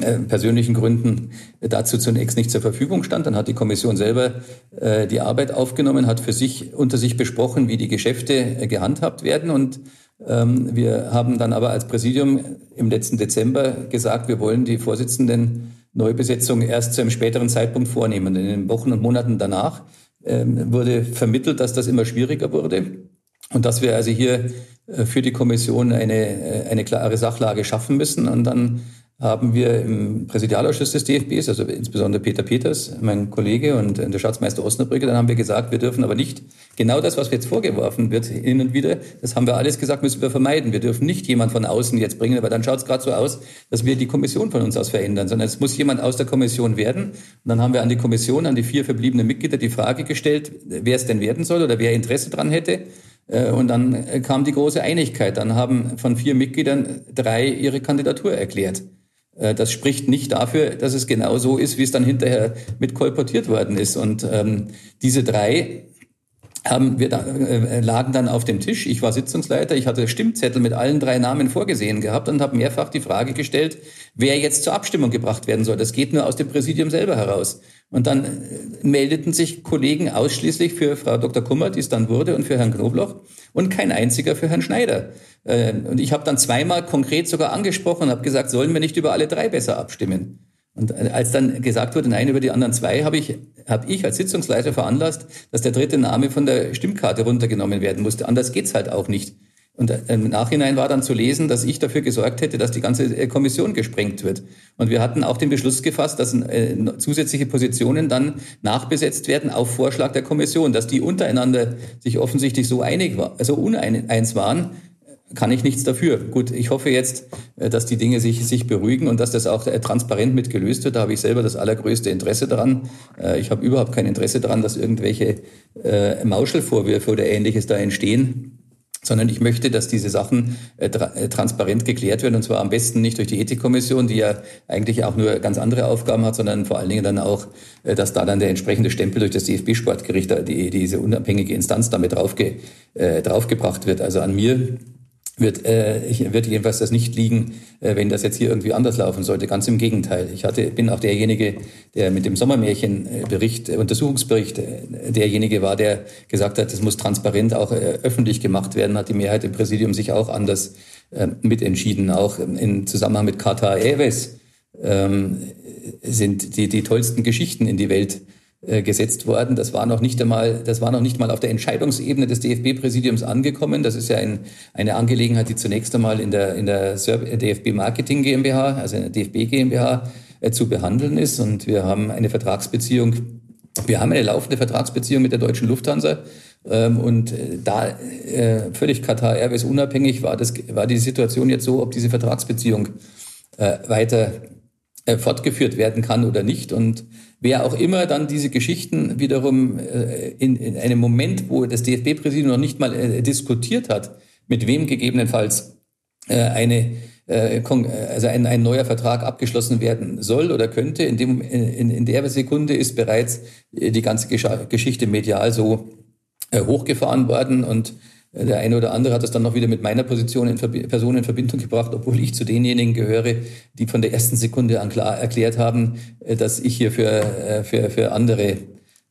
äh, persönlichen Gründen dazu zunächst nicht zur Verfügung stand. Dann hat die Kommission selber äh, die Arbeit aufgenommen, hat für sich unter sich besprochen, wie die Geschäfte äh, gehandhabt werden und ähm, wir haben dann aber als Präsidium im letzten Dezember gesagt, wir wollen die Vorsitzenden Neubesetzung erst zu einem späteren Zeitpunkt vornehmen. In den Wochen und Monaten danach ähm, wurde vermittelt, dass das immer schwieriger wurde und dass wir also hier äh, für die Kommission eine, äh, eine klare Sachlage schaffen müssen. Und dann haben wir im Präsidialausschuss des DFBs, also insbesondere Peter Peters, mein Kollege und der Schatzmeister Osnabrücker, dann haben wir gesagt, wir dürfen aber nicht genau das, was jetzt vorgeworfen wird, hin und wieder, das haben wir alles gesagt, müssen wir vermeiden. Wir dürfen nicht jemand von außen jetzt bringen, aber dann schaut es gerade so aus, dass wir die Kommission von uns aus verändern, sondern es muss jemand aus der Kommission werden. Und dann haben wir an die Kommission, an die vier verbliebenen Mitglieder die Frage gestellt, wer es denn werden soll oder wer Interesse dran hätte. Äh, und dann kam die große Einigkeit. Dann haben von vier Mitgliedern drei ihre Kandidatur erklärt. Äh, das spricht nicht dafür, dass es genau so ist, wie es dann hinterher mit kolportiert worden ist. Und ähm, diese drei haben wir da, äh, lagen dann auf dem Tisch. Ich war Sitzungsleiter, ich hatte Stimmzettel mit allen drei Namen vorgesehen gehabt und habe mehrfach die Frage gestellt, wer jetzt zur Abstimmung gebracht werden soll. Das geht nur aus dem Präsidium selber heraus. Und dann äh, meldeten sich Kollegen ausschließlich für Frau Dr. Kummer, die es dann wurde, und für Herrn Knobloch und kein einziger für Herrn Schneider. Äh, und ich habe dann zweimal konkret sogar angesprochen und habe gesagt, sollen wir nicht über alle drei besser abstimmen? Und als dann gesagt wurde, nein, über die anderen zwei, habe ich, hab ich als Sitzungsleiter veranlasst, dass der dritte Name von der Stimmkarte runtergenommen werden musste. Anders geht's halt auch nicht. Und äh, im Nachhinein war dann zu lesen, dass ich dafür gesorgt hätte, dass die ganze äh, Kommission gesprengt wird. Und wir hatten auch den Beschluss gefasst, dass äh, zusätzliche Positionen dann nachbesetzt werden auf Vorschlag der Kommission, dass die untereinander sich offensichtlich so einig war, also uneins waren, kann ich nichts dafür. Gut, ich hoffe jetzt, äh, dass die Dinge sich, sich beruhigen und dass das auch äh, transparent mit gelöst wird. Da habe ich selber das allergrößte Interesse daran. Äh, ich habe überhaupt kein Interesse daran, dass irgendwelche Mauschelvorwürfe oder ähnliches da entstehen sondern ich möchte, dass diese Sachen tra transparent geklärt werden und zwar am besten nicht durch die Ethikkommission, die ja eigentlich auch nur ganz andere Aufgaben hat, sondern vor allen Dingen dann auch, dass da dann der entsprechende Stempel durch das DFB-Sportgericht, die, diese unabhängige Instanz damit draufge, äh, draufgebracht wird. Also an mir wird, äh, wird jedenfalls das nicht liegen, äh, wenn das jetzt hier irgendwie anders laufen sollte. Ganz im Gegenteil. Ich hatte, bin auch derjenige, der mit dem Sommermärchenbericht, äh, Untersuchungsbericht, äh, derjenige war, der gesagt hat, es muss transparent auch äh, öffentlich gemacht werden, hat die Mehrheit im Präsidium sich auch anders äh, mitentschieden. Auch im Zusammenhang mit Qatar Airways ähm, sind die, die tollsten Geschichten in die Welt äh, gesetzt worden. Das war noch nicht einmal, das war noch nicht mal auf der Entscheidungsebene des DFB-Präsidiums angekommen. Das ist ja ein, eine Angelegenheit, die zunächst einmal in der, in der DFB Marketing GmbH, also in der DFB GmbH, äh, zu behandeln ist. Und wir haben eine Vertragsbeziehung, wir haben eine laufende Vertragsbeziehung mit der deutschen Lufthansa. Ähm, und äh, da äh, völlig Katar Airways unabhängig war, das, war die Situation jetzt so, ob diese Vertragsbeziehung äh, weiter äh, fortgeführt werden kann oder nicht. Und wer auch immer dann diese Geschichten wiederum äh, in, in einem Moment, wo das DFB-Präsidium noch nicht mal äh, diskutiert hat, mit wem gegebenenfalls eine also ein, ein neuer Vertrag abgeschlossen werden soll oder könnte. In, dem, in, in der Sekunde ist bereits die ganze Geschichte medial so hochgefahren worden und der eine oder andere hat es dann noch wieder mit meiner Position in Person in Verbindung gebracht, obwohl ich zu denjenigen gehöre, die von der ersten Sekunde an klar erklärt haben, äh, dass ich hier für, äh, für, für andere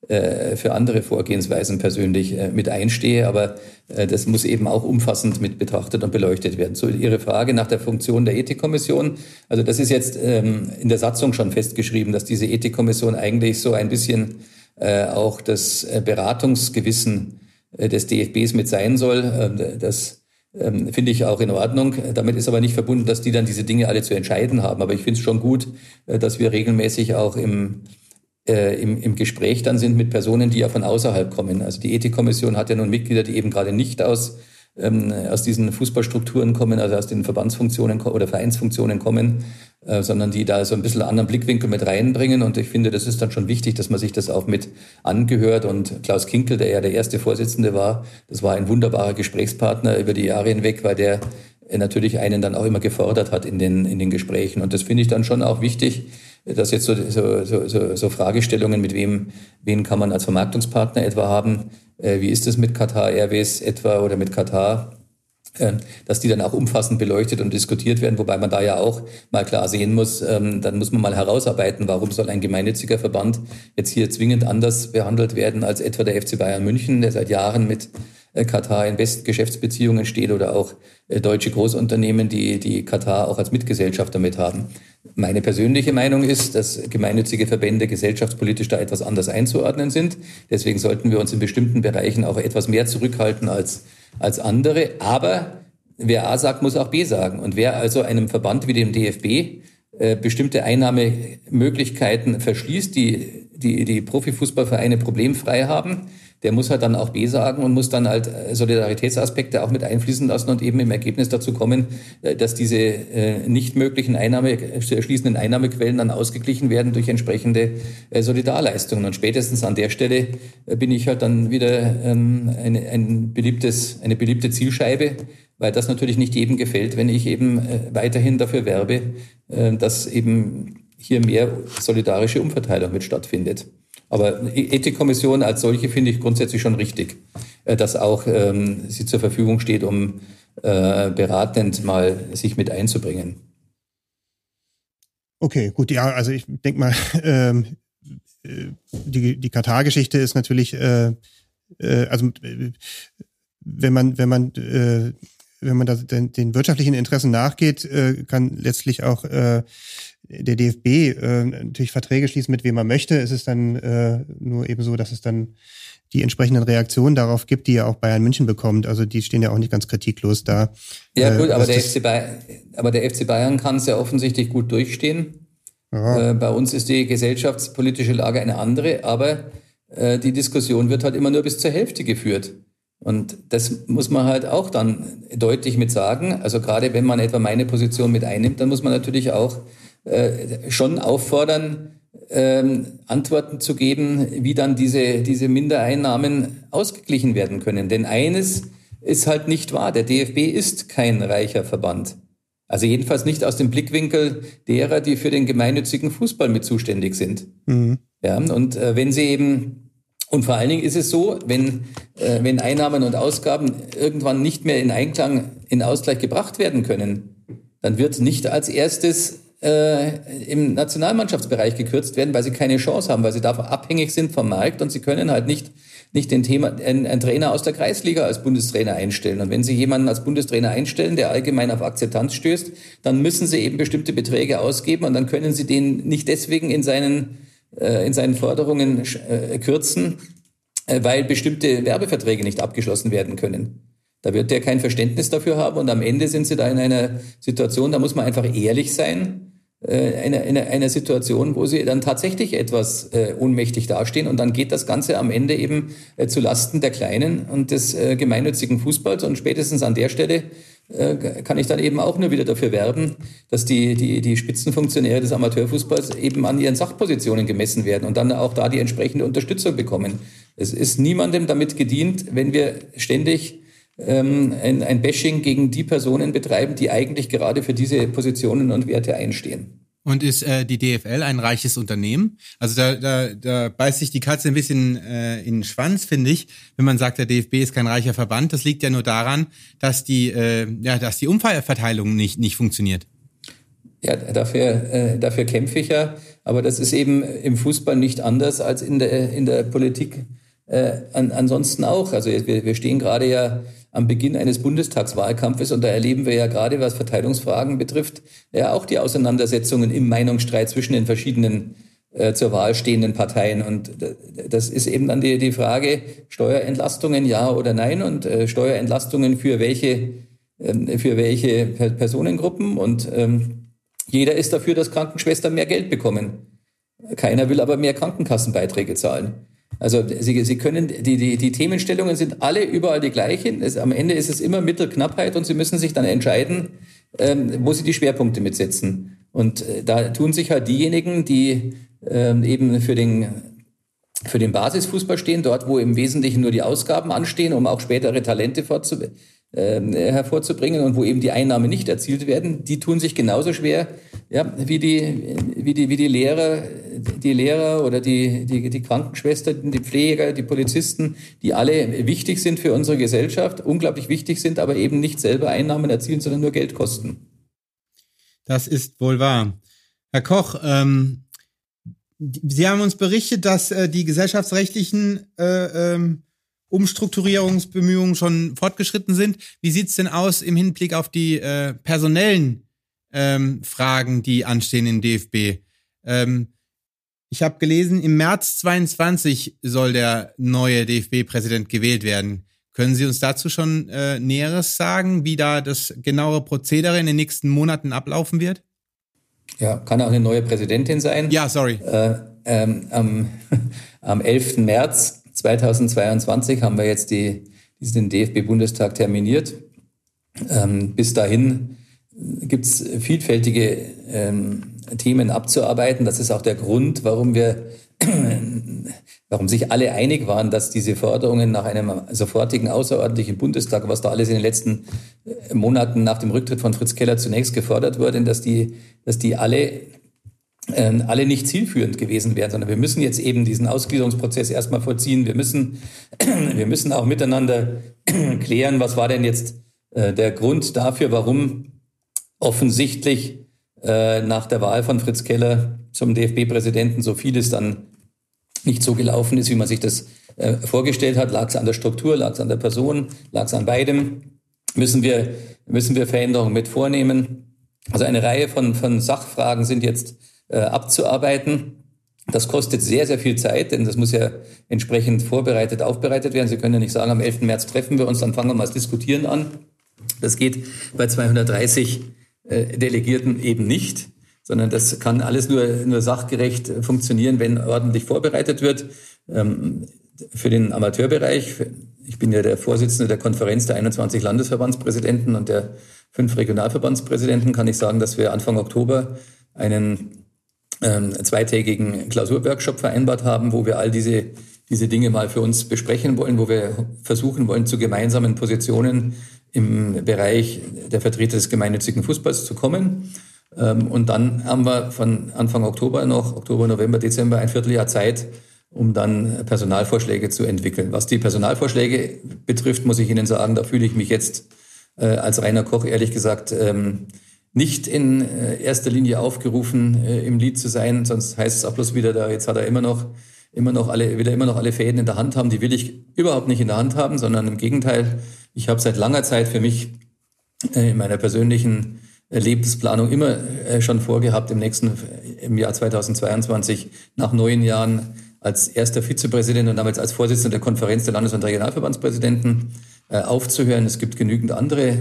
äh, für andere Vorgehensweisen persönlich mit einstehe, aber das muss eben auch umfassend mit betrachtet und beleuchtet werden. So Ihre Frage nach der Funktion der Ethikkommission. Also das ist jetzt ähm, in der Satzung schon festgeschrieben, dass diese Ethikkommission eigentlich so ein bisschen auch das Beratungsgewissen äh, des DFBs mit sein soll. Ähm, das ähm, finde ich auch in Ordnung. Damit ist aber nicht verbunden, dass die dann diese Dinge alle zu entscheiden haben. Aber ich finde es schon gut, äh, dass wir regelmäßig auch im, äh, im, im Gespräch dann sind mit Personen, die ja von außerhalb kommen. Also die Ethikkommission hat ja nun Mitglieder, die eben gerade nicht aus ähm, aus diesen Fußballstrukturen kommen, also aus den Verbandsfunktionen oder Vereinsfunktionen kommen, äh, sondern die da so ein bisschen anderen Blickwinkel mit reinbringen. Und ich finde, das ist dann schon wichtig, dass man sich das auch mit angehört. Und Klaus Kinkel, der ja der erste Vorsitzende war, das war ein wunderbarer Gesprächspartner über die Jahre hinweg, weil der natürlich einen dann auch immer gefordert hat in den, in den Gesprächen. Und das finde ich dann schon auch wichtig, dass jetzt so, so, so, so Fragestellungen, mit wem, wen kann man als Vermarktungspartner etwa haben, äh, wie ist es mit Qatar Airways etwa oder mit Katar, äh, dass die dann auch umfassend beleuchtet und diskutiert werden, wobei man da ja auch mal klar sehen muss, ähm, dann muss man mal herausarbeiten, warum soll ein gemeinnütziger Verband jetzt hier zwingend anders behandelt werden als etwa der FC Bayern München, der seit Jahren mit äh, Katar in besten Geschäftsbeziehungen steht oder auch äh, deutsche Großunternehmen, die, die Katar auch als Mitgesellschaft damit haben. Meine persönliche Meinung ist, dass gemeinnützige Verbände gesellschaftspolitisch da etwas anders einzuordnen sind. Deswegen sollten wir uns in bestimmten Bereichen auch etwas mehr zurückhalten als, als andere. Aber wer A sagt, muss auch B sagen. Und wer also einem Verband wie dem DFB äh, bestimmte Einnahmemöglichkeiten verschließt, die, die die Profifußballvereine problemfrei haben, der muss halt dann auch B sagen und muss dann halt äh, Solidaritätsaspekte auch mit einfließen lassen und eben im Ergebnis dazu kommen, äh, dass diese äh, nicht möglichen Einnahme, schließenden Einnahmequellen dann ausgeglichen werden durch entsprechende Solidarleistungen. Und spätestens an der Stelle bin ich halt dann wieder ähm, eine, ein beliebtes, eine beliebte Zielscheibe, weil das natürlich nicht jedem gefällt, wenn ich eben weiterhin dafür werbe, dass eben hier mehr solidarische Umverteilung mit stattfindet. Aber die Ethikkommission als solche finde ich grundsätzlich schon richtig, äh, dass auch ähm, sie zur Verfügung steht, um äh, beratend mal sich mit einzubringen. Okay, gut, ja, also ich denke mal, ähm, äh, die, die Katar-Geschichte ist natürlich, äh, äh, also äh, wenn man, wenn man, äh, wenn man das, den, den wirtschaftlichen Interessen nachgeht, äh, kann letztlich auch äh, der DFB äh, natürlich Verträge schließen, mit wem man möchte. Es ist dann äh, nur eben so, dass es dann die entsprechenden Reaktionen darauf gibt, die ja auch Bayern München bekommt. Also die stehen ja auch nicht ganz kritiklos da. Ja gut, äh, aber, der FC Bayern, aber der FC Bayern kann es ja offensichtlich gut durchstehen. Äh, bei uns ist die gesellschaftspolitische Lage eine andere, aber äh, die Diskussion wird halt immer nur bis zur Hälfte geführt. Und das muss man halt auch dann deutlich mit sagen. Also gerade wenn man etwa meine Position mit einnimmt, dann muss man natürlich auch äh, schon auffordern, ähm, Antworten zu geben, wie dann diese, diese Mindereinnahmen ausgeglichen werden können. Denn eines ist halt nicht wahr. Der DFB ist kein reicher Verband. Also jedenfalls nicht aus dem Blickwinkel derer, die für den gemeinnützigen Fußball mit zuständig sind. Mhm. Ja, und äh, wenn sie eben, und vor allen Dingen ist es so, wenn, äh, wenn Einnahmen und Ausgaben irgendwann nicht mehr in Einklang, in Ausgleich gebracht werden können, dann wird nicht als erstes äh, im Nationalmannschaftsbereich gekürzt werden, weil sie keine Chance haben, weil sie davon abhängig sind vom Markt und sie können halt nicht nicht den Thema, einen, einen Trainer aus der Kreisliga als Bundestrainer einstellen. Und wenn Sie jemanden als Bundestrainer einstellen, der allgemein auf Akzeptanz stößt, dann müssen Sie eben bestimmte Beträge ausgeben und dann können Sie den nicht deswegen in seinen, äh, in seinen Forderungen äh, kürzen, äh, weil bestimmte Werbeverträge nicht abgeschlossen werden können. Da wird der kein Verständnis dafür haben und am Ende sind sie da in einer Situation, da muss man einfach ehrlich sein äh, eine, eine, eine Situation, wo sie dann tatsächlich etwas äh, ohnmächtig dastehen und dann geht das Ganze am Ende eben äh, zu Lasten der Kleinen und des äh, gemeinnützigen Fußballs und spätestens an der Stelle äh, kann ich dann eben auch nur wieder dafür werben, dass die, die, die Spitzenfunktionäre des Amateurfußballs eben an ihren Sachpositionen gemessen werden und dann auch da die entsprechende Unterstützung bekommen. Es ist niemandem damit gedient, wenn wir ständig ähm, ein, ein Bashing gegen die Personen betreiben, die eigentlich gerade für diese Positionen und Werte einstehen. Und ist äh, die DFL ein reiches Unternehmen? Also da, da, da beißt sich die Katze ein bisschen äh, in den Schwanz, finde ich, wenn man sagt, der DFB ist kein reicher Verband. Das liegt ja nur daran, dass die, äh, ja, dass die Umverteilung nicht, nicht funktioniert. Ja, dafür, äh, dafür kämpfe ich ja. Aber das ist eben im Fußball nicht anders als in der, in der Politik äh, an, ansonsten auch. Also wir, wir stehen gerade ja am Beginn eines Bundestagswahlkampfes und da erleben wir ja gerade, was Verteilungsfragen betrifft, ja auch die Auseinandersetzungen im Meinungsstreit zwischen den verschiedenen äh, zur Wahl stehenden Parteien. Und das ist eben dann die, die Frage, Steuerentlastungen ja oder nein und äh, Steuerentlastungen für welche, äh, für welche Personengruppen. Und ähm, jeder ist dafür, dass Krankenschwestern mehr Geld bekommen. Keiner will aber mehr Krankenkassenbeiträge zahlen. Also Sie, Sie können, die, die, die Themenstellungen sind alle überall die gleichen. Es, am Ende ist es immer Mittelknappheit und Sie müssen sich dann entscheiden, ähm, wo Sie die Schwerpunkte mitsetzen. Und äh, da tun sich halt diejenigen, die ähm, eben für den für den Basisfußball stehen, dort wo im Wesentlichen nur die Ausgaben anstehen, um auch spätere Talente fortzubilden äh, hervorzubringen und wo eben die Einnahmen nicht erzielt werden, die tun sich genauso schwer, ja, wie die, wie die, wie die Lehrer, die Lehrer oder die, die, die Krankenschwestern, die Pfleger, die Polizisten, die alle wichtig sind für unsere Gesellschaft, unglaublich wichtig sind, aber eben nicht selber Einnahmen erzielen, sondern nur Geld kosten. Das ist wohl wahr. Herr Koch, ähm, Sie haben uns berichtet, dass äh, die gesellschaftsrechtlichen äh, ähm, Umstrukturierungsbemühungen schon fortgeschritten sind. Wie sieht's denn aus im Hinblick auf die äh, personellen ähm, Fragen, die anstehen im DFB? Ähm, ich habe gelesen, im März 22 soll der neue DFB-Präsident gewählt werden. Können Sie uns dazu schon äh, Näheres sagen, wie da das genauere Prozedere in den nächsten Monaten ablaufen wird? Ja, kann auch eine neue Präsidentin sein. Ja, sorry. Äh, ähm, am, am 11. März 2022 haben wir jetzt die, diesen DFB-Bundestag terminiert. Ähm, bis dahin gibt es vielfältige ähm, Themen abzuarbeiten. Das ist auch der Grund, warum wir, warum sich alle einig waren, dass diese Forderungen nach einem sofortigen außerordentlichen Bundestag, was da alles in den letzten äh, Monaten nach dem Rücktritt von Fritz Keller zunächst gefordert wurde, dass die, dass die alle äh, alle nicht zielführend gewesen wären, sondern wir müssen jetzt eben diesen Ausgliederungsprozess erstmal vollziehen. Wir müssen, wir müssen auch miteinander klären, was war denn jetzt äh, der Grund dafür, warum offensichtlich äh, nach der Wahl von Fritz Keller zum DFB-Präsidenten so vieles dann nicht so gelaufen ist, wie man sich das äh, vorgestellt hat. Lag es an der Struktur, lag es an der Person, lag es an beidem? Müssen wir, müssen wir Veränderungen mit vornehmen? Also eine Reihe von, von Sachfragen sind jetzt äh, abzuarbeiten. Das kostet sehr, sehr viel Zeit, denn das muss ja entsprechend vorbereitet, aufbereitet werden. Sie können ja nicht sagen, am 11. März treffen wir uns, dann fangen wir mal das Diskutieren an. Das geht bei 230 äh, Delegierten eben nicht, sondern das kann alles nur, nur sachgerecht funktionieren, wenn ordentlich vorbereitet wird. Ähm, für den Amateurbereich, ich bin ja der Vorsitzende der Konferenz der 21 Landesverbandspräsidenten und der fünf Regionalverbandspräsidenten, kann ich sagen, dass wir Anfang Oktober einen ähm, zweitägigen Klausurworkshop vereinbart haben, wo wir all diese, diese Dinge mal für uns besprechen wollen, wo wir versuchen wollen, zu gemeinsamen Positionen im Bereich der Vertreter des gemeinnützigen Fußballs zu kommen. Ähm, und dann haben wir von Anfang Oktober noch, Oktober, November, Dezember, ein Vierteljahr Zeit, um dann Personalvorschläge zu entwickeln. Was die Personalvorschläge betrifft, muss ich Ihnen sagen, da fühle ich mich jetzt äh, als Rainer Koch ehrlich gesagt ähm, nicht in äh, erster Linie aufgerufen, äh, im Lied zu sein, sonst heißt es auch bloß wieder, da jetzt hat er immer noch immer noch alle, wieder immer noch alle Fäden in der Hand haben. Die will ich überhaupt nicht in der Hand haben, sondern im Gegenteil, ich habe seit langer Zeit für mich äh, in meiner persönlichen äh, Lebensplanung immer äh, schon vorgehabt, im nächsten, im Jahr 2022 nach neun Jahren als erster Vizepräsident und damals als Vorsitzender der Konferenz der Landes- und Regionalverbandspräsidenten aufzuhören. Es gibt genügend andere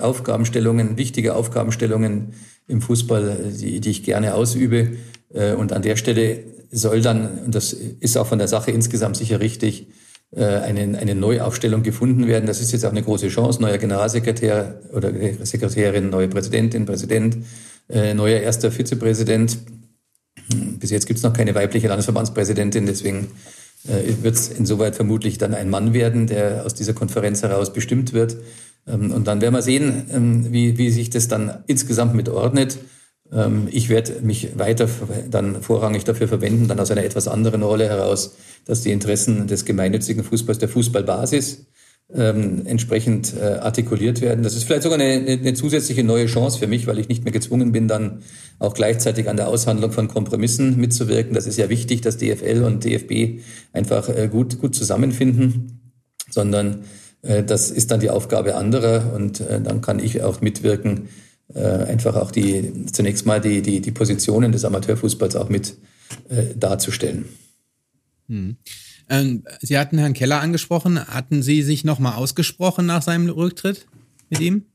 Aufgabenstellungen, wichtige Aufgabenstellungen im Fußball, die, die ich gerne ausübe. Und an der Stelle soll dann, und das ist auch von der Sache insgesamt sicher richtig, äh, eine, eine Neuaufstellung gefunden werden. Das ist jetzt auch eine große Chance. Neuer Generalsekretär oder Sekretärin, neue Präsidentin, Präsident, äh, neuer erster Vizepräsident. Bis jetzt gibt es noch keine weibliche Landesverbandspräsidentin, deswegen äh, wird es insoweit vermutlich dann ein Mann werden, der aus dieser Konferenz heraus bestimmt wird. Ähm, und dann werden wir sehen, ähm, wie, wie sich das dann insgesamt mit ordnet. Ähm, ich werde mich weiter dann vorrangig dafür verwenden, dann aus einer etwas anderen Rolle heraus, dass die Interessen des gemeinnützigen Fußballs, der Fußballbasis, ähm, entsprechend äh, artikuliert werden. Das ist vielleicht sogar eine, eine, zusätzliche neue Chance für mich, weil ich nicht mehr gezwungen bin, dann auch gleichzeitig an der Aushandlung von Kompromissen mitzuwirken. Das ist ja wichtig, dass DFL und DFB einfach äh, gut, gut zusammenfinden, sondern äh, das ist dann die Aufgabe anderer und äh, dann kann ich auch mitwirken, äh, einfach auch die zunächst mal die, die, die Positionen des Amateurfußballs auch mit äh, darzustellen. Hm. Ähm, Sie hatten Herrn Keller angesprochen. Hatten Sie sich nochmal ausgesprochen nach seinem Rücktritt mit ihm?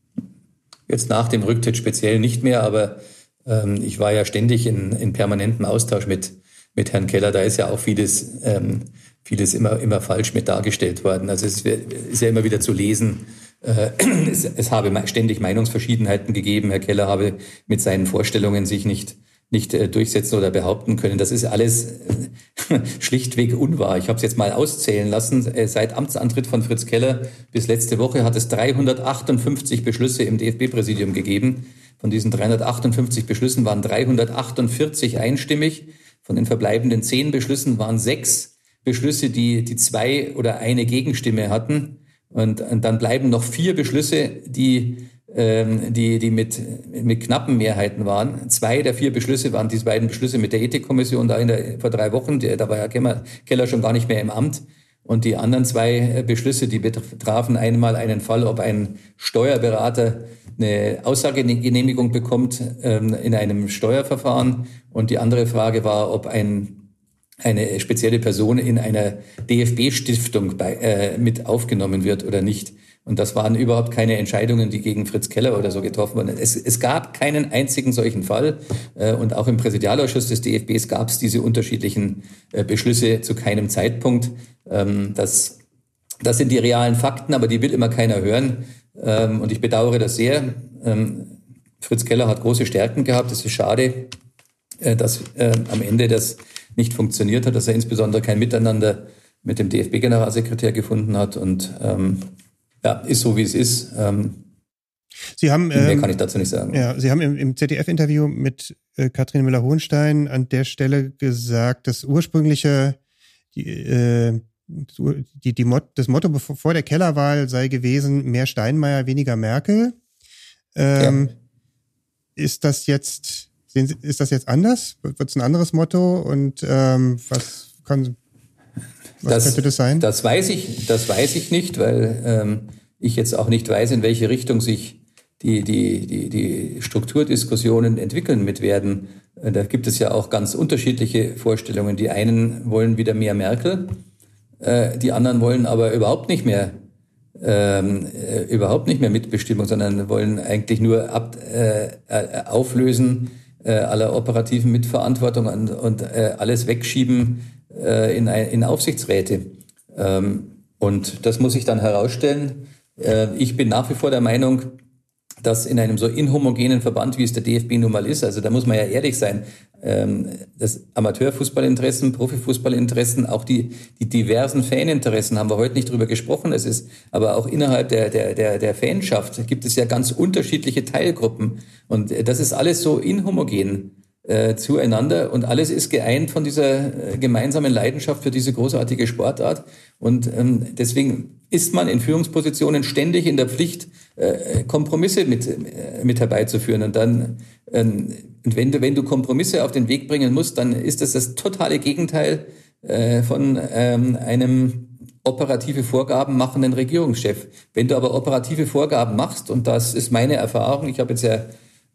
Jetzt nach dem Rücktritt speziell nicht mehr, aber ähm, ich war ja ständig in, in permanentem Austausch mit, mit Herrn Keller. Da ist ja auch vieles, ähm, vieles immer, immer falsch mit dargestellt worden. Also es ist ja immer wieder zu lesen, es, es habe ständig Meinungsverschiedenheiten gegeben. Herr Keller habe mit seinen Vorstellungen sich nicht nicht äh, durchsetzen oder behaupten können. Das ist alles äh, schlichtweg unwahr. Ich habe es jetzt mal auszählen lassen. Seit Amtsantritt von Fritz Keller bis letzte Woche hat es 358 Beschlüsse im DFB-Präsidium gegeben. Von diesen 358 Beschlüssen waren 348 einstimmig. Von den verbleibenden zehn Beschlüssen waren sechs Beschlüsse, die, die zwei oder eine Gegenstimme hatten. Und, und dann bleiben noch vier Beschlüsse, die, ähm, die, die mit, mit knappen Mehrheiten waren. Zwei der vier Beschlüsse waren diese beiden Beschlüsse mit der Ethikkommission da in der, vor drei Wochen. Der, da war ja Keller, Keller schon gar nicht mehr im Amt. Und die anderen zwei äh, Beschlüsse, die betrafen einmal einen Fall, ob ein Steuerberater eine Aussagegenehmigung bekommt ähm, in einem Steuerverfahren. Und die andere Frage war, ob ein eine spezielle Person in einer DFB-Stiftung äh, mit aufgenommen wird oder nicht. Und das waren überhaupt keine Entscheidungen, die gegen Fritz Keller oder so getroffen wurden. Es, es gab keinen einzigen solchen Fall. Äh, und auch im Präsidialausschuss des DFBs gab es diese unterschiedlichen äh, Beschlüsse zu keinem Zeitpunkt. Ähm, das, das sind die realen Fakten, aber die will immer keiner hören. Ähm, und ich bedauere das sehr. Ähm, Fritz Keller hat große Stärken gehabt. Es ist schade, äh, dass am Ende das nicht funktioniert hat, dass er insbesondere kein Miteinander mit dem DFB-Generalsekretär gefunden hat. Und ähm, ja, ist so, wie es ist. Ähm, Sie haben, mehr ähm, kann ich dazu nicht sagen. Ja, Sie haben im, im ZDF-Interview mit äh, Katrin Müller-Hohenstein an der Stelle gesagt, das ursprüngliche, die, äh, die, die Mot das Motto vor der Kellerwahl sei gewesen, mehr Steinmeier, weniger Merkel. Ähm, ja. Ist das jetzt, Sie, ist das jetzt anders? Wird es ein anderes Motto? Und ähm, was kann, was das, könnte das sein? Das weiß ich, das weiß ich nicht, weil ähm, ich jetzt auch nicht weiß, in welche Richtung sich die, die, die, die Strukturdiskussionen entwickeln mit werden. Äh, da gibt es ja auch ganz unterschiedliche Vorstellungen. Die einen wollen wieder mehr Merkel, äh, die anderen wollen aber überhaupt nicht mehr ähm, äh, überhaupt nicht mehr Mitbestimmung, sondern wollen eigentlich nur ab, äh, äh auflösen äh, aller operativen Mitverantwortung und, und äh, alles wegschieben äh, in, in Aufsichtsräte. Ähm, und das muss ich dann herausstellen. Äh, ich bin nach wie vor der Meinung, dass in einem so inhomogenen Verband, wie es der DFB nun mal ist, also da muss man ja ehrlich sein, ähm, das Amateurfußballinteressen, Profifußballinteressen, auch die, die diversen Faninteressen haben wir heute nicht drüber gesprochen. Es ist aber auch innerhalb der, der, der, der Fanschaft gibt es ja ganz unterschiedliche Teilgruppen. Und das ist alles so inhomogen äh, zueinander und alles ist geeint von dieser äh, gemeinsamen Leidenschaft für diese großartige Sportart. Und ähm, deswegen ist man in Führungspositionen ständig in der Pflicht, äh, Kompromisse mit, äh, mit herbeizuführen. Und dann, ähm, und wenn du, wenn du Kompromisse auf den Weg bringen musst, dann ist das das totale Gegenteil äh, von ähm, einem operative Vorgaben machenden Regierungschef. Wenn du aber operative Vorgaben machst, und das ist meine Erfahrung, ich habe jetzt ja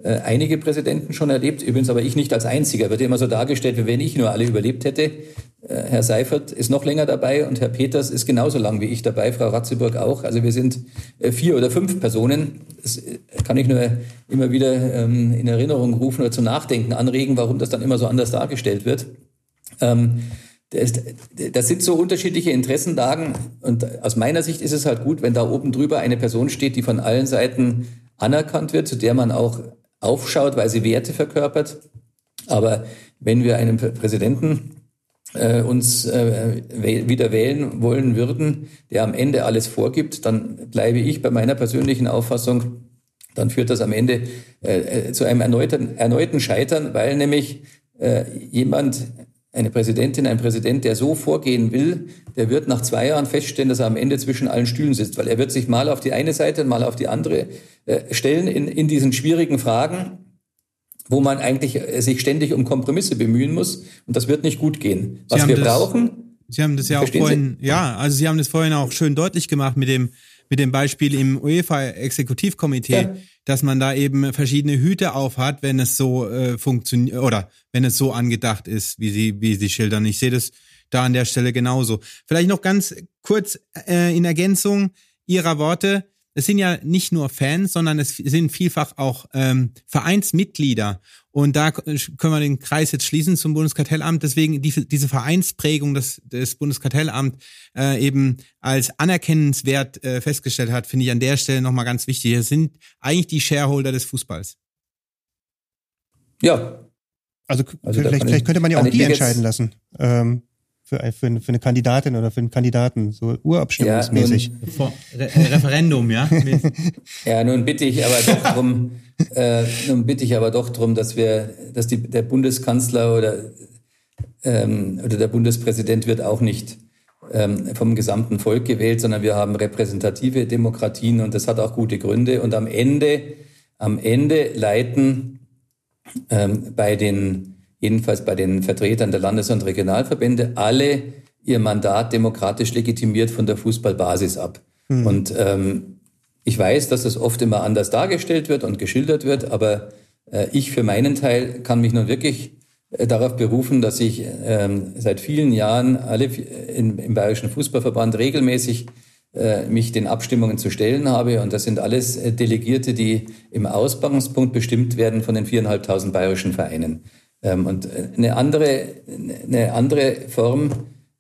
äh, einige Präsidenten schon erlebt, übrigens aber ich nicht als einziger. Wird immer so dargestellt, wie wenn ich nur alle überlebt hätte. Äh, Herr Seifert ist noch länger dabei und Herr Peters ist genauso lang wie ich dabei, Frau Ratzeburg auch. Also wir sind äh, vier oder fünf Personen. Das kann ich nur immer wieder ähm, in Erinnerung rufen oder zum Nachdenken anregen, warum das dann immer so anders dargestellt wird. Ähm, das sind so unterschiedliche Interessenlagen und aus meiner Sicht ist es halt gut, wenn da oben drüber eine Person steht, die von allen Seiten anerkannt wird, zu der man auch aufschaut, weil sie Werte verkörpert. Aber wenn wir einen Präsidenten äh, uns äh, wieder wählen wollen würden, der am Ende alles vorgibt, dann bleibe ich bei meiner persönlichen Auffassung, dann führt das am Ende äh, äh zu einem erneuten, erneuten Scheitern, weil nämlich äh, jemand eine Präsidentin, ein Präsident, der so vorgehen will, der wird nach zwei Jahren feststellen, dass er am Ende zwischen allen Stühlen sitzt, weil er wird sich mal auf die eine Seite, mal auf die andere äh, stellen in, in diesen schwierigen Fragen, wo man eigentlich äh, sich ständig um Kompromisse bemühen muss. Und das wird nicht gut gehen. Was wir das, brauchen. Sie haben das ja auch vorhin, Sie? ja, also Sie haben das vorhin auch schön deutlich gemacht mit dem, mit dem Beispiel im UEFA-Exekutivkomitee. Ja dass man da eben verschiedene Hüte auf hat, wenn es so äh, funktioniert oder wenn es so angedacht ist, wie sie, wie sie schildern. Ich sehe das da an der Stelle genauso. Vielleicht noch ganz kurz äh, in Ergänzung Ihrer Worte es sind ja nicht nur Fans, sondern es sind vielfach auch ähm, Vereinsmitglieder. Und da können wir den Kreis jetzt schließen zum Bundeskartellamt. Deswegen die, diese Vereinsprägung des, des Bundeskartellamt äh, eben als anerkennenswert äh, festgestellt hat, finde ich an der Stelle nochmal ganz wichtig. Es sind eigentlich die Shareholder des Fußballs. Ja. Also, also vielleicht, vielleicht könnte man ja auch die entscheiden lassen. Ähm, für, für, für eine Kandidatin oder für einen Kandidaten, so urabstimmungsmäßig. Ja, Re Referendum, ja? ja, nun bitte ich aber doch drum, äh, nun bitte ich aber doch drum, dass wir, dass die, der Bundeskanzler oder, ähm, oder der Bundespräsident wird auch nicht ähm, vom gesamten Volk gewählt, sondern wir haben repräsentative Demokratien und das hat auch gute Gründe. Und am Ende, am Ende leiten ähm, bei den jedenfalls bei den Vertretern der Landes- und Regionalverbände, alle ihr Mandat demokratisch legitimiert von der Fußballbasis ab. Mhm. Und ähm, ich weiß, dass das oft immer anders dargestellt wird und geschildert wird, aber äh, ich für meinen Teil kann mich nun wirklich äh, darauf berufen, dass ich ähm, seit vielen Jahren alle in, im Bayerischen Fußballverband regelmäßig äh, mich den Abstimmungen zu stellen habe. Und das sind alles äh, Delegierte, die im Ausbangspunkt bestimmt werden von den viereinhalbtausend bayerischen Vereinen. Ähm, und äh, eine andere, eine andere Form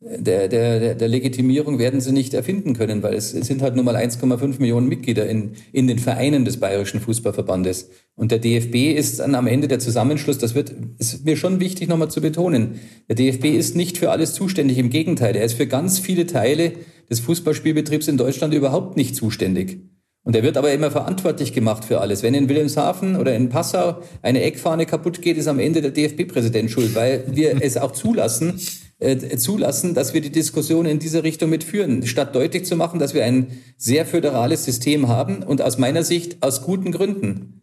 der, der, der Legitimierung werden sie nicht erfinden können, weil es, es sind halt nur mal 1,5 Millionen Mitglieder in, in den Vereinen des Bayerischen Fußballverbandes. Und der DFB ist dann am Ende der Zusammenschluss, das wird, ist mir schon wichtig nochmal zu betonen. Der DFB ist nicht für alles zuständig, im Gegenteil, er ist für ganz viele Teile des Fußballspielbetriebs in Deutschland überhaupt nicht zuständig. Und er wird aber immer verantwortlich gemacht für alles. Wenn in Wilhelmshaven oder in Passau eine Eckfahne kaputt geht, ist am Ende der DFB-Präsident schuld, weil wir es auch zulassen, äh, zulassen, dass wir die Diskussion in diese Richtung mitführen, statt deutlich zu machen, dass wir ein sehr föderales System haben und aus meiner Sicht aus guten Gründen.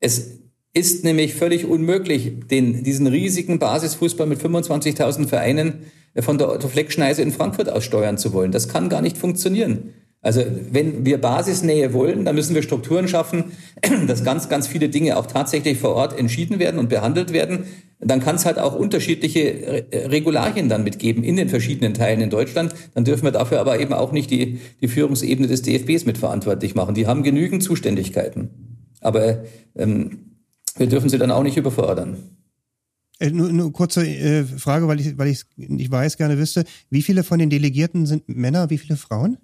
Es ist nämlich völlig unmöglich, den, diesen riesigen Basisfußball mit 25.000 Vereinen von der Otto Fleck Schneise in Frankfurt aus steuern zu wollen. Das kann gar nicht funktionieren. Also wenn wir Basisnähe wollen, dann müssen wir Strukturen schaffen, dass ganz, ganz viele Dinge auch tatsächlich vor Ort entschieden werden und behandelt werden. Dann kann es halt auch unterschiedliche Regularien dann mitgeben in den verschiedenen Teilen in Deutschland. Dann dürfen wir dafür aber eben auch nicht die, die Führungsebene des DFBs mitverantwortlich machen. Die haben genügend Zuständigkeiten. Aber ähm, wir dürfen sie dann auch nicht überfordern. Äh, nur eine kurze äh, Frage, weil ich, weil ich nicht weiß, gerne wüsste. Wie viele von den Delegierten sind Männer, wie viele Frauen?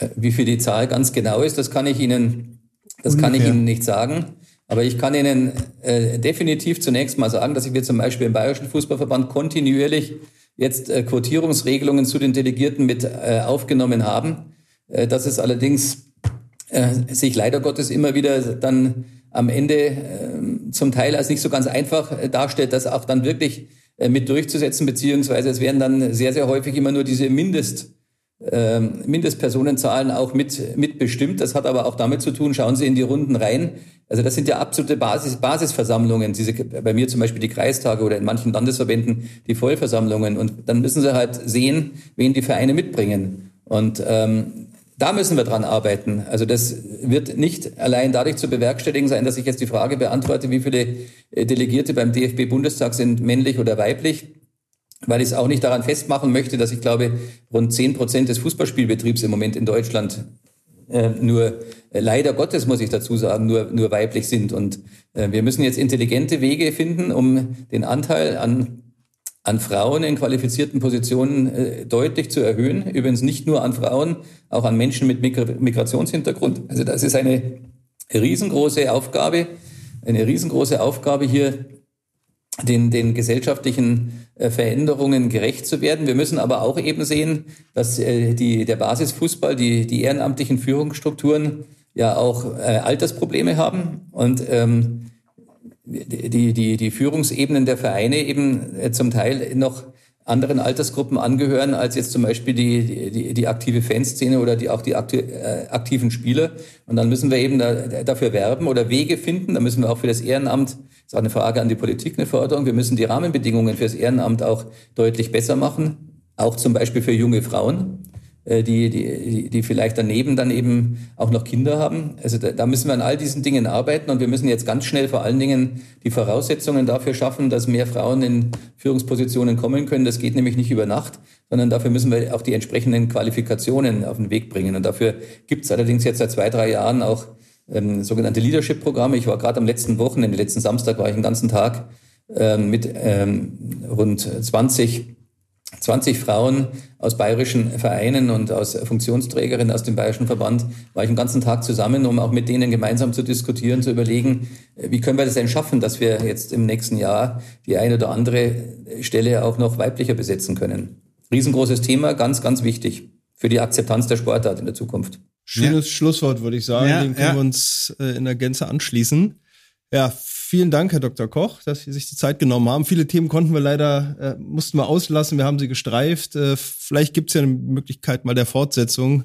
Äh, wie viel die Zahl ganz genau ist, das kann ich Ihnen, das Ungefähr. kann ich Ihnen nicht sagen. Aber ich kann Ihnen äh, definitiv zunächst mal sagen, dass wir zum Beispiel im Bayerischen Fußballverband kontinuierlich jetzt äh, Quotierungsregelungen zu den Delegierten mit äh, aufgenommen haben. Äh, dass es allerdings äh, sich leider Gottes immer wieder dann am Ende äh, zum Teil als nicht so ganz einfach äh, darstellt, das auch dann wirklich äh, mit durchzusetzen, beziehungsweise es werden dann sehr, sehr häufig immer nur diese Mindest ähm, Mindestpersonenzahlen auch mit, mitbestimmt. Das hat aber auch damit zu tun, schauen Sie in die Runden rein. Also das sind ja absolute Basis, Basisversammlungen, diese, bei mir zum Beispiel die Kreistage oder in manchen Landesverbänden die Vollversammlungen. Und dann müssen Sie halt sehen, wen die Vereine mitbringen. Und ähm, da müssen wir dran arbeiten. Also das wird nicht allein dadurch zu bewerkstelligen sein, dass ich jetzt die Frage beantworte, wie viele äh, Delegierte beim DFB-Bundestag sind männlich oder weiblich weil ich es auch nicht daran festmachen möchte, dass ich glaube, rund zehn Prozent des Fußballspielbetriebs im Moment in Deutschland äh, nur, äh, leider Gottes muss ich dazu sagen, nur, nur weiblich sind. Und äh, wir müssen jetzt intelligente Wege finden, um den Anteil an, an Frauen in qualifizierten Positionen äh, deutlich zu erhöhen. Übrigens nicht nur an Frauen, auch an Menschen mit Migrationshintergrund. Also das ist eine riesengroße Aufgabe, eine riesengroße Aufgabe hier den, den gesellschaftlichen äh, Veränderungen gerecht zu werden. Wir müssen aber auch eben sehen, dass äh, die, der Basisfußball, die, die ehrenamtlichen Führungsstrukturen ja auch äh, Altersprobleme haben und ähm, die, die, die Führungsebenen der Vereine eben zum Teil noch anderen Altersgruppen angehören als jetzt zum Beispiel die, die, die aktive Fanszene oder die, auch die äh, aktiven Spieler. Und dann müssen wir eben da, dafür werben oder Wege finden. Da müssen wir auch für das Ehrenamt, das ist auch eine Frage an die Politik, eine Forderung, wir müssen die Rahmenbedingungen für das Ehrenamt auch deutlich besser machen, auch zum Beispiel für junge Frauen. Äh, die, die, die vielleicht daneben dann eben auch noch Kinder haben. Also da, da müssen wir an all diesen Dingen arbeiten und wir müssen jetzt ganz schnell vor allen Dingen die Voraussetzungen dafür schaffen, dass mehr Frauen in Führungspositionen kommen können. Das geht nämlich nicht über Nacht, sondern dafür müssen wir auch die entsprechenden Qualifikationen auf den Weg bringen. Und dafür gibt es allerdings jetzt seit zwei, drei Jahren auch ähm, sogenannte Leadership-Programme. Ich war gerade am letzten Wochenende, letzten Samstag war ich den ganzen Tag ähm, mit ähm, rund 20 20 Frauen aus bayerischen Vereinen und aus Funktionsträgerinnen aus dem Bayerischen Verband war ich den ganzen Tag zusammen, um auch mit denen gemeinsam zu diskutieren, zu überlegen, wie können wir das denn schaffen, dass wir jetzt im nächsten Jahr die eine oder andere Stelle auch noch weiblicher besetzen können. Riesengroßes Thema, ganz, ganz wichtig für die Akzeptanz der Sportart in der Zukunft. Schönes ja. Schlusswort, würde ich sagen. Ja, Dem können ja. wir uns äh, in der Gänze anschließen. Ja, vielen Dank, Herr Dr. Koch, dass Sie sich die Zeit genommen haben. Viele Themen konnten wir leider, äh, mussten wir auslassen. Wir haben sie gestreift. Äh, vielleicht gibt es ja eine Möglichkeit mal der Fortsetzung.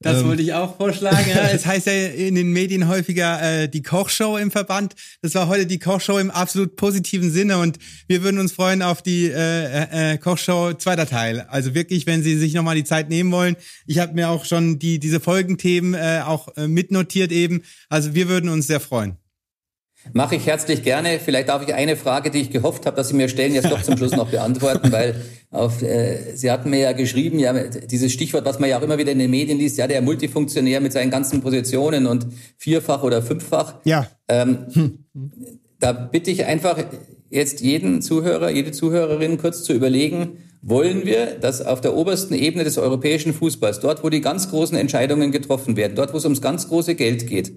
Das ähm. wollte ich auch vorschlagen. Ja. Es heißt ja in den Medien häufiger äh, die Kochshow im Verband. Das war heute die Kochshow im absolut positiven Sinne und wir würden uns freuen auf die äh, äh, Kochshow zweiter Teil. Also wirklich, wenn Sie sich nochmal die Zeit nehmen wollen. Ich habe mir auch schon die diese Folgenthemen äh, auch äh, mitnotiert eben. Also wir würden uns sehr freuen. Mache ich herzlich gerne. Vielleicht darf ich eine Frage, die ich gehofft habe, dass Sie mir stellen, jetzt doch zum Schluss noch beantworten, weil auf, äh, Sie hatten mir ja geschrieben, ja, dieses Stichwort, was man ja auch immer wieder in den Medien liest, ja, der Multifunktionär mit seinen ganzen Positionen und vierfach oder fünffach. Ja. Ähm, da bitte ich einfach jetzt jeden Zuhörer, jede Zuhörerin kurz zu überlegen, wollen wir, dass auf der obersten Ebene des europäischen Fußballs, dort wo die ganz großen Entscheidungen getroffen werden, dort wo es ums ganz große Geld geht,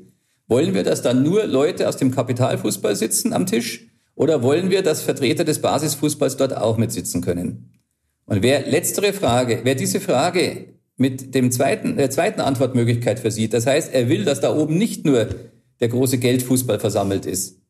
wollen wir, dass da nur Leute aus dem Kapitalfußball sitzen am Tisch oder wollen wir, dass Vertreter des Basisfußballs dort auch mitsitzen können? Und wer letztere Frage, wer diese Frage mit dem zweiten, der zweiten Antwortmöglichkeit versieht, das heißt, er will, dass da oben nicht nur der große Geldfußball versammelt ist,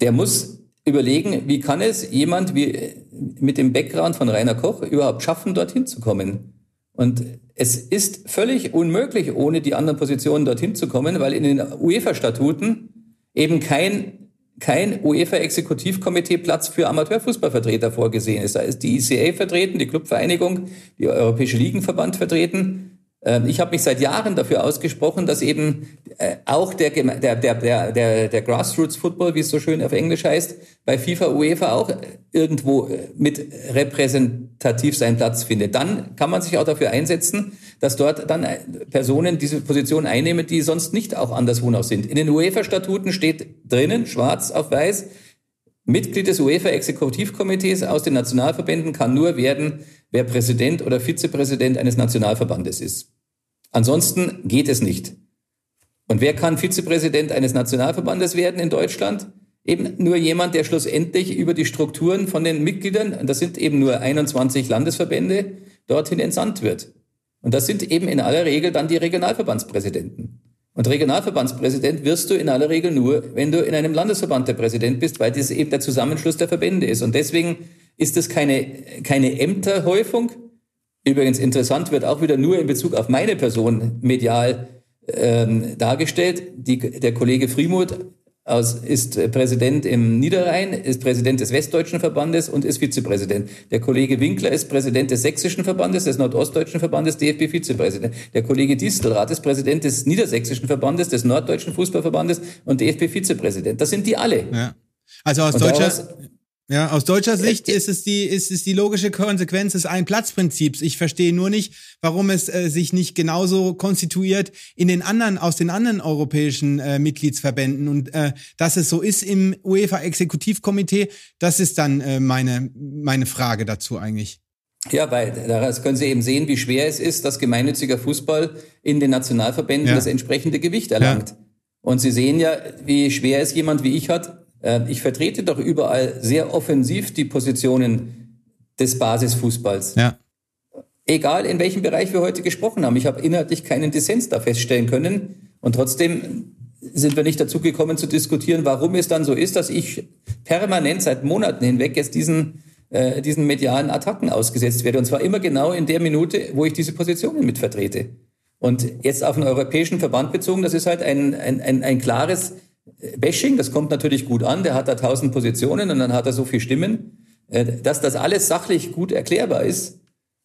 der muss überlegen, wie kann es jemand wie mit dem Background von Rainer Koch überhaupt schaffen, dorthin zu kommen? Und es ist völlig unmöglich, ohne die anderen Positionen dorthin zu kommen, weil in den UEFA-Statuten eben kein, kein UEFA-Exekutivkomitee Platz für Amateurfußballvertreter vorgesehen ist. Da ist die ECA vertreten, die Clubvereinigung, die Europäische Ligenverband vertreten. Ähm, ich habe mich seit Jahren dafür ausgesprochen, dass eben äh, auch der, der, der, der, der Grassroots Football, wie es so schön auf Englisch heißt, bei FIFA, UEFA auch irgendwo äh, mit repräsentativ seinen Platz findet. Dann kann man sich auch dafür einsetzen, dass dort dann äh, Personen diese Position einnehmen, die sonst nicht auch anderswo noch sind. In den UEFA-Statuten steht drinnen, schwarz auf weiß, Mitglied des UEFA-Exekutivkomitees aus den Nationalverbänden kann nur werden, wer Präsident oder Vizepräsident eines Nationalverbandes ist. Ansonsten geht es nicht. Und wer kann Vizepräsident eines Nationalverbandes werden in Deutschland? Eben nur jemand, der schlussendlich über die Strukturen von den Mitgliedern, das sind eben nur 21 Landesverbände, dorthin entsandt wird. Und das sind eben in aller Regel dann die Regionalverbandspräsidenten. Und Regionalverbandspräsident wirst du in aller Regel nur, wenn du in einem Landesverband der Präsident bist, weil das eben der Zusammenschluss der Verbände ist. Und deswegen ist es keine, keine Ämterhäufung. Übrigens interessant wird auch wieder nur in Bezug auf meine Person medial ähm, dargestellt. Die, der Kollege Friemuth aus, ist Präsident im Niederrhein, ist Präsident des Westdeutschen Verbandes und ist Vizepräsident. Der Kollege Winkler ist Präsident des Sächsischen Verbandes, des Nordostdeutschen Verbandes, DFB-Vizepräsident. Der Kollege Distelrath ist Präsident des Niedersächsischen Verbandes, des Norddeutschen Fußballverbandes und DFB-Vizepräsident. Das sind die alle. Ja. Also aus deutscher, ja, aus deutscher Sicht ist es die, ist es die logische Konsequenz des Ein-Platz-Prinzips. Ich verstehe nur nicht, warum es äh, sich nicht genauso konstituiert in den anderen, aus den anderen europäischen äh, Mitgliedsverbänden. Und äh, dass es so ist im UEFA-Exekutivkomitee, das ist dann äh, meine, meine Frage dazu eigentlich. Ja, weil daraus können Sie eben sehen, wie schwer es ist, dass gemeinnütziger Fußball in den Nationalverbänden ja. das entsprechende Gewicht erlangt. Ja. Und Sie sehen ja, wie schwer es jemand wie ich hat, ich vertrete doch überall sehr offensiv die Positionen des Basisfußballs. Ja. Egal in welchem Bereich wir heute gesprochen haben. Ich habe inhaltlich keinen Dissens da feststellen können. Und trotzdem sind wir nicht dazu gekommen zu diskutieren, warum es dann so ist, dass ich permanent seit Monaten hinweg jetzt diesen, äh, diesen medialen Attacken ausgesetzt werde. Und zwar immer genau in der Minute, wo ich diese Positionen mit vertrete. Und jetzt auf den europäischen Verband bezogen, das ist halt ein, ein, ein, ein klares Bashing, das kommt natürlich gut an, der hat da tausend Positionen und dann hat er so viele Stimmen. Äh, dass das alles sachlich gut erklärbar ist,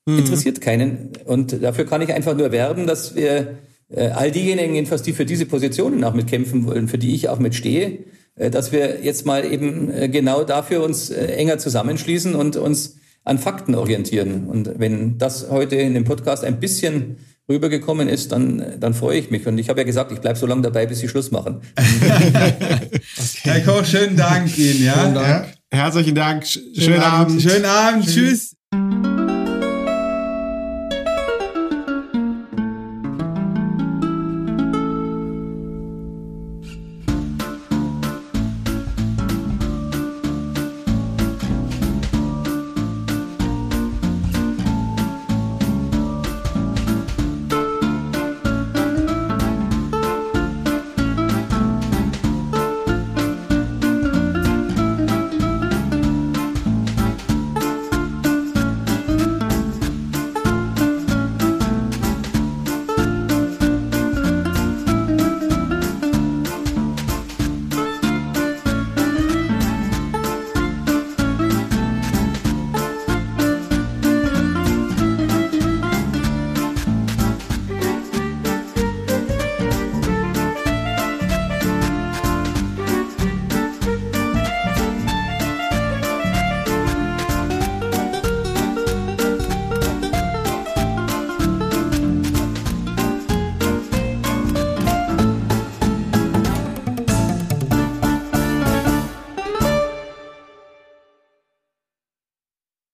mhm. interessiert keinen. Und dafür kann ich einfach nur werben, dass wir äh, all diejenigen, jedenfalls die für diese Positionen auch mitkämpfen wollen, für die ich auch mitstehe, äh, dass wir jetzt mal eben genau dafür uns enger zusammenschließen und uns an Fakten orientieren. Und wenn das heute in dem Podcast ein bisschen rübergekommen ist, dann, dann freue ich mich. Und ich habe ja gesagt, ich bleibe so lange dabei, bis sie Schluss machen. okay. Herr Koch, schönen Dank Ihnen. Ja? Schönen Dank. Herzlichen Dank. Schönen, schönen Abend. Abend. Schönen Abend. Tschüss. Tschüss.